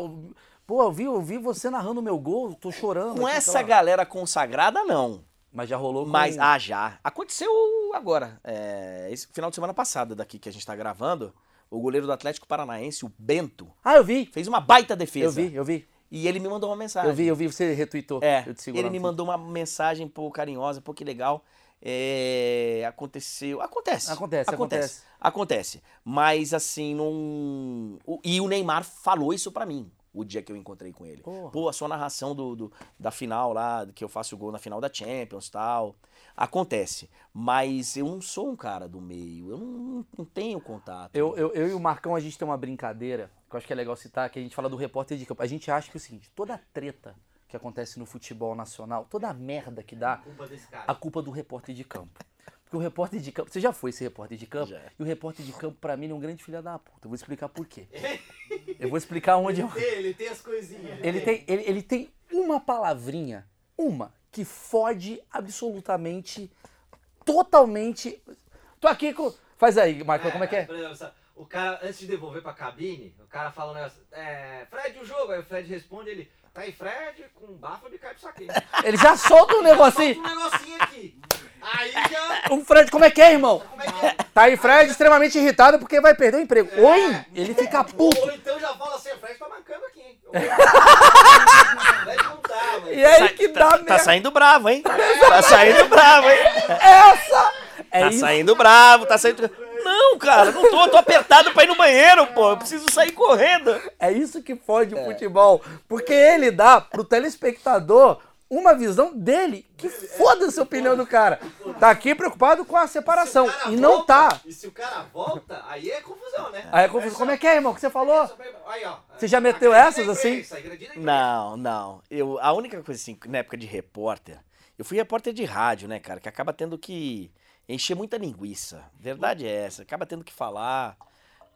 S2: porra, eu vi, eu vi você narrando o meu gol, tô chorando.
S1: Com
S2: aqui,
S1: essa galera consagrada, não.
S2: Mas já rolou com...
S1: Mas, ah, já. Aconteceu agora. É, esse final de semana passado, daqui que a gente tá gravando, o goleiro do Atlético Paranaense, o Bento,
S2: Ah, eu vi.
S1: fez uma baita defesa.
S2: Eu vi, eu vi.
S1: E ele me mandou uma mensagem.
S2: Eu vi, eu vi, você retweetou.
S1: É,
S2: Eu te sigo
S1: ele me mandou uma mensagem, pô, carinhosa, pô, que legal. É, aconteceu. Acontece.
S2: Acontece,
S1: Acontece. Acontece. Mas assim, não. E o Neymar falou isso pra mim. O dia que eu encontrei com ele.
S2: Porra.
S1: Pô, a sua narração do, do- da final lá, que eu faço o gol na final da Champions tal. Acontece. Mas eu não sou um cara do meio. Eu não, não tenho contato.
S2: Eu, eu, eu e o Marcão, a gente tem uma brincadeira, que eu acho que é legal citar, que a gente fala do repórter de campo. A gente acha que é o seguinte, toda treta que acontece no futebol nacional, toda a merda que dá,
S3: Culpa desse cara.
S2: a culpa do repórter de campo. Porque o repórter de campo. Você já foi esse repórter de campo?
S1: Já.
S2: E o repórter de campo, pra mim, ele é um grande filho da puta. Eu vou explicar por quê. Eu vou explicar onde eu.
S3: Ele tem, ele tem as coisinhas.
S2: Ele tem, ele, ele tem uma palavrinha, uma, que fode absolutamente, totalmente. Tô aqui com. Faz aí, Marcão, como é que é?
S3: Por exemplo, o cara, antes de devolver pra cabine, o cara fala um negócio, é, Fred, o jogo. Aí o Fred responde, ele, tá aí, Fred, com bafo de cai pro saquinho.
S2: Ele já solta um negocinho.
S3: Solta um negocinho aqui. Aí já,
S2: O Fred, como é que é, irmão?
S3: como é que é?
S2: Tá aí, Fred, extremamente irritado porque vai perder o emprego. Oi? Ele fica puto.
S3: Ou então já fala assim, o Fred tá mancando aqui, hein? Fred não tá.
S2: E aí
S1: Sa-
S2: que
S1: tá,
S2: dá
S1: tá
S2: merda.
S1: saindo bravo, hein? Tá saindo bravo, hein?
S2: Essa é
S1: Tá
S2: isso.
S1: saindo bravo, tá saindo. Não, cara, não tô, tô apertado pra ir no banheiro, pô. Eu preciso sair correndo.
S2: É isso que fode o futebol. Porque ele dá pro telespectador uma visão dele que foda-se a opinião do cara. Tá aqui preocupado com a separação.
S3: Cara
S2: E não
S3: volta,
S2: tá.
S3: E se o cara volta, aí é confusão, né?
S2: Aí é confuso. Como é que é, irmão? O que você falou?
S3: Aí, ó.
S2: Você já meteu essas, assim?
S1: Não, não. Eu, a única coisa assim, na época de repórter, eu fui repórter de rádio, né, cara? Que acaba tendo que encher muita linguiça. Verdade é essa. Acaba tendo que falar,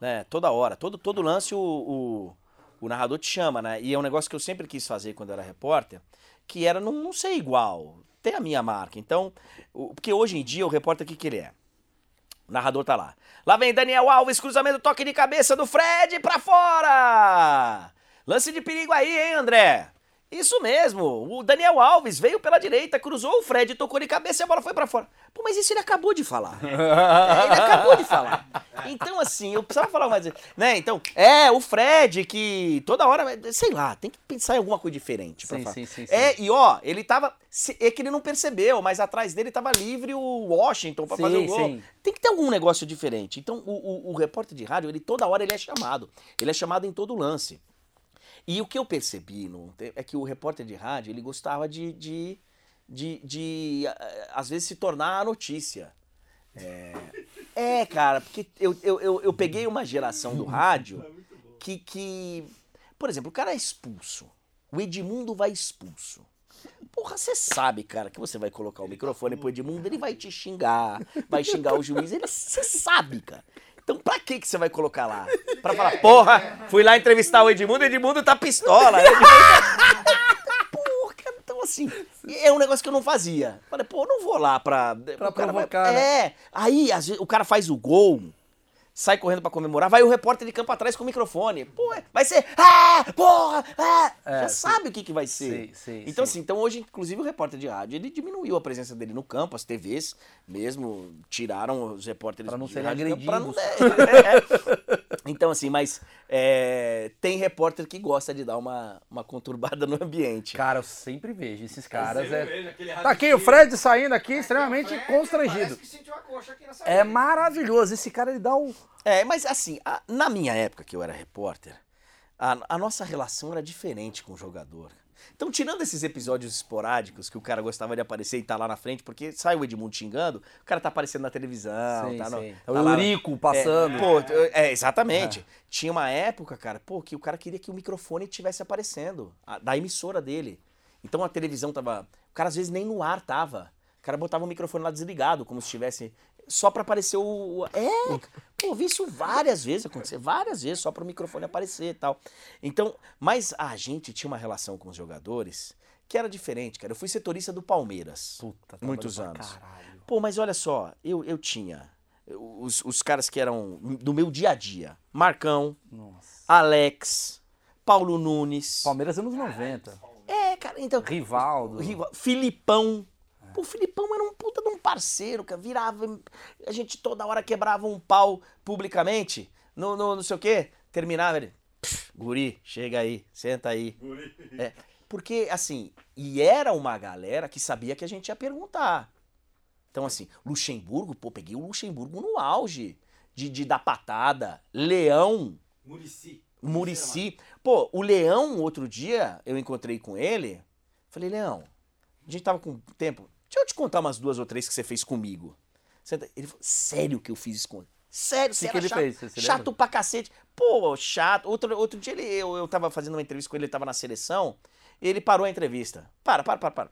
S1: né? Toda hora. Todo, todo lance o, o, o narrador te chama, né? E é um negócio que eu sempre quis fazer quando era repórter, que era não, não ser igual. Ter a minha marca. Então, o- porque hoje em dia o repórter, o que, que ele é? O narrador tá lá. Lá vem Daniel Alves, cruzamento, toque de cabeça do Fred pra fora! Lance de perigo aí, hein, André? Isso mesmo, o Daniel Alves veio pela direita, cruzou o Fred, tocou de cabeça e a bola foi pra fora. Pô, mas isso ele acabou de falar. É, ele acabou de falar. Então, assim, eu precisava falar mais. Né? Então, é, o Fred que toda hora, sei lá, tem que pensar em alguma coisa diferente. pra
S2: Sim,
S1: falar.
S2: sim, sim, sim.
S1: É, e ó, ele tava. É que ele não percebeu, mas atrás dele tava livre o Washington pra
S2: Sim,
S1: fazer o gol.
S2: sim.
S1: Tem que ter algum negócio diferente. Então, o, o, o repórter de rádio, ele toda hora ele é chamado. Ele é chamado em todo lance. E o que eu percebi no, é que o repórter de rádio, ele gostava de, de, de, de, eh, às vezes, se tornar a notícia. É, é, cara, porque eu, eu, eu, eu peguei uma geração do rádio que, que, por exemplo, o cara é expulso. O Edmundo vai expulso. Porra, você sabe, cara, que você vai colocar o microfone pro Edmundo, ele vai te xingar, vai xingar o juiz, ele, você sabe, cara. Então pra que que você vai colocar lá? Pra falar, porra, fui lá entrevistar o Edmundo, o Edmundo tá pistola. Edmundo tá- Porra, cara, então assim, é um negócio que eu não fazia. Falei, pô, eu não vou lá pra...
S2: Pra
S1: cara vai-
S2: provocar, né?
S1: É, aí às vezes, o cara faz o gol, sai correndo pra comemorar, vai o repórter de campo atrás com o microfone. Pô, é- vai ser, ah, porra, ah,
S2: É,
S1: já
S2: sim.
S1: sabe o que que vai ser.
S2: Sim, sim,
S1: então
S2: sim.
S1: assim, então hoje, inclusive o repórter de rádio, ele diminuiu a presença dele no campo, as TVs mesmo tiraram os repórteres
S2: Pra não serem
S1: campo pra não-
S2: agredidos.
S1: Então assim, mas é, tem repórter que gosta de dar uma, uma conturbada no ambiente.
S2: Cara, eu sempre vejo esses caras. É...
S3: aquele
S2: Tá aqui o. Fred saindo aqui,
S3: Aqui,
S2: extremamente
S3: o Fred
S2: constrangido.
S3: Parece que sentiu a coxa aqui nessa
S2: É maravilhoso. Esse cara, ele dá um...
S1: É, mas assim, a- na minha época que eu era repórter, a, a nossa relação era diferente com o jogador. Então, tirando esses episódios esporádicos que o cara gostava de aparecer e tá lá na frente, porque sai o Edmundo xingando, o cara tá aparecendo na televisão,
S2: Sim,
S1: tá, no,
S2: sim.
S1: tá
S2: o
S1: lá-
S2: Eurico passando.
S1: É, pô, é, exatamente. Tinha uma época, cara, pô, que o cara queria que o microfone tivesse aparecendo, a- da emissora dele. Então a televisão tava. O cara às vezes nem no ar tava. O cara botava o microfone lá desligado, como se estivesse. Só pra aparecer o. o- É! Pô, vi isso várias vezes acontecer, várias vezes, só pro microfone aparecer e tal. Então, mas a gente tinha uma relação com os jogadores que era diferente, cara. Eu fui setorista do Palmeiras.
S2: Puta,
S1: muitos anos.
S2: Caralho.
S1: Pô, mas olha só, eu, eu tinha os, os caras que eram do meu dia a dia. Marcão,
S2: Nossa.
S1: Alex, Paulo Nunes.
S2: Palmeiras anos 90.
S1: É, cara, então.
S2: Rivaldo.
S1: Rival- Filipão. Pô, o Filipão era um puta de um parceiro, cara. Virava. A gente toda hora quebrava um pau publicamente. No, no não sei o quê. Terminava ele. "Pff, Guri, chega aí, senta aí. É, porque, assim, e era uma galera que sabia que a gente ia perguntar. Então, assim, Luxemburgo, pô, peguei o Luxemburgo no auge de, de dar patada. Leão,
S3: Murici.
S1: Murici. Pô, o Leão, outro dia, eu encontrei com ele. Falei, Leão, a gente tava com tempo. Deixa eu te contar umas duas ou três que você fez comigo. Senta- Ele falou, sério que eu fiz isso com ele? Sério,
S2: que
S1: era
S2: ele
S1: chato,
S2: fez? Você
S1: chato
S2: lembra?
S1: pra cacete. Pô, chato. Outro, outro dia ele, eu, eu tava fazendo uma entrevista com ele, ele tava na seleção. Ele parou a entrevista. Para, para, para, para.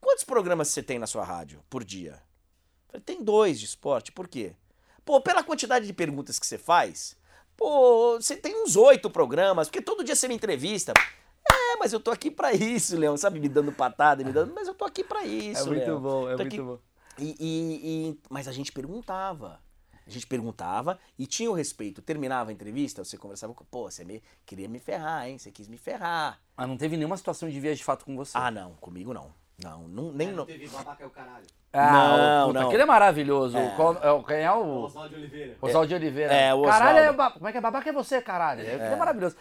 S1: Quantos programas você tem na sua rádio por dia? Falei, tem dois de esporte. Por quê? Pô, pela quantidade de perguntas que você faz, pô, você tem uns oito programas, porque todo dia você me entrevista. Mas eu tô aqui pra isso, Leão, sabe? Me dando patada, me dando. Mas eu tô aqui pra isso,
S2: É muito
S1: Leão.
S2: bom, é
S1: Tô
S2: muito
S1: aqui-
S2: bom.
S1: E, e- e- mas a gente perguntava. A gente perguntava e tinha o respeito. Terminava a entrevista, você conversava com. Pô, você me, queria me ferrar, hein? Você quis me ferrar.
S2: Mas não teve nenhuma situação de vias de fato com você.
S1: Ah, não, comigo não. Não, não nem.
S3: É,
S1: não
S3: teve babaca é o caralho.
S2: Ah,
S1: Não,
S2: puta,
S1: não.
S2: Aquele é maravilhoso.
S1: É.
S2: Qual- é o- quem é o.
S3: Oswaldo de Oliveira.
S2: Oswaldo de Oliveira.
S1: É, o
S2: Caralho, é
S1: Oswaldo.
S2: ba- como é que é babaca é você, caralho? É, é maravilhoso.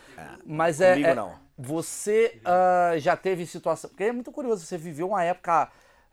S2: Mas é,
S1: Comigo
S2: é-
S1: não.
S2: Você ah, já teve situação. Porque é muito curioso, você viveu uma época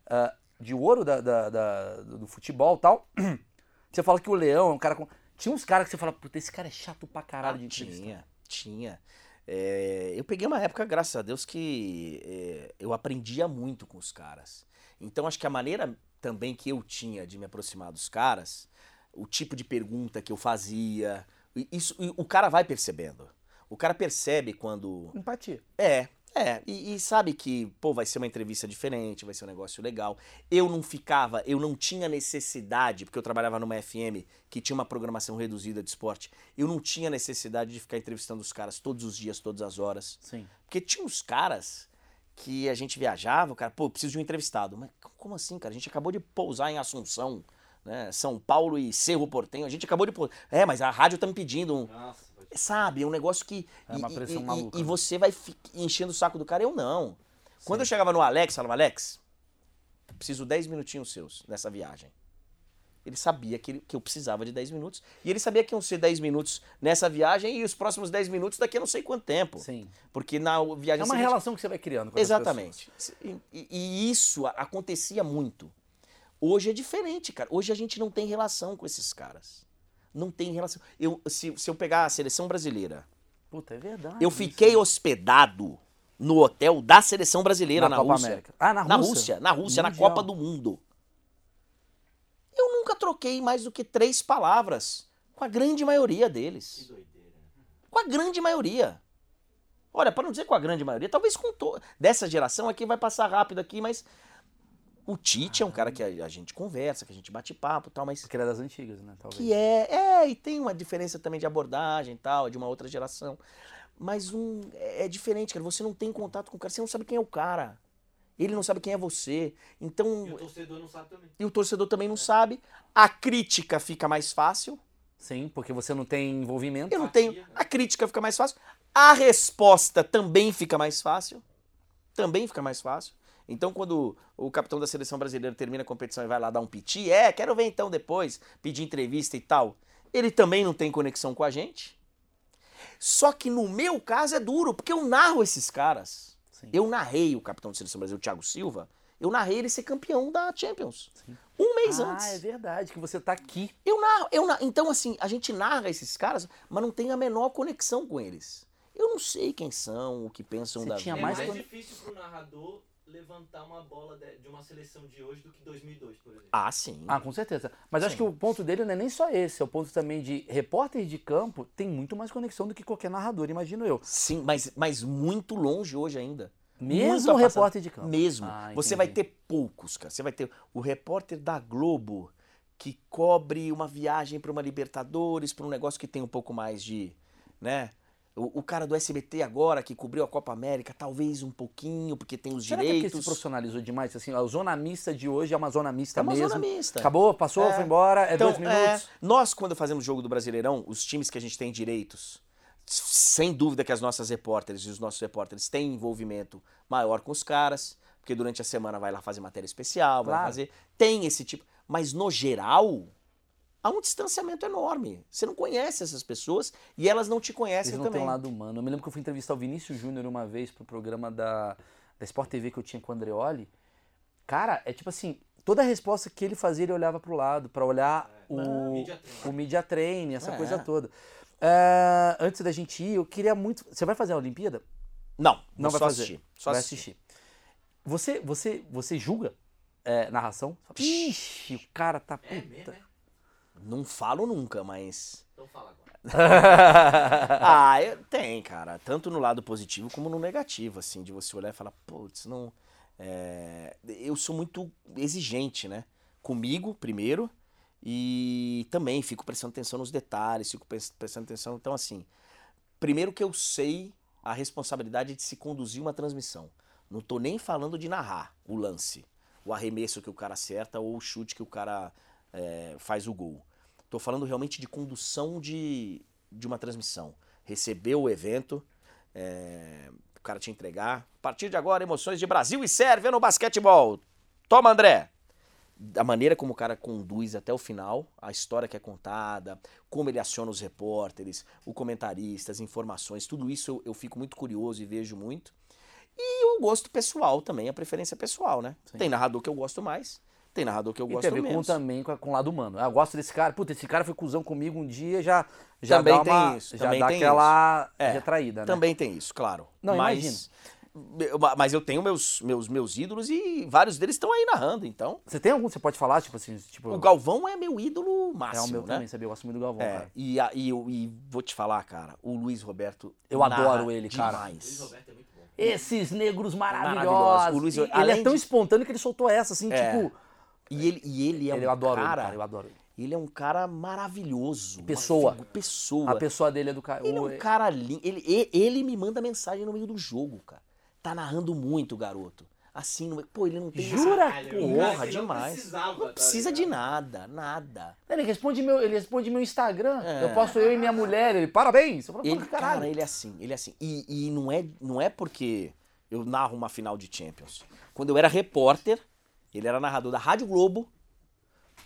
S2: ah, de ouro da, da- da- do futebol e tal. Você fala que o Leão é um cara com. Tinha uns caras que você fala, puta, esse cara é chato pra caralho de entrevistar.
S1: Tinha, tinha. É, eu peguei uma época, graças a Deus, que é, eu aprendia muito com os caras. Então acho que a maneira também que eu tinha de me aproximar dos caras, o tipo de pergunta que eu fazia, isso o cara vai percebendo. O cara percebe quando
S2: Empatia.
S1: é, é, e, e sabe que, pô, vai ser uma entrevista diferente, vai ser um negócio legal. Eu não ficava, eu não tinha necessidade, porque eu trabalhava numa FM que tinha uma programação reduzida de esporte, eu não tinha necessidade de ficar entrevistando os caras todos os dias, todas as horas.
S2: Sim.
S1: Porque tinha uns caras que a gente viajava, o cara, pô, preciso de um entrevistado. Mas como assim, cara? A gente acabou de pousar em Assunção, né? São Paulo e Cerro Portenho, a gente acabou de pousar. É, mas a rádio tá me pedindo um,
S3: Nossa,
S1: Sabe, é um negócio que.
S2: É uma
S1: e-
S2: pressão
S1: e, e-
S2: maluca,
S1: E,
S2: né?
S1: você vai fi- enchendo o saco do cara, eu não. Quando eu chegava no Alex, falava, Alex, preciso 10 minutinhos seus nessa viagem. Ele sabia que, ele- que eu precisava de 10 minutos. E ele sabia que iam ser 10 minutos nessa viagem e os próximos 10 minutos daqui a não sei quanto tempo.
S2: Sim.
S1: Porque na viagem
S2: É uma
S1: seguinte-
S2: relação que você vai criando com
S1: Exatamente. E, e- isso acontecia muito. Hoje é diferente, cara. Hoje a gente não tem relação com esses caras. Não tem relação. Eu, se, se eu pegar a seleção brasileira,
S2: Puta, é verdade.
S1: eu
S2: isso.
S1: fiquei hospedado no hotel da seleção brasileira
S2: Na
S1: na,
S2: Copa
S1: Rússia.
S2: América. Ah, na
S1: Na
S2: Rússia?
S1: Rússia, na Rússia, na. Copa do Mundo. Nunca troquei mais do que três palavras com a grande maioria
S3: Que
S1: deles.
S3: doideira.
S1: Com a grande maioria. Olha, para não dizer com a grande maioria, talvez com to... dessa geração aqui vai passar rápido aqui, mas o Tite é um cara que a, a gente conversa, que a gente bate papo e tal, mas
S2: Porque ele é das antigas, né? Talvez.
S1: que é, é, e tem uma diferença também de abordagem e tal, de uma outra geração. Mas um é, é diferente, cara, você não tem contato com o cara, você não sabe quem é o cara. Ele não sabe quem é você. Então,
S3: E o torcedor não sabe também.
S1: e o torcedor também não sabe. A crítica fica mais fácil.
S2: Sim, porque você não tem envolvimento.
S1: Eu não tenho.
S3: né?
S1: A crítica fica mais fácil. A resposta também fica mais fácil. Também fica mais fácil. Então, quando o capitão da seleção brasileira termina a competição e vai lá dar um piti, é, quero ver então depois, pedir entrevista e tal. Ele também não tem conexão com a gente. Só que no meu caso é duro, porque eu narro esses caras.
S2: Sim.
S1: Eu narrei o capitão da seleção brasileira, o Thiago Silva. Eu narrei ele ser campeão da Champions. Um mês
S2: ah,
S1: antes.
S2: é verdade, que você tá aqui.
S1: Eu narro, eu narro. Então, assim, a gente narra esses caras, mas não tem a menor conexão com eles. Eu não sei quem são, o que pensam
S2: Você
S1: da
S2: tinha
S3: É
S1: vida.
S2: mais
S3: mais
S2: quando-
S3: difícil pro narrador levantar uma bola de, de uma seleção de hoje do que 2002, por exemplo.
S1: Ah, sim.
S2: Ah, com certeza. Mas acho
S1: Sim.
S2: que o ponto dele não é nem só esse, é o ponto também de repórter de campo tem muito mais conexão do que qualquer narrador, imagino eu.
S1: Sim, mas, mas muito longe hoje ainda.
S2: Mesmo o repórter de campo.
S1: Mesmo.
S2: Ah,
S1: Você vai ter poucos, cara. Você vai ter o repórter da Globo que cobre uma viagem para uma Libertadores, para um negócio que tem um pouco mais de, né? O, o cara do SBT agora que cobriu a Copa América, talvez um pouquinho, porque tem os
S2: Será que é porque
S1: direitos.
S2: se profissionalizou demais? Assim, a zona mista de hoje é uma zona mista
S1: É uma
S2: mesmo.
S1: zona mista.
S2: Acabou, passou,
S1: É.
S2: foi embora, é
S1: Então,
S2: dois minutos.
S1: nós, quando fazemos jogo do Brasileirão, os times que a gente tem direitos, sem dúvida que as nossas repórteres e os nossos repórteres têm envolvimento maior com os caras, porque durante a semana vai lá fazer matéria especial, vai
S2: Claro.
S1: fazer. Tem esse tipo. Mas no geral, há um distanciamento enorme. Você não conhece essas pessoas e elas não te conhecem
S2: Eles não
S1: também.
S2: têm um lado humano. Eu me lembro que eu fui entrevistar o Vinícius Júnior uma vez pro programa da, da Sport TV que eu tinha com o Andreoli. Cara, é tipo assim, toda a resposta que ele fazia, ele olhava pro lado, pra olhar o,
S3: Media training.
S2: o media training, essa
S1: É.
S2: coisa toda. Ah, antes da gente ir, eu queria muito. Você vai fazer a Olimpíada?
S1: Não,
S2: Não vai
S1: só
S2: fazer.
S1: assistir. Só
S2: vai
S1: assistir.
S2: assistir. Você, você, você julga é, narração? Ixi, o cara tá
S3: É
S2: puta.
S3: mesmo, é?
S1: Não falo nunca, mas.
S3: Então fala agora.
S1: ah, eu- tem, cara. Tanto no lado positivo como no negativo, assim, de você olhar e falar, putz, não. é, Eu sou muito exigente, né? Comigo, primeiro, e também fico prestando atenção nos detalhes, fico pres- prestando atenção. Então, assim, primeiro que eu sei a responsabilidade de se conduzir uma transmissão. Não tô nem falando de narrar o lance, o arremesso que o cara acerta ou o chute que o cara é, faz o gol. Tô falando realmente de condução de, de uma transmissão. Receber o evento, é, o cara te entregar. A partir de agora, emoções de Brasil e Sérvia no basquetebol. Toma, André! Da maneira como o cara conduz até o final, a história que é contada, como ele aciona os repórteres, o comentarista, as informações, tudo isso eu, eu fico muito curioso e vejo muito. E o gosto pessoal também, a preferência pessoal, né?
S2: Sim.
S1: Tem narrador que eu gosto mais, tem narrador que eu
S2: E
S1: gosto
S2: tem a ver com,
S1: menos.
S2: também com, com o lado humano. Eu gosto desse cara. Puta, esse cara foi cuzão comigo um dia, já, já
S1: Também
S2: dá
S1: tem
S2: uma,
S1: isso,
S2: já
S1: também
S2: dá
S1: tem
S2: aquela
S1: É,
S2: retraída, né?
S1: Também tem isso, claro.
S2: Não,
S1: mas,
S2: imagino.
S1: Mas eu tenho meus, meus, meus ídolos e vários deles estão aí narrando, então.
S2: Você tem algum que você pode falar, tipo assim, tipo...
S1: O Galvão é meu ídolo
S2: é o
S1: máximo,
S2: meu
S1: né?
S2: também, sabia? Eu gosto muito do Galvão,
S1: É,
S2: cara.
S1: e, a- e, eu- e vou te falar, cara, o Luiz Roberto.
S2: Eu adoro ele, cara.
S1: demais.
S3: Luiz Roberto é muito bom.
S2: Esses negros maravilhosos.
S1: Maravilhosos. O Luiz-
S2: E ele é tão
S1: de-
S2: espontâneo que ele soltou essa, assim,
S1: É.
S2: tipo...
S1: E ele, e ele é
S2: ele,
S1: um
S2: eu adoro
S1: cara,
S2: ele, cara, eu adoro ele.
S1: Ele é um cara maravilhoso.
S2: Pessoa.
S1: figu- pessoa.
S2: A pessoa dele é do cara...
S1: Ele é
S2: o-
S1: um cara lindo. Ele, ele me manda mensagem no meio do jogo, cara. Tá narrando muito, garoto. Assim, no... pô, ele não tem.
S2: Jura?
S3: Caralho,
S1: Porra,
S3: não
S1: demais.
S3: precisava,
S1: Não
S3: tá
S1: precisa de
S3: ligado?
S1: nada, nada.
S2: Ele responde meu, ele responde meu Instagram.
S1: É.
S2: Eu posto eu e minha mulher. Ele, parabéns. Falo,
S1: Ele,
S2: "Porra, caralho.
S1: cara, ele é assim, ele é assim. E, e não, é, não é porque eu narro uma final de Champions. Quando eu era repórter, ele era narrador da Rádio Globo.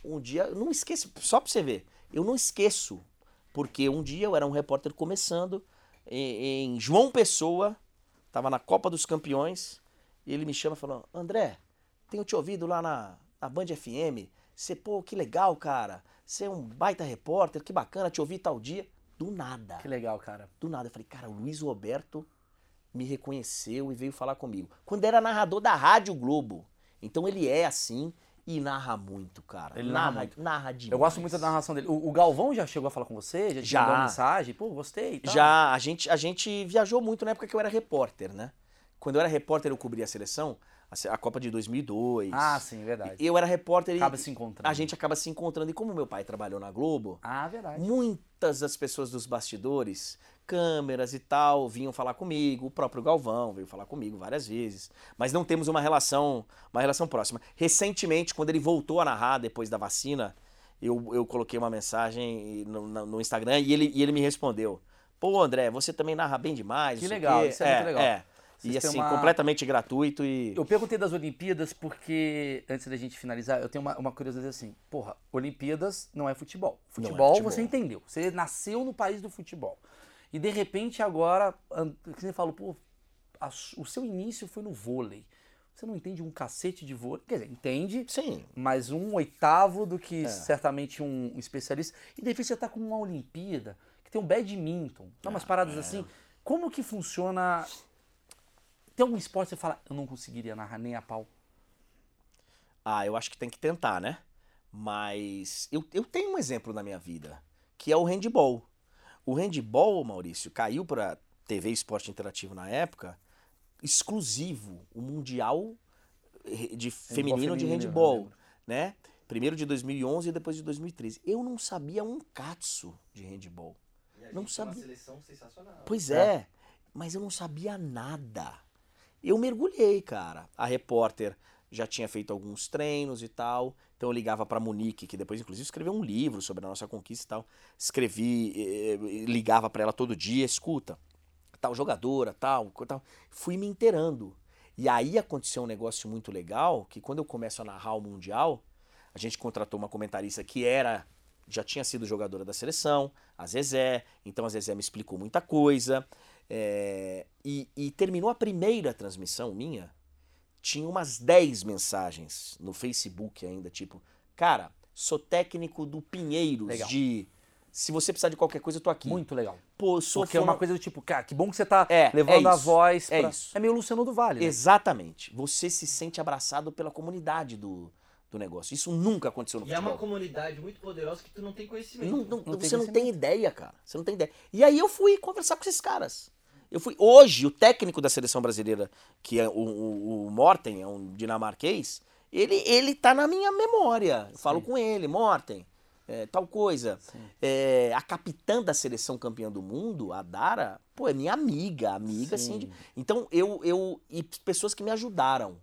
S1: Um dia, não esqueço, só pra você ver, eu não esqueço, porque um dia eu era um repórter começando em, em João Pessoa, tava na Copa dos Campeões, e ele me chama e falou: André, tenho te ouvido lá na, na Band FM. Você, pô, que legal, cara. Você é um baita repórter, que bacana, te ouvi tal dia. Do nada.
S2: Que legal, cara.
S1: Do nada. Eu falei, cara, o Luiz Roberto me reconheceu e veio falar comigo. Quando era narrador da Rádio Globo. Então ele é assim e narra muito, cara.
S2: Ele narra
S1: narra,
S2: muito.
S1: narra demais.
S2: Eu gosto muito da narração dele. O, o Galvão já chegou a falar com você? Já te
S1: Já.
S2: mandou uma mensagem? Pô, gostei.
S1: Já, a gente, a gente viajou muito na época que eu era repórter, né? Quando eu era repórter, eu cobria a seleção, a Copa de 2002.
S2: Ah, sim, verdade.
S1: Eu era repórter e
S2: Acaba se encontrando.
S1: a gente acaba se encontrando. E como meu pai trabalhou na Globo,
S2: Ah, verdade.
S1: muitas das pessoas dos bastidores, câmeras e tal, vinham falar comigo, o próprio Galvão veio falar comigo várias vezes, mas não temos uma relação, uma relação próxima. Recentemente, quando ele voltou a narrar depois da vacina, eu, eu coloquei uma mensagem no, no- Instagram e ele, e ele me respondeu: Pô, André, você também narra bem demais.
S2: Que legal,
S1: quê."
S2: isso é muito legal.
S1: É.
S2: Vocês
S1: E assim,
S2: uma-
S1: completamente gratuito e.
S2: Eu perguntei das Olimpíadas porque, antes da gente finalizar, eu tenho uma, uma curiosidade assim. Porra, Olimpíadas não é futebol.
S1: Não é
S2: Futebol,
S1: futebol.
S2: você entendeu. Você nasceu no país do futebol. E de repente agora, você falou, pô, a o seu início foi no vôlei. Você não entende um cacete de vôlei. Quer dizer, entende,
S1: Sim.
S2: mas um oitavo do que
S1: É.
S2: certamente um, um especialista. E de repente você tá com uma Olimpíada, que tem um badminton, tá umas paradas assim. Como que funciona? Tem algum esporte que você fala, eu não conseguiria narrar nem a pau?
S1: Ah, eu acho que tem que tentar, né? Mas eu, eu tenho um exemplo na minha vida, que é o handball. O handball, Maurício, caiu para TV Esporte Interativo na época, exclusivo, o Mundial de feminino, de
S2: feminino, eu
S1: handball, né? Primeiro de 2011 e depois de 2013. Eu não sabia um catso de handball.
S3: E a
S1: Não sabia.
S3: seleção sensacional.
S1: Pois é, mas eu não sabia nada. Eu mergulhei, cara. A repórter já tinha feito alguns treinos e tal. Então eu ligava pra Monique, que depois inclusive escreveu um livro sobre a nossa conquista e tal. Escrevi, eh, eh, ligava pra ela todo dia, escuta, tal jogadora, tal, tal. Fui me inteirando. E aí aconteceu um negócio muito legal, que quando eu começo a narrar o Mundial, a gente contratou uma comentarista que era já tinha sido jogadora da seleção, a Zezé, então a Zezé me explicou muita coisa. é, e, e terminou a primeira transmissão minha, tinha umas 10 mensagens no Facebook ainda, tipo, cara, sou técnico do Pinheiros
S2: Legal.
S1: de. Se você precisar de qualquer coisa, eu tô aqui.
S2: Muito legal.
S1: Pô, sou
S2: Porque é uma
S1: fono-
S2: coisa do tipo, cara, que bom que você tá
S1: É,
S2: levando
S1: é
S2: a voz.
S1: é
S2: pra-
S1: isso.
S2: É meio Luciano do Vale. né?
S1: Exatamente. Você se sente abraçado pela comunidade do, do negócio. Isso nunca aconteceu no
S3: E é uma
S1: futebol.
S3: comunidade muito poderosa que tu não tem conhecimento.
S1: Não- não-
S2: Não tem
S1: você não
S2: conhecimento.
S1: tem ideia, cara. Você não tem ideia. E aí eu fui conversar com esses caras. Eu fui. Hoje, o técnico da seleção brasileira, que é o, o, o Morten, é um dinamarquês, ele, ele tá na minha memória. Eu falo com ele, Morten, é, tal coisa. É, a capitã da seleção campeã do mundo, a Dara, pô, é minha amiga, amiga,
S2: Sim.
S1: assim. de- então, eu, eu. E pessoas que me ajudaram.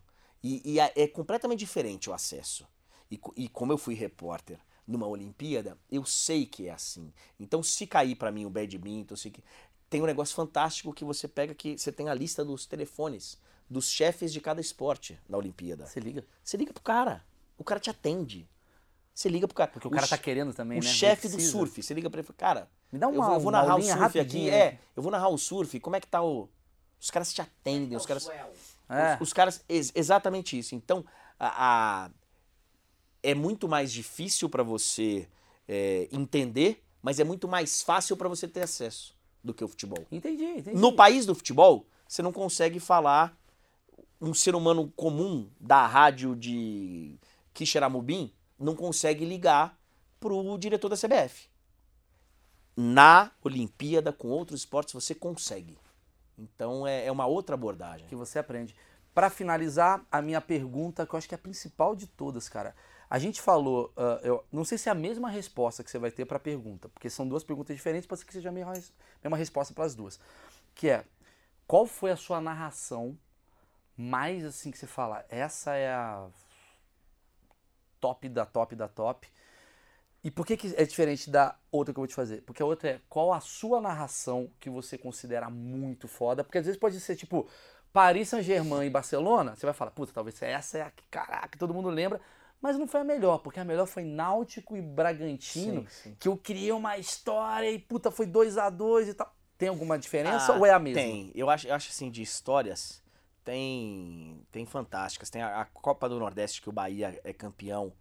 S1: E, e é, é completamente diferente o acesso. E, e como eu fui repórter numa Olimpíada, eu sei que é assim. Então, se cair pra mim o badminton, se que- tem um negócio fantástico que você pega que você tem a lista dos telefones dos chefes de cada esporte na Olimpíada.
S2: Você liga.
S1: Você liga pro cara, o cara te atende. Você liga pro cara.
S2: Porque o cara tá querendo também,
S1: o
S2: né?
S1: chefe do surf, você liga pra ele e fala, cara,
S2: Me dá
S1: eu,
S2: uma,
S1: vou- eu vou
S2: uma
S1: narrar o surf aqui. É, eu vou narrar o surf, como é que tá o. Os caras te atendem,
S3: É
S1: os caras.
S2: É.
S1: Os, os caras, ex- exatamente isso. Então, a, a- é muito mais difícil pra você é, entender, mas é muito mais fácil pra você ter acesso do que o futebol.
S2: Entendi, entendi.
S1: No país do futebol, você não consegue falar um ser humano comum da rádio de Quixeramobim não consegue ligar pro diretor da CBF. Na Olimpíada, com outros esportes, você consegue. Então é, é uma outra abordagem.
S2: que você aprende. Pra finalizar, a minha pergunta, que eu acho que é a principal de todas, cara. A gente falou, ah, eu não sei se é a mesma resposta que você vai ter pra pergunta, porque são duas perguntas diferentes, pode ser que seja a mesma, mesma resposta para as duas. Que é, qual foi a sua narração mais assim que você fala, essa é a top da top da top? E por que, que é diferente da outra que eu vou te fazer? Porque a outra é qual a sua narração que você considera muito foda? Porque às vezes pode ser tipo Paris Saint-Germain e Barcelona, você vai falar, puta, talvez essa é a que, caraca, todo mundo lembra, mas não foi a melhor, porque a melhor foi Náutico e Bragantino,
S1: Sim, sim.
S2: que eu criei uma história e puta, foi 2 a 2 e tal. Tem alguma diferença
S1: Ah,
S2: ou é a mesma?
S1: Tem. Eu acho, eu acho assim, de histórias, tem, tem fantásticas. Tem a, a Copa do Nordeste, que o Bahia é campeão.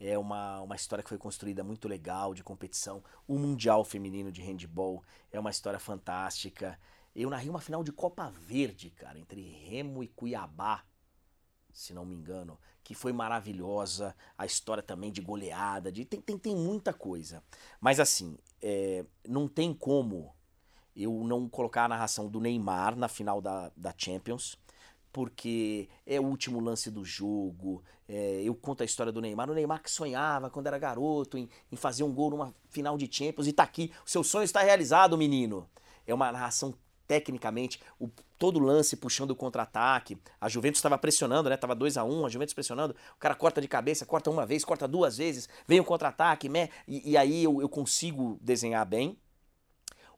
S1: É uma, uma história que foi construída muito legal de competição. O Mundial Feminino de Handball é uma história fantástica. Eu narrei uma final de Copa Verde, cara, entre Remo e Cuiabá, se não me engano, que foi maravilhosa. A história também de goleada, de, tem, tem, tem muita coisa. Mas assim, é, não tem como eu não colocar a narração do Neymar na final da, da Champions, porque é o último lance do jogo. é, eu conto a história do Neymar. O Neymar que sonhava quando era garoto em, em fazer um gol numa final de Champions e tá aqui. O seu sonho está realizado, menino. É uma narração tecnicamente, o, todo lance puxando o contra-ataque. A Juventus estava pressionando, né? Tava 2 a 1 a Juventus pressionando. O cara corta de cabeça, corta uma vez, corta duas vezes, vem o contra-ataque, né? E, e aí eu, eu consigo desenhar bem.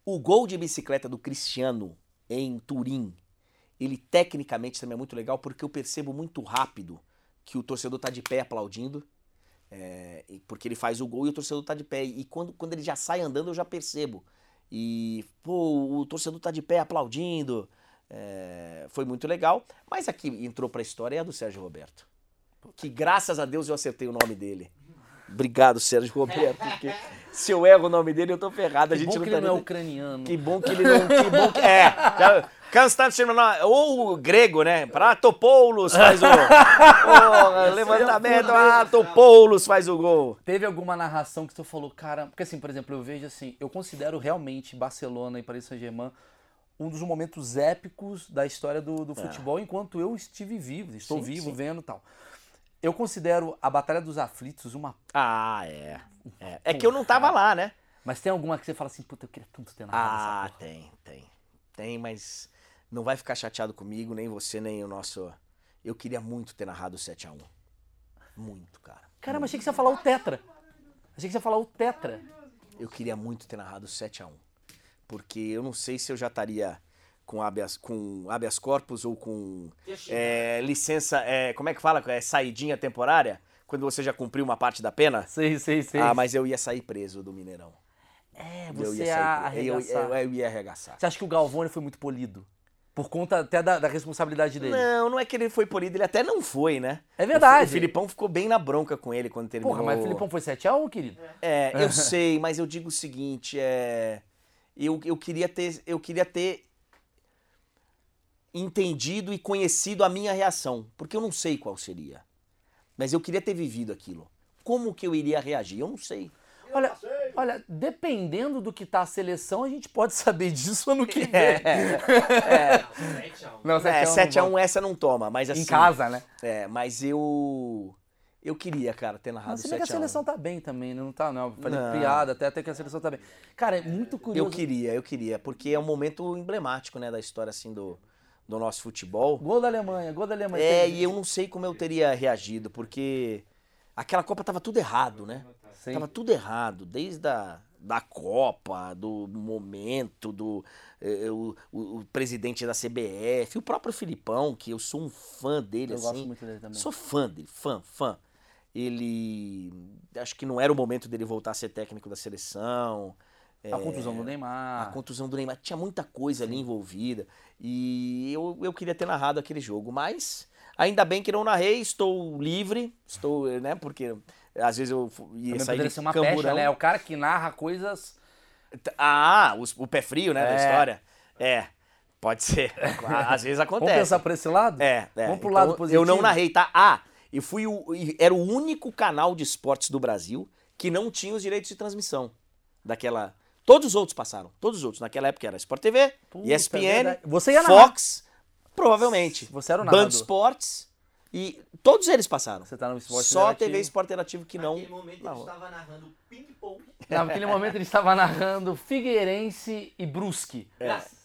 S1: O gol de bicicleta do Cristiano em Turim, ele tecnicamente também é muito legal porque eu percebo muito rápido que o torcedor tá de pé aplaudindo. é, porque ele faz o gol e o torcedor tá de pé. E quando, quando ele já sai andando, eu já percebo. E, pô, o torcedor tá de pé aplaudindo. É, foi muito legal. Mas aqui entrou pra história é a do Sérgio Roberto. Que graças a Deus eu acertei o nome dele. Obrigado, Sérgio Roberto, porque se eu erro o nome dele, eu tô ferrado. A
S2: Que
S1: gente
S2: bom
S1: não
S2: que
S1: tá
S2: ele não é ucraniano.
S1: Que bom que ele não. Que bom que. É. já- ou o grego, né? Pratopoulos faz o. Porra, levantamento, ah, Topoulos faz o gol.
S2: Teve alguma narração que tu falou, cara, porque assim, por exemplo, eu vejo assim, eu considero realmente Barcelona e Paris Saint-Germain um dos momentos épicos da história do, do futebol enquanto eu estive vivo, estou
S1: É. Sim,
S2: vivo
S1: sim.
S2: vendo e tal. Eu considero a Batalha dos Aflitos uma.
S1: Ah, é. É, é que eu não tava lá, né?
S2: Mas tem alguma que você fala assim, puta, eu queria tanto ter narrado essa
S1: Ah, tem, tem. Tem, mas não vai ficar chateado comigo, nem você, nem o nosso. Eu queria muito ter narrado o 7x1. Muito, cara.
S2: Caramba, achei que você ia falar o Tetra. Achei que você ia falar o Tetra.
S1: Eu queria muito ter narrado o 7x1. Porque eu não sei se eu já estaria com habeas, com habeas corpus ou com é, licença. é, como é que fala? É, saidinha temporária? Quando você já cumpriu uma parte da pena?
S2: Sei, sei, sei.
S1: Ah, mas eu ia sair preso do Mineirão.
S2: É,
S1: eu
S2: você
S1: ia
S2: ia
S1: sair. Eu, eu, eu ia arregaçar.
S2: Você acha que o Galvani foi muito polido? Por conta até da, da responsabilidade dele.
S1: Não, não é que ele foi polido, ele até não foi, né?
S2: É verdade.
S1: O, Filipão ficou bem na bronca com ele quando terminou.
S2: Porra, mas o Filipão foi 7x1, querido.
S1: É, eu sei, mas eu digo o seguinte, é. Eu, eu queria ter. Eu queria ter entendido e conhecido a minha reação. Porque eu não sei qual seria. Mas eu queria ter vivido aquilo. Como que eu iria reagir? Eu não sei.
S2: Olha, olha, dependendo do que tá a seleção, a gente pode saber disso ano que vem.
S1: É,
S2: Não,
S1: é
S2: 7 a 1
S1: 7x1 essa não toma, mas assim.
S2: Em casa, né?
S1: É, mas eu. Eu queria, cara, ter narrado
S2: Mas se bem que a
S1: 7x1.
S2: seleção tá bem também? Não tá, não. Fazendo piada, até, até que a seleção tá bem. Cara, é muito curioso.
S1: Eu queria, eu queria, porque é um momento emblemático, né, da história assim do, do nosso futebol.
S2: Gol da Alemanha, gol da Alemanha.
S1: É, e eu não sei como eu teria reagido, porque aquela Copa tava tudo errado, né?
S2: Sim.
S1: Tava tudo errado, desde a da Copa, do momento, do eh, o, o- o presidente da CBF, o próprio Filipão, que eu sou um fã dele,
S2: Eu
S1: assim.
S2: gosto muito dele também.
S1: Sou fã dele, fã, fã. Ele. Acho que não era o momento dele voltar a ser técnico da seleção.
S2: A contusão do Neymar.
S1: A contusão do Neymar. Tinha muita coisa ali envolvida. E eu, eu queria ter narrado aquele jogo. Mas ainda bem que não narrei, estou livre. Estou, né? Porque às vezes eu ia
S2: Também
S1: sair de
S2: ser uma
S1: camburão.
S2: pecha, né? É o cara que narra coisas.
S1: Ah, os- o pé frio, né? Da
S2: É.
S1: história. É, pode ser. Às vezes acontece.
S2: Vamos pensar por esse lado?
S1: É, é.
S2: Vamos pro
S1: Então,
S2: lado positivo.
S1: Eu não narrei, tá? Ah, e fui o, e era o único canal de esportes do Brasil que não tinha os direitos de transmissão daquela. Todos os outros passaram, todos os outros. Naquela época era Sport TV,
S2: Puta,
S1: ESPN,
S2: verdade. Você ia narrar.
S1: Fox, provavelmente.
S2: Você era o
S1: Band
S2: narrador.
S1: Sports e todos eles passaram.
S2: Você tá no esporte
S1: Só
S2: interativo.
S1: TV Sport Interativo que não.
S3: Naquele momento ele
S1: narrou.
S3: estava narrando ping-pong.
S2: Naquele momento ele estava narrando Figueirense e Brusque.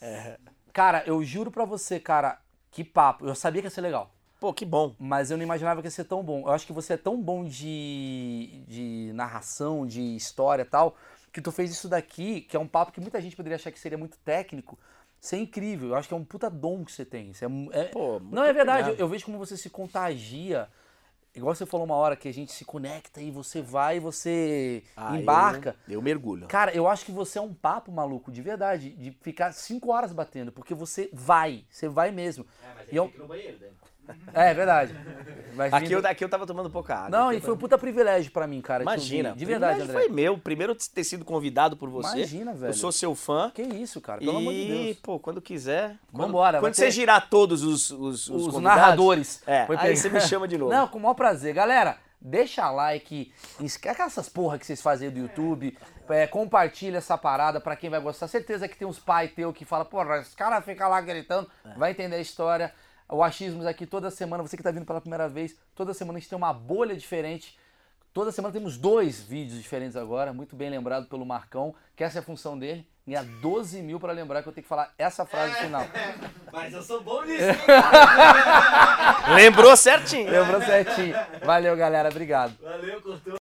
S1: É.
S2: Cara, eu juro pra você, cara, que papo. Eu sabia que ia ser legal.
S1: Pô, que bom.
S2: Mas eu não imaginava que ia ser tão bom. Eu acho que você é tão bom de, de narração, de história e tal, que tu fez isso daqui, que é um papo que muita gente poderia achar que seria muito técnico. Isso é incrível. Eu acho que é um puta dom que você tem. Isso é, é-
S1: Pô,
S2: não, é verdade. Eu, eu vejo como você se contagia. Igual você falou uma hora que a gente se conecta e você vai e você
S1: Ah,
S2: embarca.
S1: Eu, eu mergulho.
S2: Cara, eu acho que você é um papo maluco, de verdade, de ficar cinco horas batendo, porque você vai, você vai mesmo.
S3: É, mas
S2: E
S3: ele
S2: eu-
S3: no banheiro, Dani.
S2: É, é verdade. Mas
S1: Aqui eu,
S2: vindo-
S1: aqui eu tava tomando pouca água.
S2: Não, e
S1: eu
S2: foi um puta privilégio pra mim, cara.
S1: Imagina.
S2: De verdade, André.
S1: foi meu. Primeiro ter sido convidado por você.
S2: Imagina, velho.
S1: Eu sou seu fã.
S2: Que isso, cara, pelo
S1: e,
S2: amor de Deus.
S1: pô, quando quiser. Quando,
S2: Vambora, vai
S1: Quando
S2: ter-
S1: você girar todos os, os, os,
S2: Os narradores.
S1: É,
S2: Foi
S1: aí você me chama de novo.
S2: Não, com o maior prazer. Galera, deixa like, esquece essas porra que vocês fazem do YouTube, é, compartilha essa parada pra quem vai gostar. Certeza que tem uns pai teu que fala, porra, esse cara fica lá gritando,
S1: É.
S2: vai entender a história. O Achismos aqui toda semana, você que tá vindo pela primeira vez, toda semana a gente tem uma bolha diferente. Toda semana temos dois vídeos diferentes agora, muito bem lembrado pelo Marcão, que essa é a função dele, ganhar 12 mil pra lembrar que eu tenho que falar essa frase final.
S3: Mas eu sou bom nisso, hein?
S1: Lembrou certinho.
S2: Lembrou certinho. Valeu, galera. Obrigado.
S3: Valeu, cortou.